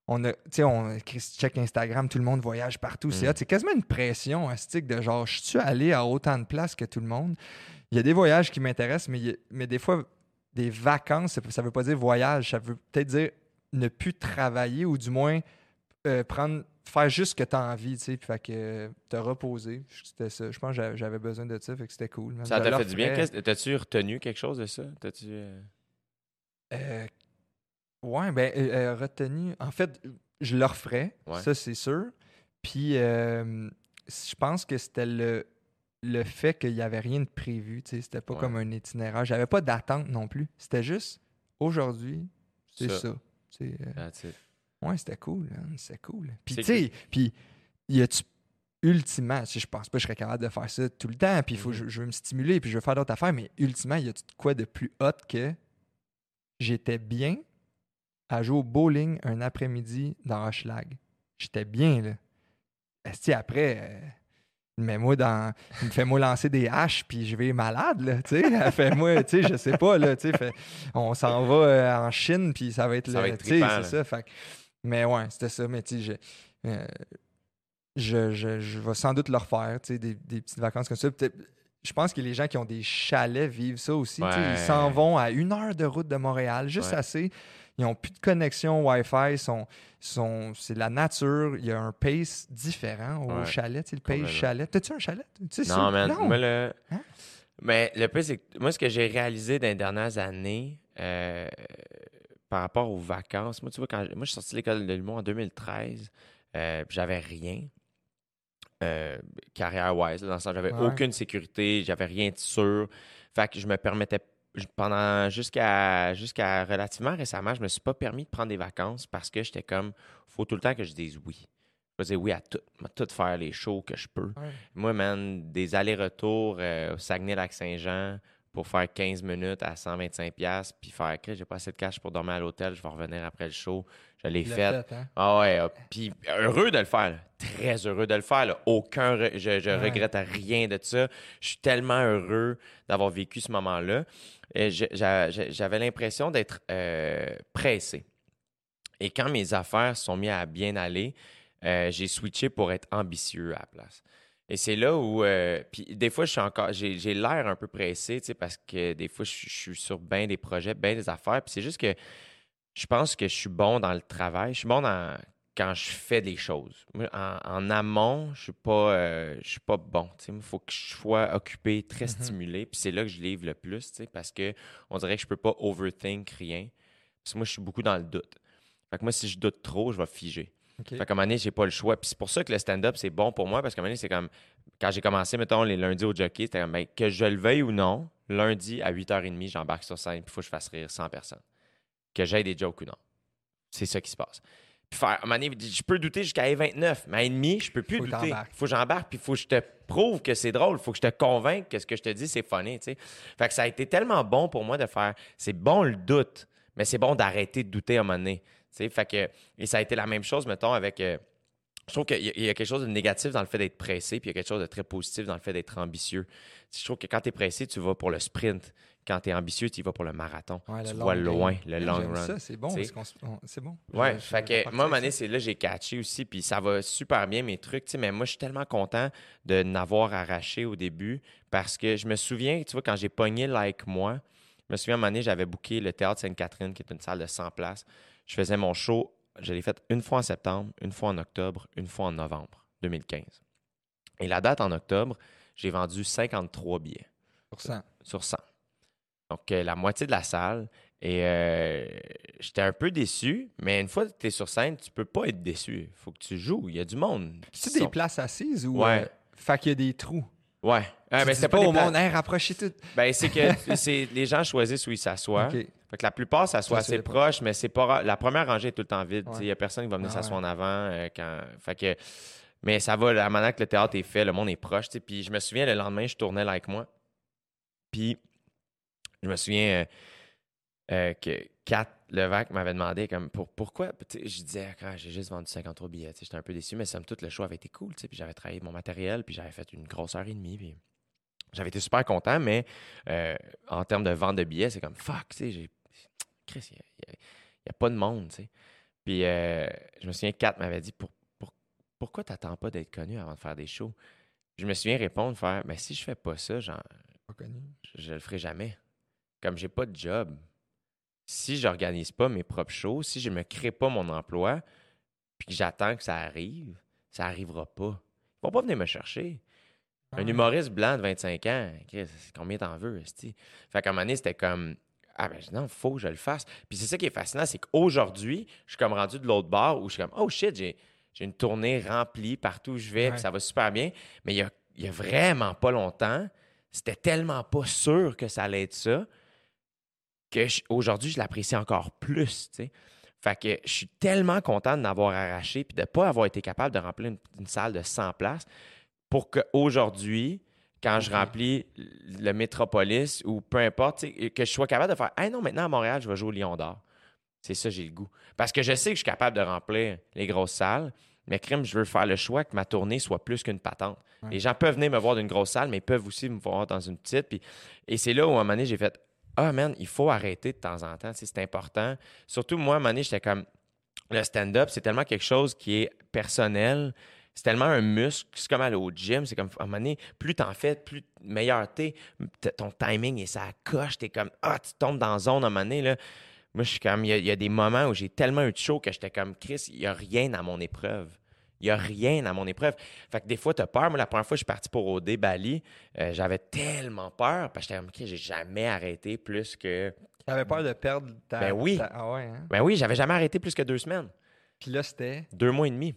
On a, tu sais, on check Instagram, tout le monde voyage partout. C'est Mm. C'est quasiment une pression astique de genre, je suis allé à autant de places que tout le monde? Il y a des voyages qui m'intéressent, mais, a- mais des fois, des vacances, ça ne veut pas dire voyage, ça veut peut-être dire ne plus travailler ou du moins euh, prendre, faire juste ce que tu as envie, tu sais, puis fait que euh, te reposer. C'était ça. Je pense que j'avais- besoin de ça, fait que c'était cool. Ça t'a fait du bien? T'as-tu retenu quelque chose de ça? T'as-tu. euh, Euh, ouais, ben, retenu. En fait, je le referais, Ouais. ça c'est sûr. Puis, je pense que c'était le, le fait qu'il n'y avait rien de prévu, tu sais, c'était pas Ouais. comme un itinéraire. J'avais pas d'attente non plus. C'était juste, aujourd'hui, c'est Ça. ça. Tu sais, euh, that's it. Ouais, c'était cool, man, c'était cool. Puis, tu sais, puis, y a-tu, ultimement, sais, je pense pas que je serais capable de faire ça tout le temps, puis faut, Mhm. je, je veux me stimuler, puis je veux faire d'autres affaires, mais ultimement, y a-tu quoi de plus hot que j'étais bien à jouer au bowling un après-midi dans Hochelag? J'étais bien, là. Est-ce après, euh, mets-moi dans. Fais-moi lancer des haches, puis je vais malade, là, tu sais. Fais-moi, tu sais, je sais pas, là, tu sais. On s'en va euh, en Chine, puis ça va être Ça le- tu sais, c'est ça. Fait mais ouais, c'était ça, mais tu sais, je, euh, je, je, je vais sans doute le refaire, tu sais, des, des petites vacances comme ça. Peut-être- Je pense que les gens qui ont des chalets vivent ça aussi. Ouais. Ils s'en vont à une heure de route de Montréal, juste Ouais. assez. Ils n'ont plus de connexion Wi-Fi. Sont, sont, c'est la nature. Il y a un pace différent au Ouais. chalet. Le pace chalet. T'as-tu un chalet? Non. Moi, le... Hein? Mais le plus, c'est que moi, ce que j'ai réalisé dans les dernières années euh, par rapport aux vacances, moi, tu vois, quand moi, je suis sorti de l'école de l'humour en 2013, euh, j'avais rien. euh, carrière-wise, dans le sens, j'avais Ouais. aucune sécurité, j'avais rien de sûr. Fait que je me permettais, pendant jusqu'à jusqu'à relativement récemment, je me suis pas permis de prendre des vacances parce que j'étais comme, faut tout le temps que je dise oui. Je dire oui à tout, à tout faire les shows que je peux. Ouais. Moi, man, des allers-retours euh, au Saguenay-Lac-Saint-Jean pour faire 15 minutes à 125$, puis faire que j'ai pas assez de cash pour dormir à l'hôtel, je vais revenir après le show. Je l'ai fait. fait, hein? Ah ouais, ah, puis heureux de le faire, là. très heureux de le faire. là. Aucun, re- je, je Ouais. regrette rien de ça. Je suis tellement heureux d'avoir vécu ce moment-là. J'avais l'impression d'être euh, pressé. Et quand mes affaires sont mises à bien aller, euh, j'ai switché pour être ambitieux à la place. Et c'est là où, euh, puis des fois, je suis encore, j'ai j'ai l'air un peu pressé, tu sais, parce que des fois, je, suis- je suis sur bien des projets, bien des affaires. Puis c'est juste que je pense que je suis bon dans le travail. Je suis bon dans quand je fais des choses. En, en amont, je suis pas, euh, je suis pas bon. Il faut que je sois occupé, très Mhm. stimulé. Puis c'est là que je livre le plus, tu sais, parce que on dirait que je peux pas overthink rien. Parce que moi, je suis beaucoup dans le doute. Fait que moi, si je doute trop, je vais figer. OK. Fait qu'à un moment donné, j'ai pas le choix. Puis c'est pour ça que le stand-up, c'est bon pour moi, parce qu'à un moment donné, c'est comme. Quand j'ai commencé, mettons, les lundis au jockey, c'était comme, ben, que je le veuille ou non, lundi à 8h30, j'embarque sur scène, puis il faut que je fasse rire 100 personnes. Que j'aille des jokes ou non. C'est ça qui se passe. Puis faire, à un moment donné, je peux douter jusqu'à 29, mais à demi, je peux plus Faut douter. faut que j'embarque, puis il faut que je te prouve que c'est drôle. faut que je te convainque que ce que je te dis, c'est funny, tu sais. Fait que ça a été tellement bon pour moi de faire, c'est bon le doute, mais c'est bon d'arrêter de douter à un moment donné. Fait que, et ça a été la même chose, mettons, avec. euh, je trouve qu'il y, y a quelque chose de négatif dans le fait d'être pressé, puis il y a quelque chose de très positif dans le fait d'être ambitieux. Je trouve que quand tu es pressé, tu vas pour le sprint. Quand tu es ambitieux, tu y vas pour le marathon. Ouais, tu vois loin, game. le long run. Ça, c'est bon. C'est bon. Ouais, Je- je fait que moi, à un moment avec donné, ça. c'est là j'ai catché aussi, puis ça va super bien mes trucs, mais moi, je suis tellement content de n'avoir arraché au début parce que je me souviens, tu vois, quand j'ai pogné Like Moi, je me souviens, à un moment donné, j'avais booké le Théâtre Sainte-Catherine, qui est une salle de 100 places. Je faisais mon show, je l'ai fait une fois en septembre, une fois en octobre, une fois en novembre 2015. Et la date en octobre, j'ai vendu 53 billets Pour ça. sur 100. Donc, euh, la moitié de la salle. Et euh, j'étais un peu déçu, mais une fois que tu es sur scène, tu peux pas être déçu. Il faut que tu joues. Il y a du monde. C'est des sont- places assises ou. Ouais. euh, fait qu'il y a des trous? Ouais. Ah, ben, c'est pas au monde, hey, rapprochez tout. Ben, c'est que c'est, les gens choisissent où ils s'assoient. Fait que la plupart s'assoient assez proche, mais c'est pas. La première rangée est tout le temps vide. Ouais. Il n'y a personne qui va venir Ah s'asseoir ouais. en avant. euh, quand... Fait que... Mais ça va, la manière que le théâtre est fait, le monde est proche. tu sais. Puis je me souviens, le lendemain, je tournais là avec moi. Puis je me souviens euh, euh, que Kat Levac m'avait demandé comme pour, pourquoi? Je disais, Ah, j'ai juste vendu 53 billets. J'étais un peu déçu, mais somme toute, le show avait été cool. Puis j'avais travaillé mon matériel, puis j'avais fait une grosse heure et demie. Puis j'avais été super content, mais euh, en termes de vente de billets, c'est comme fuck, tu sais, j'ai. Chris, il n'y a, pas de monde, tu sais. Puis euh, je me souviens, Kat m'avait dit pour, pour- pourquoi t'attends pas d'être connu avant de faire des shows? Je me souviens répondre, faire mais si je fais pas ça, genre, Pas connu. je, je le ferai jamais. Comme j'ai pas de job. Si j'organise pas mes propres shows, si je me crée pas mon emploi, puis que j'attends que ça arrive, ça arrivera pas. Ils vont pas venir me chercher. Un humoriste blanc de 25 ans, Chris, combien t'en veux, esti? Fait qu'à un moment donné, c'était comme Ah ben non, faut que je le fasse. Puis c'est ça qui est fascinant, c'est qu'aujourd'hui, je suis comme rendu de l'autre bord où je suis comme Oh shit, j'ai, une tournée remplie partout où je vais, Ouais. puis ça va super bien. Mais il y a, y a vraiment pas longtemps, c'était tellement pas sûr que ça allait être ça que aujourd'hui, je l'apprécie encore plus. Fait que je suis tellement content de n'avoir arraché puis de ne pas avoir été capable de remplir une, une salle de 100 places pour qu'aujourd'hui, quand je remplis le Métropolis ou peu importe, que je sois capable de faire Hey non, maintenant à Montréal, je vais jouer au Lion d'Or. C'est ça, j'ai le goût. Parce que je sais que je suis capable de remplir les grosses salles, mais crime, je veux faire le choix que ma tournée soit plus qu'une patente. Ouais. Les gens peuvent venir me voir d'une grosse salle, mais ils peuvent aussi me voir dans une petite. Puis, et c'est là où, à un moment donné, j'ai fait Ah, man, il faut arrêter de temps en temps. C'est important. Surtout, moi, à un moment donné, j'étais comme le stand-up, c'est tellement quelque chose qui est personnel. C'est tellement un muscle. C'est comme aller au gym. C'est comme, à un moment donné, plus t'en fais, plus meilleur t'es. Ton timing et ça coche. T'es comme, ah, tu tombes dans la zone à un moment donné. Là. Moi, je suis comme, il y, a- y a des moments où j'ai tellement eu de chaud que j'étais comme, Chris, il n'y a rien à mon épreuve. Il n'y a rien à mon épreuve. Fait que des fois, tu as peur. Moi, la première fois que je suis parti pour OD Bali, euh, j'avais tellement peur parce que j'étais OK, j'ai jamais arrêté plus que. T'avais peur de perdre ta. Ben oui. ta- Ah ouais, hein? Ben oui, j'avais jamais arrêté plus que deux semaines. Puis là, c'était? Deux mois et demi.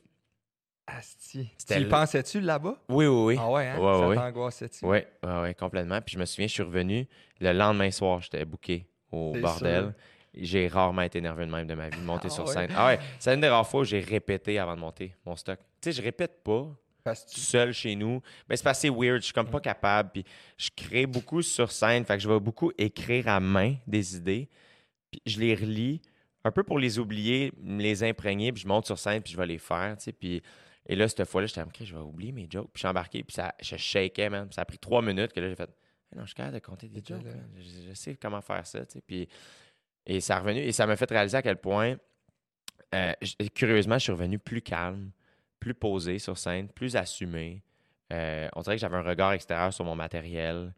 Asti. Tu y le- pensais-tu là-bas? Oui, oui, oui. Ah ouais, hein? Ouais, ça t'angoissait-tu? Oui, ouais, ouais, complètement. Puis je me souviens, je suis revenu le lendemain soir, j'étais booké au bordel. sûr. J'ai rarement été nerveux de même de ma vie, de monter Ah sur ouais? scène. Ah ouais, c'est une des rares fois où j'ai répété avant de monter mon stock. Tu sais, je répète pas Parce que seul chez nous. Mais c'est pas assez weird, je suis comme pas capable. Puis je crée beaucoup sur scène, fait que je vais beaucoup écrire à main des idées. Puis je les relis un peu pour les oublier, me les imprégner, puis je monte sur scène, puis je vais les faire, tu sais. Puis et là, cette fois-là, j'étais comme, OK, je vais oublier mes jokes. Puis je suis embarqué, puis ça, je shakais, man. Puis ça a pris trois minutes que là, j'ai fait, non, je suis capable de compter des jokes. Je, je sais comment faire ça, tu sais. Puis, et ça revenu, et ça m'a fait réaliser à quel point, euh, curieusement, je suis revenu plus calme, plus posé sur scène, plus assumé. Euh, on dirait que j'avais un regard extérieur sur mon matériel.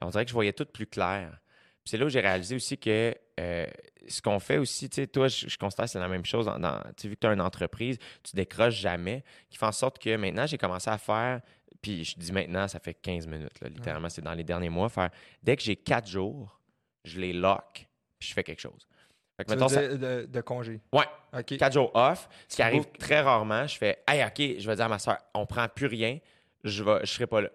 On dirait que je voyais tout plus clair. C'est là où j'ai réalisé aussi que euh, ce qu'on fait aussi, tu sais, toi, je, je constate que c'est la même chose. Dans, dans- tu sais, vu que tu as une entreprise, tu décroches jamais, qui fait en sorte que maintenant, j'ai commencé à faire, puis je dis maintenant, ça fait 15 minutes, là, littéralement, c'est dans les derniers mois, faire, dès que j'ai quatre jours, je les lock, je fais quelque chose. Fait que, mettons, ça- de, de congé? Ouais, OK. quatre jours off, ce qui arrive très rarement, je fais Hey, OK, je vais dire à ma soeur, on prend plus rien, je vais, je serai pas là.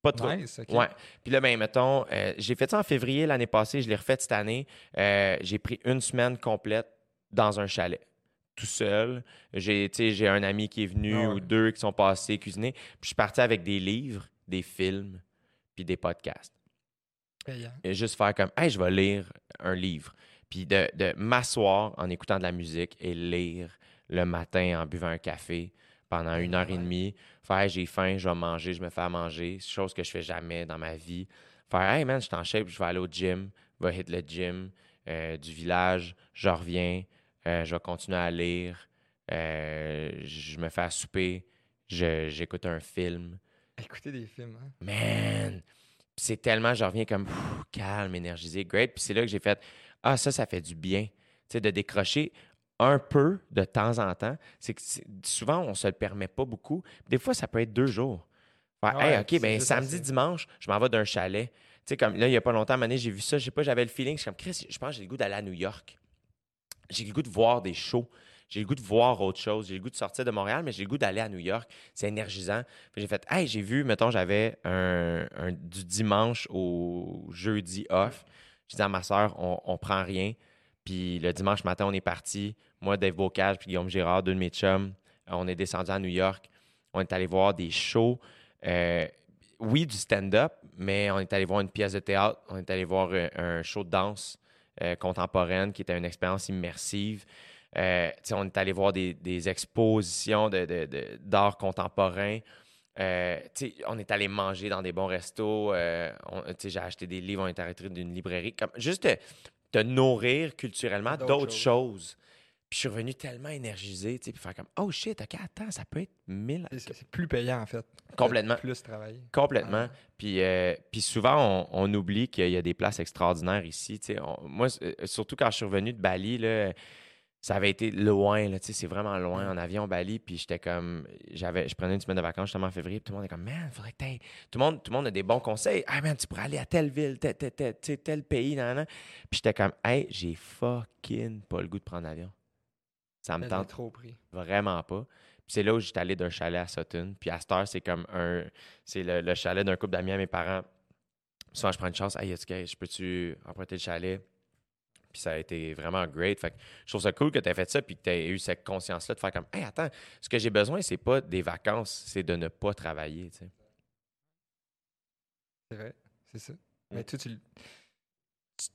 Pas trop. Nice, OK. Ouais. Puis là, ben, mettons, euh, j'ai fait ça en février l'année passée, je l'ai refait cette année. Euh, j'ai pris une semaine complète dans un chalet, tout seul. J'ai, un ami qui est venu Ah ouais. ou deux qui sont passés cuisiner. Puis je suis parti avec des livres, des films, puis des podcasts. Payant. Et juste faire comme, hey, je vais lire un livre. Puis de, de m'asseoir en écoutant de la musique et lire le matin en buvant un café pendant une heure et demie. Faire, Hey, j'ai faim, je vais manger, je me fais à manger. Chose que je fais jamais dans ma vie. Faire, hey man, je suis en shape, je vais aller au gym, je vais hit le gym euh, du village, je reviens, euh, je vais continuer à lire, euh, je me fais à souper, j'écoute un film. Écoutez des films, hein. Man! C'est tellement, je reviens comme pff, calme, énergisé, great. Puis c'est là que j'ai fait Ah, ça, ça fait du bien. Tu sais, de décrocher un peu de temps en temps. C'est que souvent, on se le permet pas beaucoup. Des fois, ça peut être deux jours. Faire, Ouais, hey, OK, ben samedi, dimanche, je m'en vais d'un chalet. Tu sais, comme là, il y a pas longtemps, donné, j'ai vu ça, je sais pas, j'avais le feeling, je suis comme, Chris, je pense que j'ai le goût d'aller à New York. J'ai le goût de voir des shows. J'ai le goût de voir autre chose. J'ai le goût de sortir de Montréal, mais j'ai le goût d'aller à New York. C'est énergisant. Puis j'ai fait, hey, j'ai vu, mettons, j'avais un, du dimanche au jeudi off. J'ai dit à ma soeur, on, on prend rien. Puis le dimanche matin, on est parti. Moi, Dave Bocage, puis Guillaume Girard, deux de mes chums. On est descendu à New York. On est allé voir des shows. Euh, oui, du stand-up, mais on est allé voir une pièce de théâtre. On est allé voir un, un show de danse euh, contemporaine qui était une expérience immersive. Euh, on est allé voir des, des expositions de- de- de- d'art contemporain. Euh, on est allé manger dans des bons restos. Euh, J'ai acheté des livres, on est arrêté d'une librairie. Comme, juste te, te nourrir culturellement D'autres choses. choses. Puis je suis revenu tellement énergisé, puis faire comme Oh shit, ok, attends, ça peut être mille. C'est c'est plus payant, en fait. Complètement. Plus travailler. Complètement. Ah. Puis, euh, puis souvent, on, on oublie qu'il y a des places extraordinaires ici. On- moi, surtout quand je suis revenu de Bali, là, ça avait été loin. là, tu sais, C'est vraiment loin en avion Bali. Puis j'étais comme. j'avais Je prenais une semaine de vacances justement en février. Puis tout le monde est comme, man, faudrait que t'ailles. Tout le, monde, tout le monde a des bons conseils. Ah, man, tu pourrais aller à telle ville, tel, tel, tel, pays. Nan, nan. Puis j'étais comme, hey, j'ai fucking pas le goût de prendre l'avion. Ça me tente trop pris. Vraiment pas. Puis c'est là où j'étais allé d'un chalet à Sutton. Puis à cette heure, c'est comme un. C'est le, le chalet d'un couple d'amis à mes parents. Souvent, je prends une chance. Hey, est-ce que je peux-tu emprunter le chalet? Puis ça a été vraiment great. Fait que je trouve ça cool que tu aies fait ça puis que tu aies eu cette conscience-là de faire comme Hey, attends, ce que j'ai besoin, c'est pas des vacances, c'est de ne pas travailler. tu sais. C'est vrai, c'est ça. Mm. Mais toi, tu tu-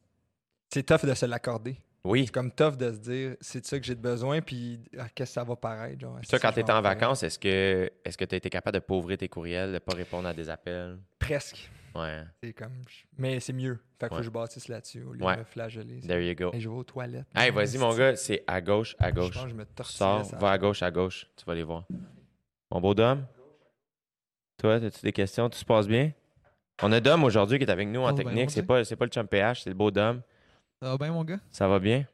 C'est tough de se l'accorder. Oui. C'est comme tough de se dire, c'est de ça que j'ai besoin, puis ah, qu'est-ce que ça va paraître. Genre, Puis toi, quand tu étais en vacances, est-ce que est-ce que tu as été capable de pauvrer tes courriels, de pas répondre à des appels? Presque. Ouais. C'est comme... Mais c'est mieux. Fait qu'il faut que je bâtisse là-dessus au lieu Ouais. de me flageller. There you go. Hey, je vais aux toilettes. Hey, vas-y, mon gars, c'est à gauche, à Je gauche. pense que je me tortille. Sors, va à gauche, à gauche. Tu vas les voir. Mon beau Dom? Toi, as-tu des questions? Tout se passe bien? On a Dom aujourd'hui qui est avec nous en Oh, ben, technique. c'est pas, c'est pas le chum PH, c'est le beau Dom. Ça va bien, mon gars? Ça va bien?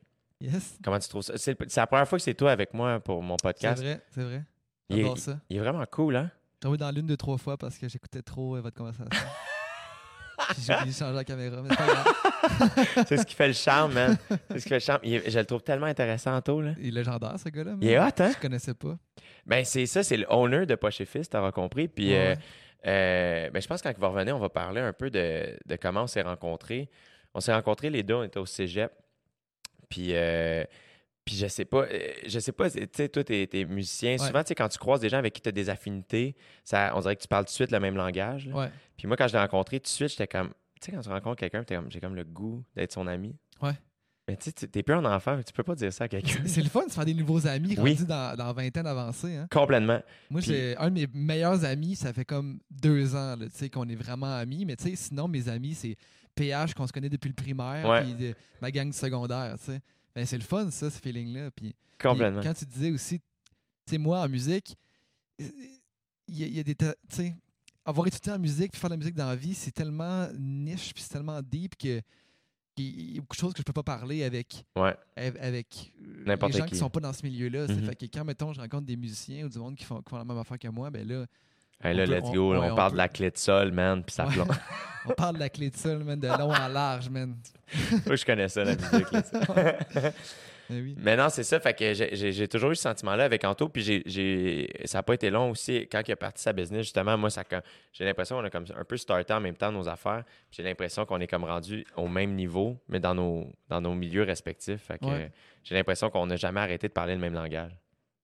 Yes. Comment tu trouves ça? C'est, c'est la première fois que c'est toi avec moi pour mon C'est podcast. vrai, c'est vrai. Il est, J'adore ça. il est vraiment cool, hein? Tombé dans l'une de trois fois parce que j'écoutais trop euh, votre conversation. J'ai oublié de changer la caméra, c'est ce qui fait le charme, man. C'est ce qui fait le charme. Est- je le trouve tellement intéressant, Anto, là. Il est légendaire, ce gars-là. Il est hot, hein? Je connaissais pas. Ben, c'est ça, c'est le owner de Poche et Fils, t'auras compris. Puis, Ouais, euh, euh, ben, je pense que quand il va revenir, on va parler un peu de, de comment on s'est rencontrés. On s'est rencontrés les deux, on était au cégep. Puis, euh, puis je sais pas, euh, je sais pas, tu sais, toi, t'es, musicien. Ouais. Souvent, tu sais, quand tu croises des gens avec qui tu as des affinités, ça, on dirait que tu parles tout de suite le même langage. là. Ouais. Puis moi, quand je l'ai rencontré, tout de suite, j'étais comme, tu sais, quand tu rencontres quelqu'un, t'es comme, j'ai comme le goût d'être son ami. Ouais. Mais tu sais, t'es plus un enfant, tu peux pas dire ça à quelqu'un. C'est le fun de se faire des nouveaux amis Oui. rendus dans, dans vingtaine avancée. Hein. Complètement. Moi, Puis- j'ai un de mes meilleurs amis, ça fait comme deux ans là, tu sais, qu'on est vraiment amis. Mais tu sais, sinon, mes amis, c'est PH qu'on se connaît depuis le primaire, puis de- ma gang secondaire. tu sais. Ben, c'est le fun, ça, ce feeling-là. Puis, puis Complètement. quand tu disais aussi, tu sais, moi, en musique, il y, a- il y a des. Tu sais, avoir étudié en musique puis faire de la musique dans la vie, c'est tellement niche puis c'est tellement deep que. qu'il y a beaucoup de choses que je peux pas parler avec Ouais. avec euh, les gens qui. qui sont pas dans ce milieu-là. Mhm. Fait que quand, mettons, je rencontre des musiciens ou du monde qui font, qui font la même affaire que moi, ben là, Hey, On là, peut- let's on- go. on, on parle peut- de la clé de sol, man, puis ça Ouais. plombe. on parle de la clé de sol, man, de long en large, man. Moi, je connais ça, la musique. là, ça. Ben oui. Mais non, c'est ça. Fait que j'ai- toujours eu ce sentiment-là avec Anto. Puis j'ai- ça n'a pas été long aussi. Quand il a parti sa business, justement, moi, ça j'ai l'impression qu'on a comme un peu starté en même temps nos affaires. J'ai l'impression qu'on est comme rendu au même niveau, mais dans nos, dans nos milieux respectifs. Fait que Ouais. j'ai l'impression qu'on n'a jamais arrêté de parler le même langage.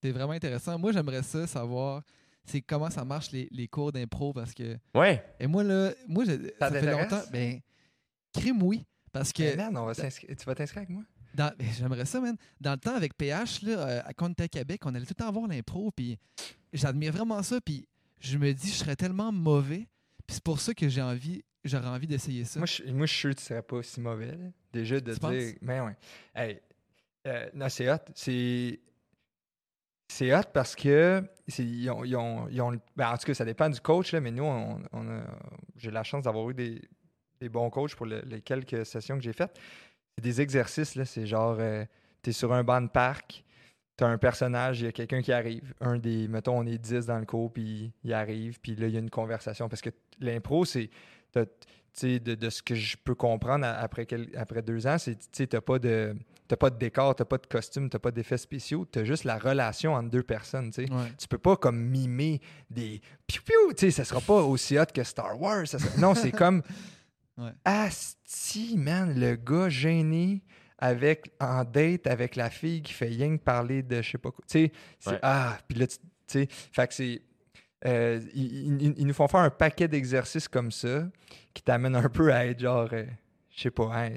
C'est vraiment intéressant. Moi, j'aimerais ça savoir c'est comment ça marche les, les cours d'impro parce que. Ouais. Et moi, là, moi, je- ça, fait longtemps. Ben, crime, oui. Parce que. Mais man, on va tu vas t'inscrire avec moi? ben, J'aimerais ça, man. Dans le temps, avec PH, là, euh, à Québec, on allait tout le temps voir l'impro, puis j'admire vraiment ça, puis je me dis, je serais tellement mauvais, puis c'est pour ça que j'ai envie, j'aurais envie d'essayer ça. Moi, je, moi, je suis sûr que tu serais pas si mauvais. là. Déjà, de Tu dire. Mais ouais. Hey, euh, non, c'est hot. C'est. C'est hot parce que ben, en tout cas, ça dépend du coach, là, mais nous, on, j'ai la chance d'avoir eu des, bons coachs pour le- les quelques sessions que j'ai faites. C'est des exercices, là. C'est genre, tu es sur un banc de parc, tu as un personnage, il y a quelqu'un qui arrive. Un des, mettons, on est 10 dans le cours, puis il arrive, puis là, il y a une conversation. Parce que l'impro, c'est. de, de ce que je peux comprendre après, quel- après deux ans, c'est tu n'as pas de. T'as pas de décor, t'as pas de costume, t'as pas d'effets spéciaux, t'as juste la relation entre deux personnes, tu sais. Ouais. Tu peux pas comme mimer des piou piou, tu sais, ça sera pas aussi hot que Star Wars. ça sera- Non, c'est comme Ouais. Asti, man, le gars gêné avec en date avec la fille qui fait rien que parler de je sais pas quoi. Tu sais, Ouais. ah, puis là tu tu sais, fait que c'est euh, ils, ils- ils nous font faire un paquet d'exercices comme ça qui t'amènent un peu à être genre euh, je sais pas, hein,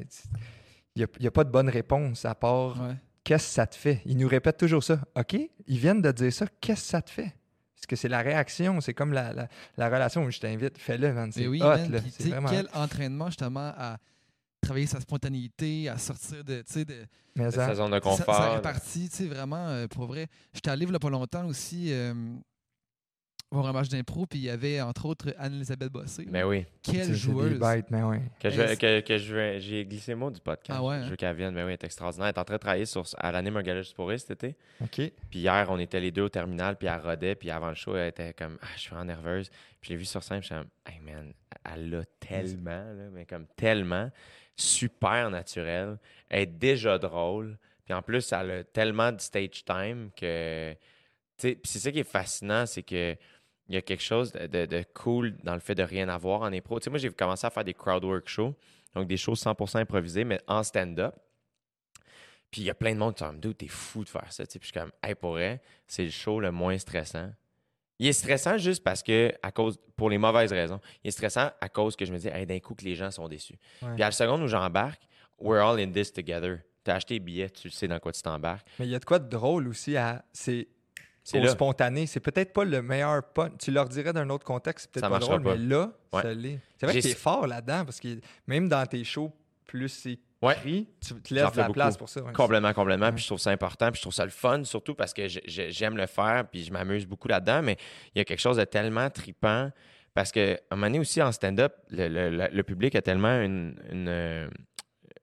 il n'y a, pas de bonne réponse à part Ouais. qu'est-ce que ça te fait? Ils nous répètent toujours ça. OK, ils viennent de dire ça, qu'est-ce que ça te fait? Parce que c'est la réaction, c'est comme la, la, la relation. Je t'invite, fais-le, man. C'est Mais oui, hot, man, là. C'est vraiment quel entraînement justement à travailler sa spontanéité, à sortir de, Sa ça- zone de ça, confort. ça là. répartit, tu sais, vraiment, euh, pour vrai. J'étais à Livre a pas longtemps aussi, euh, voir un match d'impro, puis il y avait entre autres Anne-Elisabeth Bossé. Mais oui. c'est- Quelle joueuse! bêtes, mais. Que je, Hey, que, je j'ai glissé le mot du podcast. Ah ouais, Je hein? veux qu'elle vienne. Mais oui, elle est extraordinaire. Elle est en train de travailler sur, à l'anime un cet été. OK. Puis hier, on était les deux au terminal, puis elle rodait, puis avant le show, elle était comme, ah, je suis vraiment nerveuse. Puis je l'ai vue sur scène, je suis comme, hey man, elle l'a tellement, là, mais comme tellement, super naturel. Elle est déjà drôle. Puis en plus, elle a tellement de stage time que, tu sais, puis c'est ça qui est fascinant, c'est que il y a quelque chose de, de- de cool dans le fait de rien avoir en impro. Tu sais, moi, j'ai commencé à faire des crowdwork shows, donc des shows 100% improvisés, mais en stand-up. Puis il y a plein de monde qui me dit, t'es fou de faire ça. tu sais. Puis je suis comme, hey, pour vrai, c'est le show le moins stressant. Il est stressant juste parce que, à cause, pour les mauvaises raisons. Il est stressant à cause que je me dis, hey, d'un coup, que les gens sont déçus. Ouais. Puis à la seconde où j'embarque, we're all in this together. T'as acheté les billets, tu sais dans quoi tu t'embarques. Mais il y a de quoi de drôle aussi à. C'est C'est spontané. C'est peut-être pas le meilleur punch. Tu leur dirais d'un autre contexte, c'est peut-être Ça pas drôle, pas. mais là, Ouais. ça l'est. C'est vrai que t'es fort là-dedans parce que même dans tes shows, plus c'est Ouais. tu te laisses de la beaucoup. place pour ça. ouais. Complètement, complètement. Ouais. Puis je trouve ça important, puis je trouve ça le fun, surtout parce que j'ai- j'ai- j'aime le faire, puis je m'amuse beaucoup là-dedans. Mais il y a quelque chose de tellement tripant parce que à un moment donné aussi en stand-up, le, le- le- le public a tellement une, une, euh,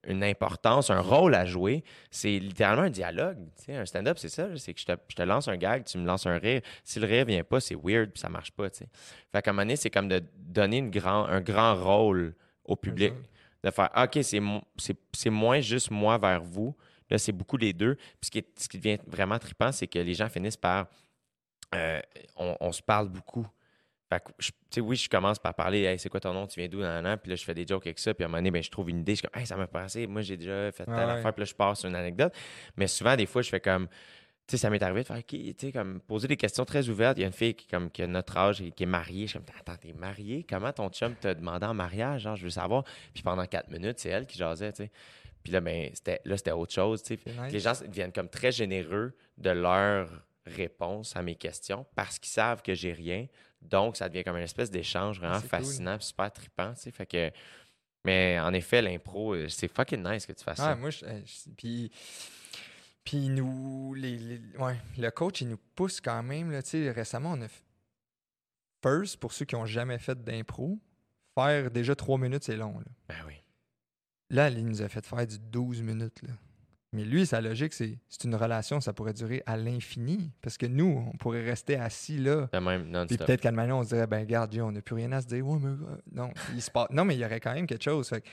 une importance, un rôle à jouer. C'est littéralement un dialogue. Un stand-up, c'est ça. C'est que je te, je te lance un gag, tu me lances un rire. Si le rire vient pas, c'est weird, puis ça marche pas. Tu sais. Fait qu'à un moment donné, c'est comme de donner une grand, un grand rôle au public de faire OK, c'est mo- c'est c'est moins juste moi vers vous. Là, c'est beaucoup les deux. Puis ce qui, est- ce qui devient vraiment trippant, c'est que les gens finissent par. euh, on, on se parle beaucoup. Fait que, je- tu sais, oui, je commence par parler Hey, c'est quoi ton nom, tu viens d'où, nan. Puis là, je fais des jokes avec ça. Puis à un moment donné, ben, je trouve une idée. Je suis comme, hey, ça m'a passé. Moi, j'ai déjà fait telle ouais. affaire. Puis là, je pars sur une anecdote. Mais souvent, des fois, je fais comme. Tu sais, ça m'est arrivé de faire, OK, tu sais, comme, poser des questions très ouvertes. Il y a une fille qui, comme, qui a notre âge et qui est mariée. Je suis comme, attends, t'es mariée? Comment ton chum t'a demandé en mariage? Genre, je veux savoir. Puis pendant quatre minutes, c'est elle qui jasait, tu sais. Puis là, ben, c'était, là, c'était autre chose, tu sais. Nice. Les gens deviennent comme très généreux de leur réponse à mes questions parce qu'ils savent que j'ai rien. Donc, ça devient comme une espèce d'échange vraiment Ah, cool. fascinant super trippant, tu sais. Fait que... Mais en effet, l'impro, euh, c'est fucking nice que tu fasses Ouais, ça. moi, je, euh, je- puis, puis nous, les, les- ouais, le coach, il nous pousse quand même. Là, tu sais, récemment, on a f- first, pour ceux qui n'ont jamais fait d'impro, faire déjà trois minutes, c'est long. Là. Ben oui. Là, il nous a fait faire du 12 minutes. Là. Mais lui, sa logique, c'est c'est une relation, ça pourrait durer à l'infini. Parce que nous, on pourrait rester assis là. De même, Puis peut-être qu'à moment, on se dirait, ben garde, Jay, on n'a plus rien à se dire. Ouais, mais, euh, non, il se passe- non, mais il y aurait quand même quelque chose. Fait que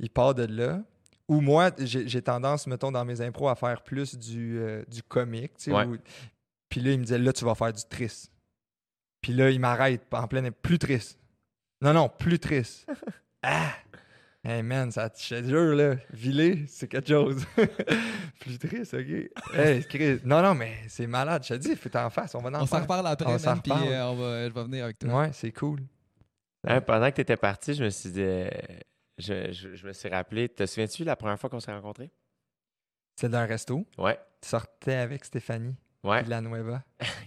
il part de là. Ou moi, j'ai j'ai tendance, mettons, dans mes impros, à faire plus du, euh, du comique. tu sais, Ouais. où- Puis là, il me disait, là, tu vas faire du triste. Puis là, il m'arrête en plein plus triste. Non, non, plus triste. ah! Hey man, ça, je te jure, là, viler, c'est quelque chose. plus triste, OK? Hey, Chris. Non, non, mais c'est malade. Je te dis, fais en face, on va en On s'en reparle après, On s'en man, puis euh, on va, je vais venir avec toi. Ouais, c'est cool. Hein, pendant que tu étais parti, je me suis dit. euh, je, je- je me suis rappelé. Te souviens-tu la première fois qu'on s'est rencontrés? C'était d'un resto. Ouais. Tu sortais avec Stéphanie Ouais. de la Nueva.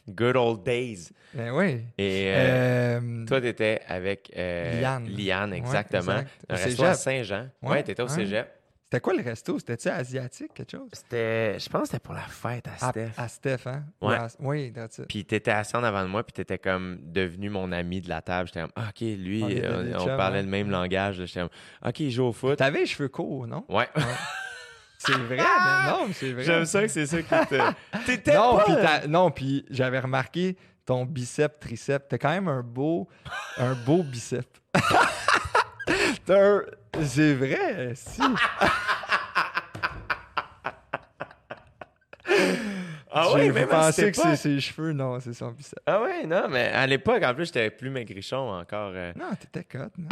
Good old days. Ben oui. Et euh, Euh, toi, t'étais avec euh, Liane. Liane, Ouais, exactement. exact. Un Au à. Saint-Jean. Ouais, Ouais, t'étais au ouais. cégep. C'était quoi le resto? C'était-tu asiatique, quelque chose? C'était, je pense que c'était pour la fête à Steph. à Steph, hein? Ou Ouais. à- oui, that's it. Puis t'étais assis en avant de moi, puis t'étais comme devenu mon ami de la table. J'étais comme, ah, OK, lui, On euh, devenus on, chums, parlait hein. le même langage. J'étais comme, OK, il joue au foot. T'avais les cheveux courts, non? Ouais. C'est vrai, mais non, mais c'est vrai. J'aime ça que c'est ça qui te... T'étais non, pas... puis t'as- non, puis j'avais remarqué ton bicep, tricep. T'as quand même un beau, un beau bicep. Un- C'est vrai, si. Ah à pensé cette que c'est ses cheveux, non, c'est son bicep. Ah ouais, non, mais à l'époque, en plus, j'étais plus maigrichon encore. euh. Non, t'étais cote. non?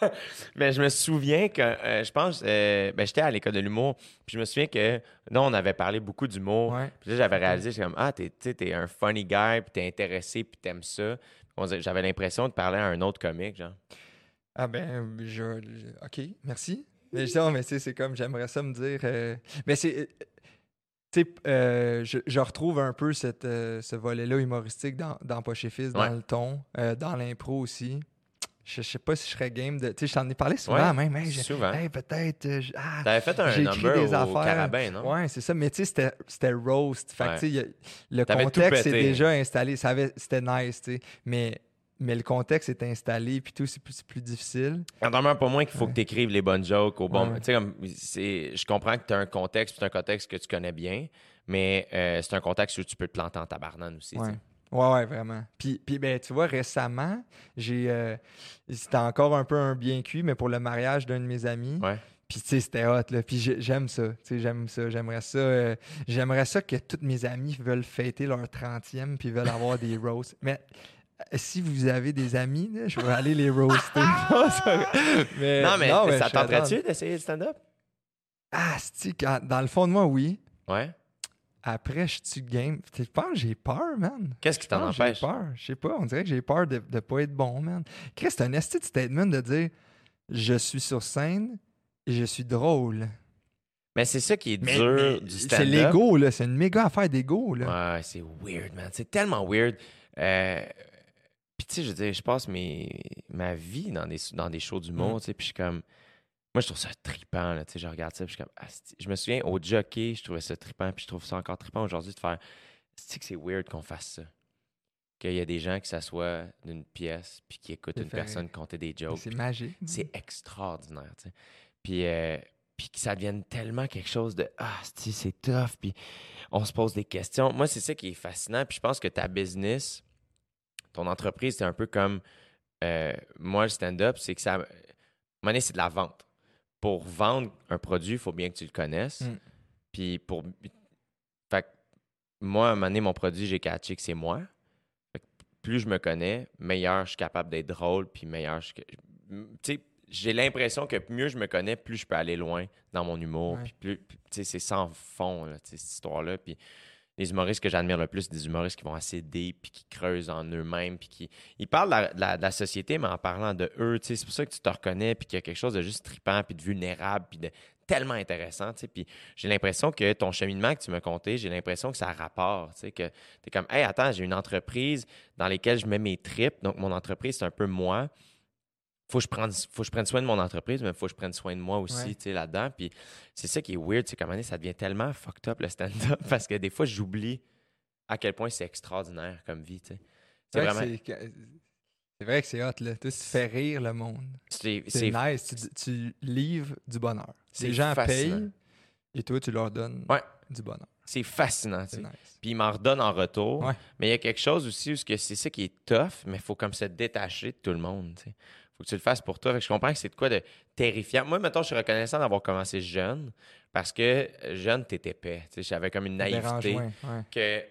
Mais je me souviens que, euh, je pense, euh, ben, j'étais à l'école de l'humour, puis je me souviens que, là, on avait parlé beaucoup d'humour. Ouais. Puis là, j'avais réalisé, j'étais comme, ah, t'es, t'es un funny guy, puis t'es intéressé, puis t'aimes ça. J'avais l'impression de parler à un autre comique, genre. Ah ben, je, je- OK, merci. Mais je dis, non, mais tu sais, c'est comme, j'aimerais ça me dire... euh, mais c'est... euh, je, je retrouve un peu cette, euh, ce volet-là humoristique dans, dans dans le ton, euh, dans l'impro aussi. Je, je sais pas si je serais game de... Tu sais, je t'en ai parlé souvent Ouais, même. Hey, souvent. hey, peut-être... euh, ah, T'avais fait un number des au affaires. carabin, non? Ouais, c'est ça. Mais tu sais, c'était- roast. Fait que, Ouais. tu sais, le contexte est déjà installé. C'était nice, tu sais. Mais, mais le contexte est installé, puis tout, c'est plus, plus difficile. Il en demeure pas moins qu'il faut Ouais. que tu écrives les bonnes jokes au bon. Ouais. Sais, comme, je comprends que tu as un contexte, c'est un contexte que tu connais bien, mais euh, c'est un contexte où tu peux te planter en tabarnane aussi. Ouais. Ouais, ouais, vraiment. Puis, puis ben, tu vois, récemment, j'ai. euh, c'était encore un peu un bien cuit, mais pour le mariage d'un de mes amis. Ouais. Puis, tu sais, c'était hot, là. Puis, j'ai- j'aime ça. Tu sais, j'aime ça. J'aimerais ça. euh, j'aimerais ça que tous mes amis veulent fêter leur 30e, puis veulent avoir des roasts. Mais. Si vous avez des amis, là, je vais aller les roaster. Non, c'est mais, non, mais, je ça tenterait-tu d'essayer le stand-up? Ah, c'est dans le fond de moi, oui. Ouais. Après, je suis game. Tu penses que j'ai peur, man? Qu'est-ce qui Je t'en pense empêche? J'ai peur. Je sais pas. On dirait que j'ai peur de ne pas être bon, man. Chris, c'est un esti de statement de dire je suis sur scène et je suis drôle. Mais c'est ça qui est Mais, dur mais du c'est stand-up. l'ego, là. C'est une méga affaire d'ego, là. Ouais, c'est weird, man. C'est tellement weird. Euh, tu sais, je veux dire, je passe mes... ma vie dans des, dans des shows d'humour, Mm. tu sais, puis je suis comme. Moi, je trouve ça trippant, là, tu sais, je regarde ça, puis je suis comme. Asti. Je me souviens, au jockey, je trouvais ça trippant, puis je trouve ça encore trippant aujourd'hui de faire. C'est que c'est weird qu'on fasse ça? Qu'il y a des gens qui s'assoient d'une pièce, puis qui écoutent une fait- personne compter des jokes. C'est magique. c'est extraordinaire, tu sais. Puis, euh, puis que ça devienne tellement quelque chose de ah, c'est tough, puis on se pose des questions. Moi, c'est ça qui est fascinant. Puis je pense que ta business, ton entreprise, c'est un peu comme euh, moi, le stand-up, c'est que ça. Donné, c'est de la vente. Pour vendre un produit, il faut bien que tu le connaisses. Mm. Puis pour. Fait que moi, à un moment donné, mon produit, j'ai catché que c'est moi. Fait que plus je me connais, meilleur je suis capable d'être drôle, puis meilleur je. Tu sais, j'ai l'impression que mieux je me connais, plus je peux aller loin dans mon humour. Ouais. Puis plus, puis, tu sais, c'est sans fond, là, cette histoire-là. Puis les humoristes que j'admire le plus, c'est des humoristes qui vont assez deep, puis qui creusent en eux-mêmes, puis qui... Ils parlent de la, société, mais en parlant de eux, c'est pour ça que tu te reconnais, puis qu'il y a quelque chose de juste trippant, puis de vulnérable, puis de tellement intéressant. Puis j'ai l'impression que ton cheminement que tu m'as conté, j'ai l'impression que ça a rapport, tu sais, que tu es comme, hey, attends, j'ai une entreprise dans laquelle je mets mes tripes, donc mon entreprise, c'est un peu moi. Faut que, je prenne, faut que je prenne soin de mon entreprise, mais faut que je prenne soin de moi aussi, Ouais. tu sais, là-dedans. Puis c'est ça qui est weird, c'est comme ça devient tellement fucked up le stand-up parce que des fois, j'oublie à quel point c'est extraordinaire comme vie, tu sais. C'est vrai que vraiment. c'est que- c'est vrai que c'est hot, là. Tu fais rire le monde. C'est nice. Tu, tu livres du bonheur. Les gens fascinant. payent et toi, tu leur donnes Ouais. du bonheur. c'est fascinant, nice. Puis ils m'en redonnent en retour. Ouais. Mais il y a quelque chose aussi où c'est ça qui est tough, mais il faut comme se détacher de tout le monde. Il faut que tu le fasses pour toi. Fait que je comprends que c'est de quoi de terrifiant. Moi, maintenant, je suis reconnaissant d'avoir commencé jeune parce que euh, jeune, t'es épais. J'avais comme une naïveté ouais. que.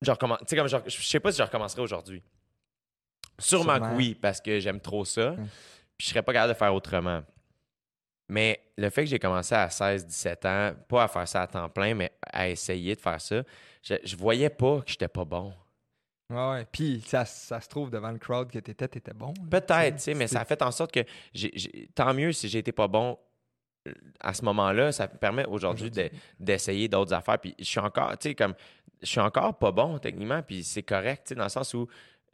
Je recommence. Tu sais, comme je, je sais pas si je recommencerai aujourd'hui. Sûrement, Sûrement. que oui, parce que j'aime trop ça. Puis je serais pas capable de faire autrement. Mais le fait que j'ai commencé à 16-17 ans, pas à faire ça à temps plein, mais à essayer de faire ça, je, je voyais pas que j'étais pas bon. Ouais, ouais. Puis ça, ça se trouve devant le crowd que t'étais, t'étais bon. Peut-être, tu sais, mais ça a fait en sorte que j'ai- j'ai- tant mieux si j'ai été pas bon à ce moment-là, ça me permet aujourd'hui de- d'essayer d'autres affaires. Puis je suis encore, tu sais, comme, je suis encore pas bon techniquement, puis c'est correct, tu sais, dans le sens où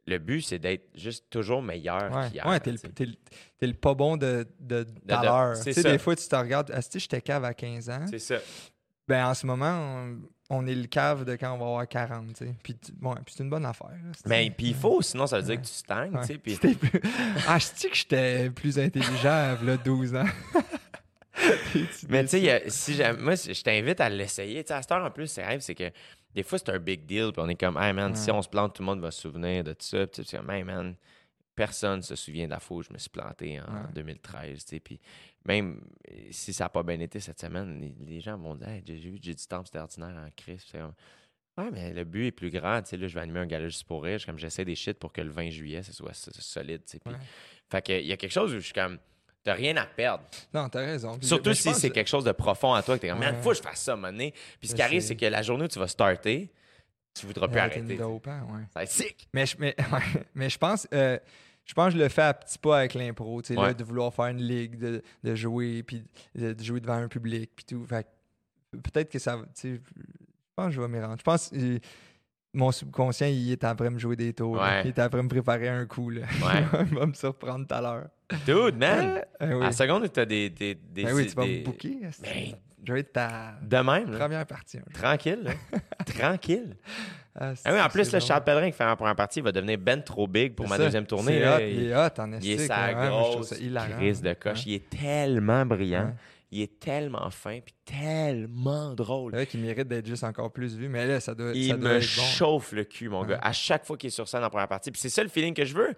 le but, c'est d'être juste toujours meilleur Ouais, qu'hier. ouais t'es le, le- pas bon de, de, Tu sais, des fois, tu te regardes, ah, si j'étais cave à 15 ans, C'est ça. ben en ce moment, on, on est le cave de quand on va avoir 40, tu sais. Puis, ouais, puis c'est une bonne affaire. là, Mais puis il faut, sinon ça veut dire Ouais. que tu stagnes, Ouais. Puis plus- Ah, je dis que j'étais plus intelligent, là, 12 ans. Mais tu sais, si moi, je t'invite à l'essayer. À cette heure, en plus, c'est rêve, c'est que des fois, c'est un big deal. Puis on est comme, hey man, si on se plante, tout le monde va se souvenir de tout ça. Puis tu comme, hey man, personne se souvient de la où je me suis planté en Ouais. 2013. Tu sais, puis même si ça n'a pas bien été cette semaine, les, les gens vont dire, hey, j'ai vu j'ai du temps, c'était ordinaire en crise. Ouais, mais le but est plus grand. Là, je vais animer un gala juste pour rire. Comme j'essaie des shit pour que le 20 juillet, ce soit so- solide. Ouais. Fait que, il y a quelque chose où je suis comme, t'as rien à perdre. Non, t'as raison. Puis- Surtout si pense- c'est quelque chose de profond à toi, que t'es comme, man, faut que je fasse ça, monnaie. Puis ce qui arrive, c'est que la journée où tu vas starter, tu voudras plus arrêter. dope, hein, ouais. Ça va être sick. Mais je, mais, ouais, mais je pense euh, je pense que je le fais à petits pas avec l'impro, tu sais, là, de vouloir faire une ligue, de, de jouer, puis de, de jouer devant un public, puis tout. Fait peut-être que ça va, tu sais, je pense que je vais m'y rendre. Je pense que euh, mon subconscient, il est en train de me jouer des tours. Ouais. Il est en train de me préparer un coup, là. Ouais. il va me surprendre tout à l'heure. Dude, man. Ah, oui. À la seconde où t'as des. des, des, Ben oui, tu vas des- me booker. Ben, Je vais être ta de même, là. première partie. jour. Tranquille, là. Tranquille. Ah, Ah oui, en plus, le. Charles Pellerin qui fait ma première partie, il va devenir ben trop big pour ma ça. deuxième tournée. Là. hot, Il- il est hot en Il est sa ouais, grosse crise de coche. Ouais. Il est tellement brillant. Ouais. Il est tellement fin puis tellement drôle. Vrai qu'il mérite d'être juste encore plus vu, mais là, ça doit, Il ça doit me être bon. chauffe le cul, mon Ouais. gars. À chaque fois qu'il est sur scène en première partie. Puis c'est ça le feeling que je veux.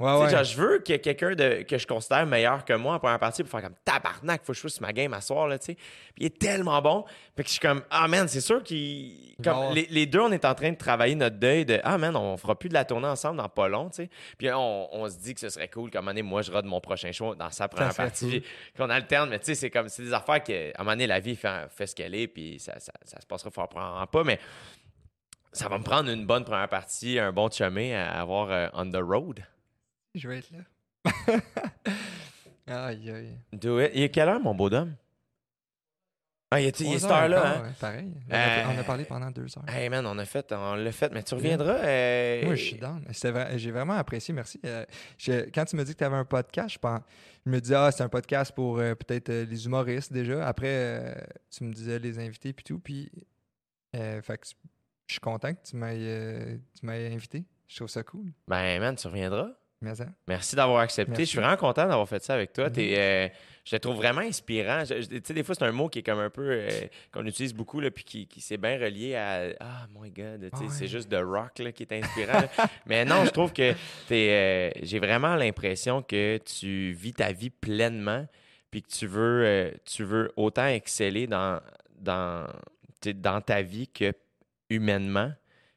Ouais, ouais. genre, je veux ait quelqu'un que je considère meilleur que moi en première partie pour faire comme tabarnak, faut que je fasse ma game à soir, là, tu sais. Puis il est tellement bon. Fait que je suis comme, ah man, c'est sûr qu'il. Comme les, les deux, on est en train de travailler notre deuil de, ah man, on fera plus de la tournée ensemble dans pas long, tu sais. Puis on, on se dit que ce serait cool, comme un moment donné, moi, je rode mon prochain show dans sa première partie. Qu'on alterne, mais tu sais, c'est comme, c'est des affaires que, à un moment donné, la vie fait, fait ce qu'elle est, puis ça, ça, ça se passera fort probablement pas, mais. Ça va me prendre une bonne première partie, un bon chemin à avoir euh, on the road. Je vais être là. aïe, aïe. Do it. Il est quelle heure, mon beau dame? Ah, il est, il est cette heure-là, hein? ouais, pareil. On a, Euh, on a parlé pendant deux heures. Hey man, on a fait, on l'a fait, mais tu reviendras. euh, Moi, je suis down. Vrai- J'ai vraiment apprécié, merci. Euh, je- quand tu me dis que tu avais un podcast, je, pense, je me disais, ah, c'est un podcast pour euh, peut-être euh, les humoristes déjà. Après, euh, tu me disais les invités puis tout. Puis, euh, fait que je suis content que tu m'aies euh, tu m'aies invité. Je trouve ça cool. Ben man, tu reviendras. Merci d'avoir accepté. Merci. Je suis vraiment content d'avoir fait ça avec toi. Mhm. Euh, je te trouve vraiment inspirant. Tu sais, des fois, c'est un mot qui est comme un peu. euh, qu'on utilise beaucoup, là, puis qui, qui s'est bien relié à. Ah, my God. Ah. C'est juste de rock là, qui est inspirant. Mais non, je trouve que euh, j'ai vraiment l'impression que tu vis ta vie pleinement, puis que tu veux, tu veux autant exceller dans, dans, dans ta vie que humainement.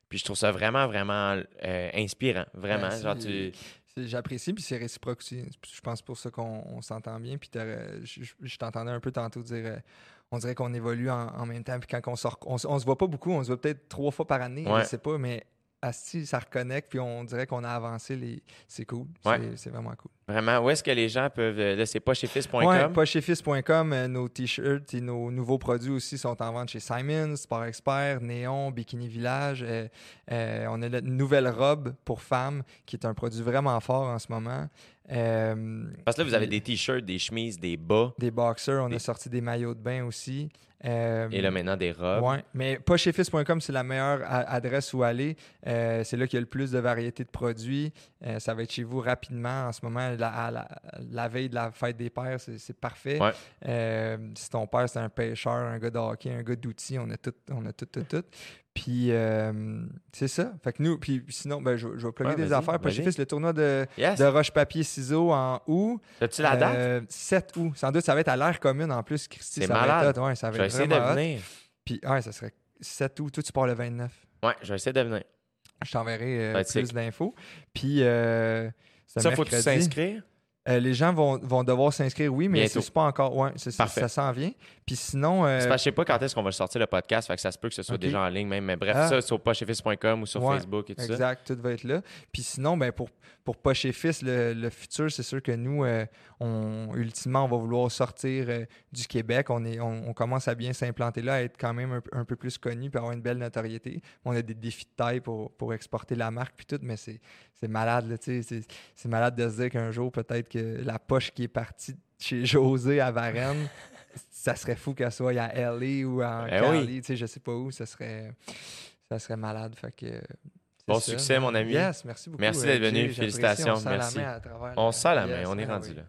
Puis je trouve ça vraiment, vraiment euh, inspirant. Vraiment. Merci. Genre, tu. J'apprécie, puis c'est réciproque aussi. Je pense pour ça qu'on on s'entend bien. Puis je, je- t'entendais un peu tantôt dire, euh, on dirait qu'on évolue en, en même temps. Puis quand on sort, on, se- on se voit pas beaucoup, on se voit peut-être trois fois par année, Ouais. je sais pas, mais asti, ça reconnecte, puis on dirait qu'on a avancé. les C'est cool. Ouais. C'est- vraiment cool. Vraiment, où est-ce que les gens peuvent. euh, Là, c'est pas chez fils.com. Ouais, pochefils.com, euh, nos t-shirts et nos nouveaux produits aussi sont en vente chez Simons, Sport Expert, Néon, Bikini Village. Euh, euh, on a la nouvelle robe pour femmes qui est un produit vraiment fort en ce moment. Euh, Parce que là, vous avez des t-shirts, des chemises, des bas des boxers, on Des- a sorti des maillots de bain aussi. Euh, et là maintenant des robes. Mais pochefils.com, c'est la meilleure adresse où aller. Euh, c'est là qu'il y a le plus de variété de produits. Euh, ça va être chez vous rapidement. En ce moment, la, à la, la veille de la fête des pères, c'est parfait. Ouais. Euh, si ton père, c'est un pêcheur, un gars de hockey, un gars d'outils, on a tout, on a tout, tout, tout. Puis, euh, c'est ça. Fait que nous, puis sinon, ben, je, je vais plugger Ouais, des affaires. Pochefils, le tournoi de, Yes. de roche-papier-ciseaux en août. As-tu la date? Euh, 7 août. Sans doute, ça va être à l'air commune en plus, Christy. C'est ça va malade. être. Ouais, ça va je vais être essayer de hot. venir. Puis, ouais, ça serait 7 août. Toi, tu pars le 29. Ouais, je vais essayer de venir. Je t'enverrai euh, plus d'infos. Puis, euh, Ça, mercredi. s'inscrire? Euh, les gens vont, vont devoir s'inscrire, oui, mais c'est pas encore. Ouais, Parfait. ça s'en vient. Puis sinon. euh, parce que je sais pas quand est-ce qu'on va sortir le podcast, fait que ça se peut que ce soit déjà en ligne même. Mais bref, Ah. ça sur pochefils.com ou sur Ouais, Facebook et tout ça. Exact, tout va être là. Puis sinon, ben pour, pour Poche et Fils, le, le futur, c'est sûr que nous, euh, on, ultimement, on va vouloir sortir euh, du Québec. On, est, on, on commence à bien s'implanter là, à être quand même un, un peu plus connu puis avoir une belle notoriété. On a des défis de taille pour, pour exporter la marque puis tout, mais c'est malade, là, tu sais. C'est c'est malade de se dire qu'un jour, peut-être que la poche qui est partie chez José à Varennes, ça serait fou qu'elle soit à LA ou en Eh Cali, oui. tu sais, je sais pas où, ça serait, ça serait malade. Fait que, c'est Bon ça. succès, mon ami. Yes, merci beaucoup. Merci euh, d'être venu. Félicitations, On se serre la main à travers On sent la main, on est ah rendu oui. là.